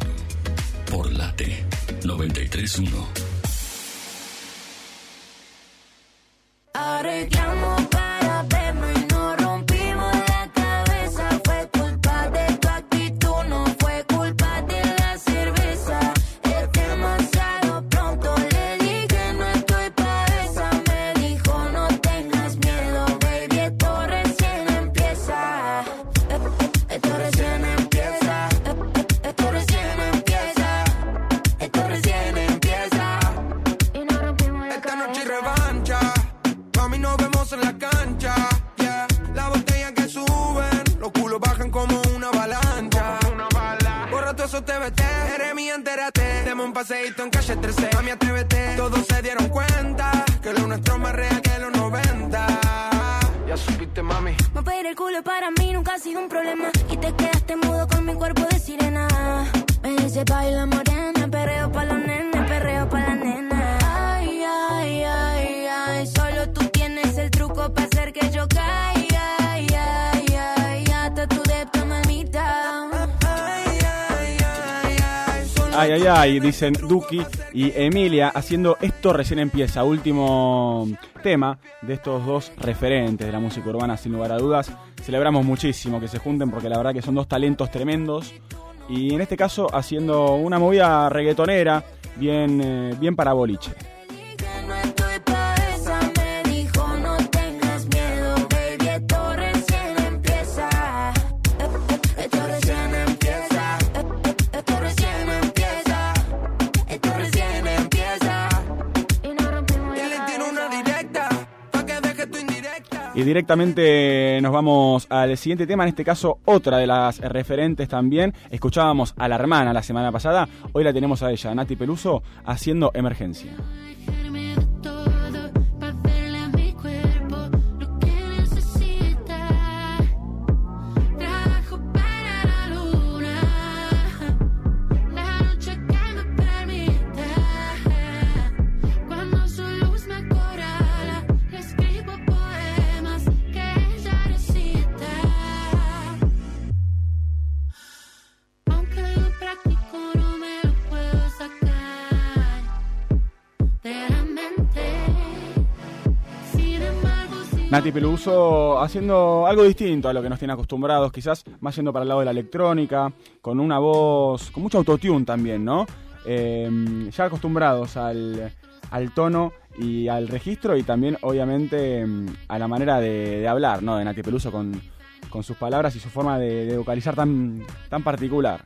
por Late 931. Arreglamos para Deme un paseíto en calle 13. Mami, atrévete. Todos se dieron cuenta que lo nuestro es más real que los 90. Ya supiste, mami. Mover el culo para mí nunca ha sido un problema. Y te quedaste mudo con mi cuerpo de sirena. Me dice baila morena, perreo pa' los nenes, perreo pa' la nena. Ay, ay, ay, ay, solo tú tienes el truco para hacer que yo caiga. Ay, ay, ay, dicen Duki y Emilia haciendo Esto recién empieza, último tema de estos dos referentes de la música urbana, sin lugar a dudas. Celebramos muchísimo que se junten porque la verdad que son dos talentos tremendos. Y en este caso haciendo una movida reggaetonera bien, eh, bien para boliche. Y directamente nos vamos al siguiente tema, en este caso otra de las referentes también. Escuchábamos a la hermana la semana pasada, hoy la tenemos a ella, Nati Peluso, haciendo emergencia. Nati Peluso haciendo algo distinto a lo que nos tiene acostumbrados, quizás más yendo para el lado de la electrónica, con una voz, con mucho autotune también, ¿no? Eh, ya acostumbrados al, al tono y al registro y también obviamente mm, a la manera de, de hablar, ¿no? De Nati Peluso con, con sus palabras y su forma de, de vocalizar tan, tan particular.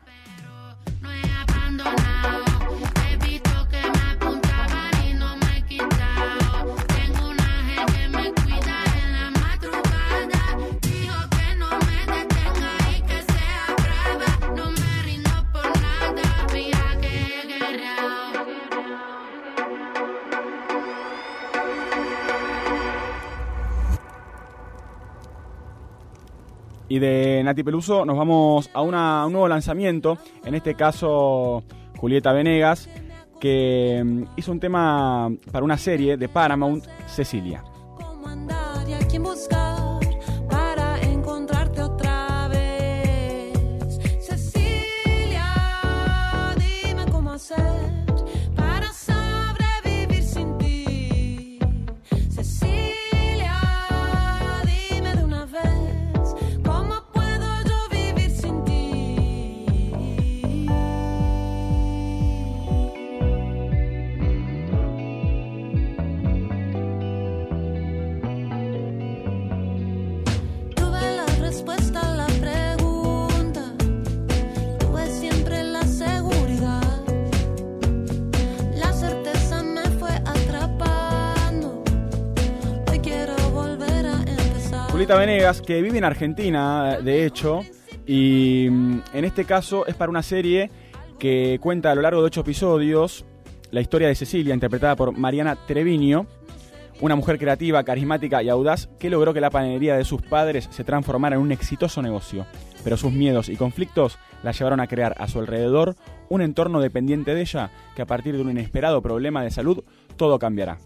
Y de Nati Peluso nos vamos a, una- a un nuevo lanzamiento, en este caso Julieta Venegas, que mm, hizo un tema para una serie de Paramount, Cecilia. Venegas, que vive en Argentina, de hecho, y mm, en este caso es para una serie que cuenta a lo largo de ocho episodios la historia de Cecilia, interpretada por Mariana Treviño, una mujer creativa, carismática y audaz que logró que la panadería de sus padres se transformara en un exitoso negocio. Pero sus miedos y conflictos la llevaron a crear a su alrededor un entorno dependiente de ella que a partir de un inesperado problema de salud todo cambiará.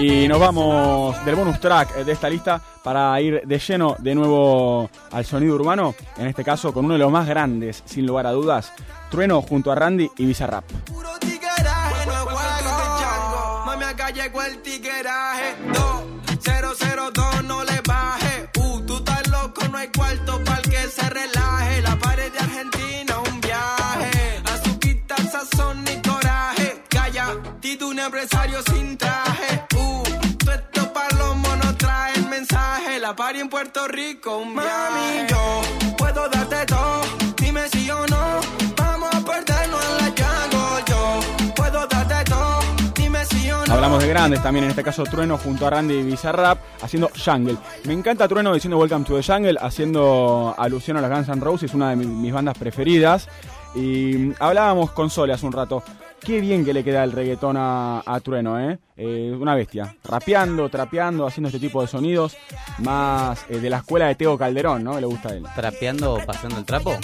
Y nos vamos del bonus track de esta lista para ir de lleno de nuevo al sonido urbano, en este caso con uno de los más grandes, sin lugar a dudas, Trueno junto a Randy y Bizarrap. tigueraje, no juego. Mami, acá llegó el tigueraje. 2002, no le baje. Uh, tú estás loco, no hay cuarto para que se relaje. La pared de Argentina, un viaje. Azuquita, sazón y coraje. Calla, Tito, un empresario sin traje. La party en Puerto Rico, un viaje. Mami, yo puedo darte todo. Dime si o no. Vamos a perdernos en la jungle. Yo puedo darte todo. Dime si o no. Hablamos de grandes también, en este caso Trueno junto a Randy y Bizarrap haciendo Jungle. Me encanta Trueno diciendo Welcome to the Jungle, haciendo alusión a los Guns N' Roses, una de mi- mis bandas preferidas. Y hablábamos con Sole hace un rato. Qué bien que le queda el reggaetón a, a Trueno, ¿eh? Eh, Una bestia. Rapeando, trapeando, haciendo este tipo de sonidos. Más eh, de la escuela de Teo Calderón, ¿no? Que le gusta a él. ¿Trapeando, pasando el trapo?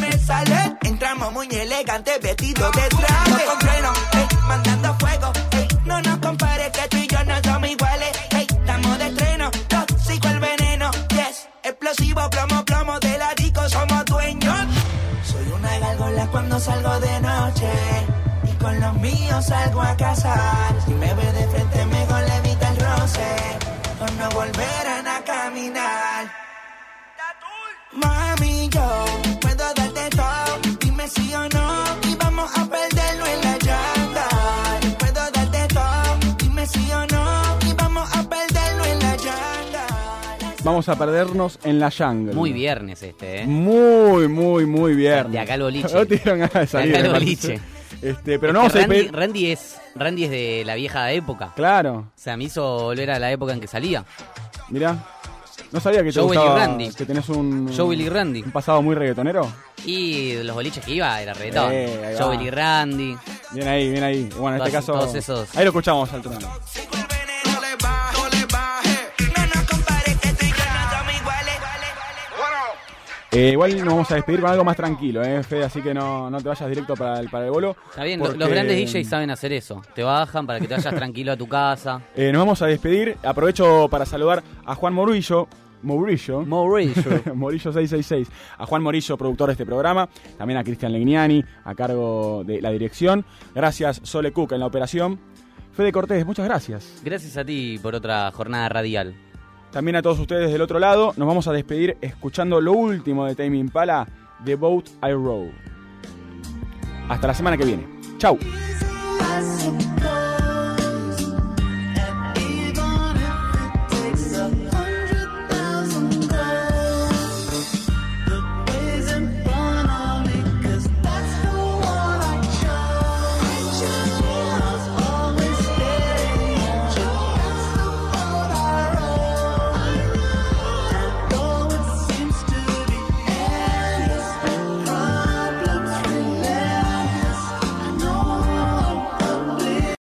me sale. Entramos muy elegantes, vestidos de traje. Con freno, ey, mandando fuego. no nos compares que tú y yo no somos iguales. estamos de estreno, tóxico el veneno. Yes, explosivo, plomo, plomo de la disco, somos dueños. Soy una gárgola cuando salgo de noche. Con los míos salgo a cazar. Si me ve de frente, mejor le evita el roce. O no volverán a caminar. Mami, yo puedo darte todo. Dime sí o no. Y vamos a perderlo en la llanta. Puedo darte todo. Dime sí o no. Y vamos a perderlo en la llanta. Vamos a perdernos en la jungle. Muy viernes este, ¿eh? Muy, muy, muy viernes. De acá al boliche. <laughs> No te dieron ganas de salir. De acá parece. boliche. Este, pero Es no vamos que a Randy, despedir. Randy es Randy es de la vieja época. Claro. O sea, me hizo volver a la época en que salía. Mirá. No sabía que te gustaba, Randy. que tenés un, Joel y Randy. un pasado muy reggaetonero. Y los boliches que iba era reggaetón. Eh. Joel y Randy. Bien ahí, bien ahí. Bueno, en este caso. todos esos. Ahí lo escuchamos al Eh, igual nos vamos a despedir con algo más tranquilo, ¿eh, Fede? Así que no, no te vayas directo para el, para el bolo. Está bien, porque, los grandes DJs saben hacer eso. Te bajan para que te vayas tranquilo a tu casa. <laughs> eh, nos vamos a despedir. Aprovecho para saludar a Juan Morillo. Morillo. Morillo. <laughs> Morillo 666. A Juan Morillo, productor de este programa. También a Cristian Legnani, a cargo de la dirección. Gracias, Sole Cook, en la operación. Fede Cortés, muchas gracias. Gracias a ti por otra jornada radial. También a todos ustedes del otro lado, nos vamos a despedir escuchando lo último de Tame Impala, The Boat I Row. Hasta la semana que viene. Chau.